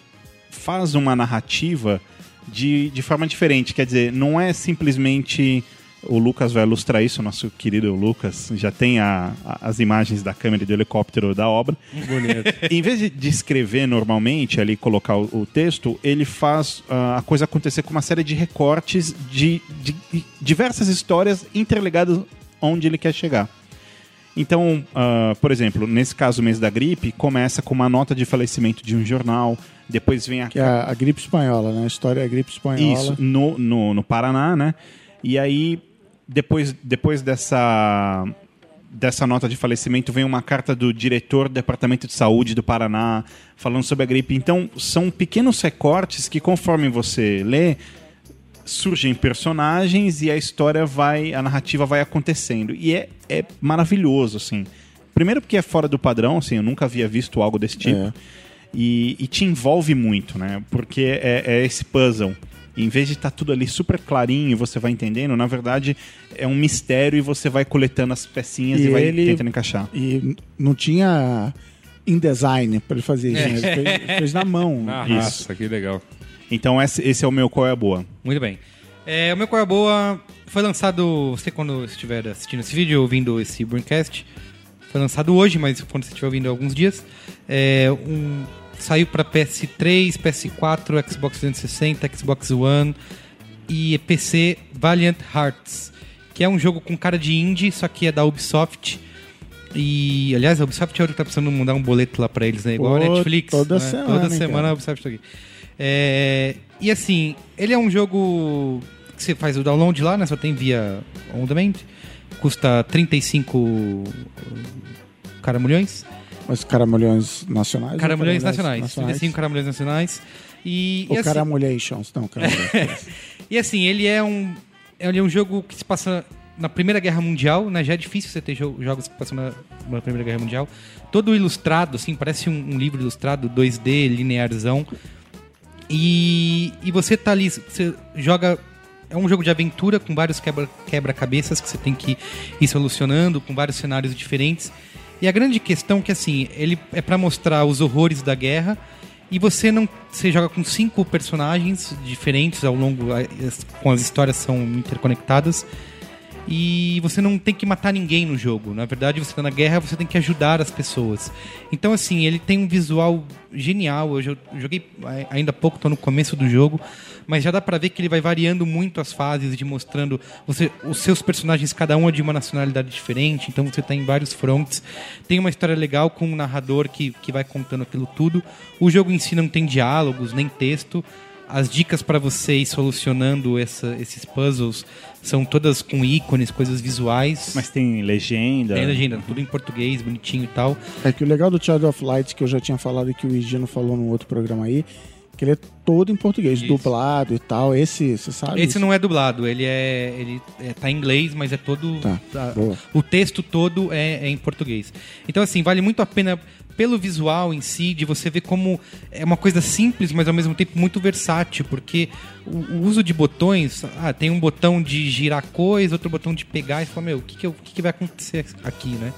Speaker 2: faz uma narrativa de, de forma diferente. Quer dizer, não é simplesmente. O Lucas vai ilustrar isso, nosso querido Lucas já tem a- a- as imagens da câmera e do helicóptero da obra.
Speaker 3: Bonito.
Speaker 2: Em vez de, de escrever normalmente, ali colocar o, o texto, ele faz ah, a coisa acontecer com uma série de recortes de, de- de diversas histórias interligadas onde ele quer chegar. Então, ah, por exemplo, nesse caso, o mês da gripe, começa com uma nota de falecimento de um jornal, depois vem a
Speaker 4: Que é a, a gripe espanhola, né? A história é a gripe espanhola.
Speaker 2: isso, no, no, no Paraná, né? E aí, depois, depois dessa, dessa nota de falecimento, vem uma carta do diretor do Departamento de Saúde do Paraná falando sobre a gripe. Então, são pequenos recortes que, conforme você lê, surgem personagens e a história vai, a narrativa vai acontecendo. E é, é maravilhoso, assim. Primeiro porque é fora do padrão, assim, eu nunca havia visto algo desse tipo.
Speaker 4: É.
Speaker 2: E, e te envolve muito, né? Porque é, é esse puzzle. Em vez de estar tudo ali super clarinho e você vai entendendo, na verdade é um mistério e você vai coletando as pecinhas e,
Speaker 4: E
Speaker 2: vai
Speaker 4: ele-
Speaker 2: tentando encaixar.
Speaker 4: E não tinha InDesign pra ele fazer isso, né? Ele fez, fez na mão.
Speaker 2: Isso.
Speaker 3: raça, que legal.
Speaker 2: Então esse, esse é o meu qual é a boa.
Speaker 1: Muito bem. É, o meu Qual é a Boa foi lançado, você quando estiver assistindo esse vídeo, ouvindo esse Braincast, foi lançado hoje, mas quando você estiver ouvindo há alguns dias, é, um, saiu para PS3, PS4, Xbox 360, Xbox One e PC Valiant Hearts, que é um jogo com cara de indie, só que é da Ubisoft. E, aliás, a Ubisoft é que tá precisando mandar um boleto lá pra eles, né? Igual a
Speaker 4: Pô,
Speaker 1: Netflix.
Speaker 4: toda
Speaker 1: né?
Speaker 4: semana,
Speaker 1: Toda semana
Speaker 4: cara?
Speaker 1: a Ubisoft tá aqui. É, e assim, ele é um jogo que você faz o download lá, né? Só tem via on demand. Custa 35 caramulhões.
Speaker 4: Mas caramulhões nacionais. ou
Speaker 1: Caramulhões nacionais. 35 caramulhões nacionais. E, e
Speaker 4: Ou
Speaker 1: assim,
Speaker 4: caramulhations. Não, caramulhations.
Speaker 1: E assim, ele é um. Ele é um jogo que se passa na Primeira Guerra Mundial, né? Já é difícil você ter jo- jogos que passam na, na Primeira Guerra Mundial. Todo ilustrado, assim, parece um, um livro ilustrado, 2D, linearzão. E, e você tá ali, você joga. É um jogo de aventura com vários quebra- quebra-cabeças que você tem que ir solucionando, com vários cenários diferentes. E a grande questão é que assim, ele é pra mostrar os horrores da guerra e você não, você joga com cinco personagens diferentes ao longo, com as histórias são interconectadas e você não tem que matar ninguém no jogo. Na verdade, você tá na guerra, você tem que ajudar as pessoas. Então, assim, ele tem um visual genial. Eu jo- joguei ainda há pouco, tô no começo do jogo, mas já dá pra ver que ele vai variando muito as fases, de mostrando você, os seus personagens, cada um é de uma nacionalidade diferente, então você tá em vários fronts. Tem uma história legal com um narrador que, que vai contando aquilo tudo. O jogo em si não tem diálogos, nem texto as dicas para você ir solucionando essa- esses puzzles são todas com ícones, coisas visuais.
Speaker 2: Mas tem legenda.
Speaker 1: tem legenda, tudo em português, bonitinho e tal.
Speaker 4: É que o legal do Child of Light, que eu já tinha falado e que o Higino falou num outro programa aí, ele é todo em português,
Speaker 1: Isso.
Speaker 4: dublado e tal. Esse, você sabe?
Speaker 1: Esse não é dublado, ele é ele é, tá em inglês, mas é todo
Speaker 4: Tá,
Speaker 1: tá- o texto todo é, é em português. Então assim, vale muito a pena pelo visual em si, de você ver como é uma coisa simples, mas ao mesmo tempo muito versátil, porque o, o uso de botões, ah, tem um botão de girar coisa, outro botão de pegar, e você fala, meu, o que, que, eu- que, que vai acontecer aqui, né?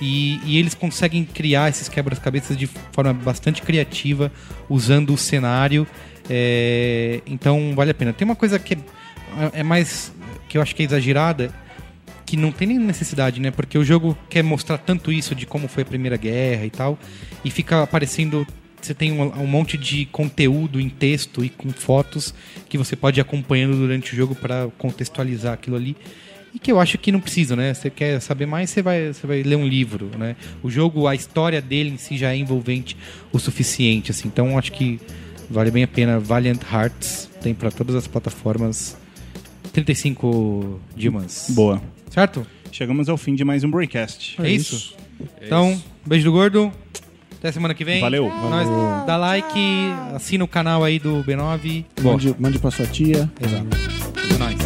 Speaker 1: E, e eles conseguem criar esses quebra-cabeças de forma bastante criativa, usando o cenário. é, então vale a pena. Tem uma coisa que é, é mais. que eu acho que é exagerada, que não tem nem necessidade, né? Porque o jogo quer mostrar tanto isso de como foi a Primeira Guerra e tal, e fica aparecendo. Você tem um, um monte de conteúdo em texto e com fotos que você pode ir acompanhando durante o jogo para contextualizar aquilo ali. E que eu acho que não precisa, né? Você quer saber mais, você vai, você vai ler um livro, né? O jogo, a história dele em si já é envolvente o suficiente, assim. Então acho que vale bem a pena. Valiant Hearts tem para todas as plataformas. 35 dimas.
Speaker 2: Boa.
Speaker 1: Certo?
Speaker 2: Chegamos ao fim de mais um Breakcast.
Speaker 1: É, isso? Então, beijo do gordo. Até semana que vem.
Speaker 2: Valeu.
Speaker 1: Nós, dá like, assina o canal aí do B9. Bom,
Speaker 4: Mande, mande pra sua tia.
Speaker 1: exato. É nóis.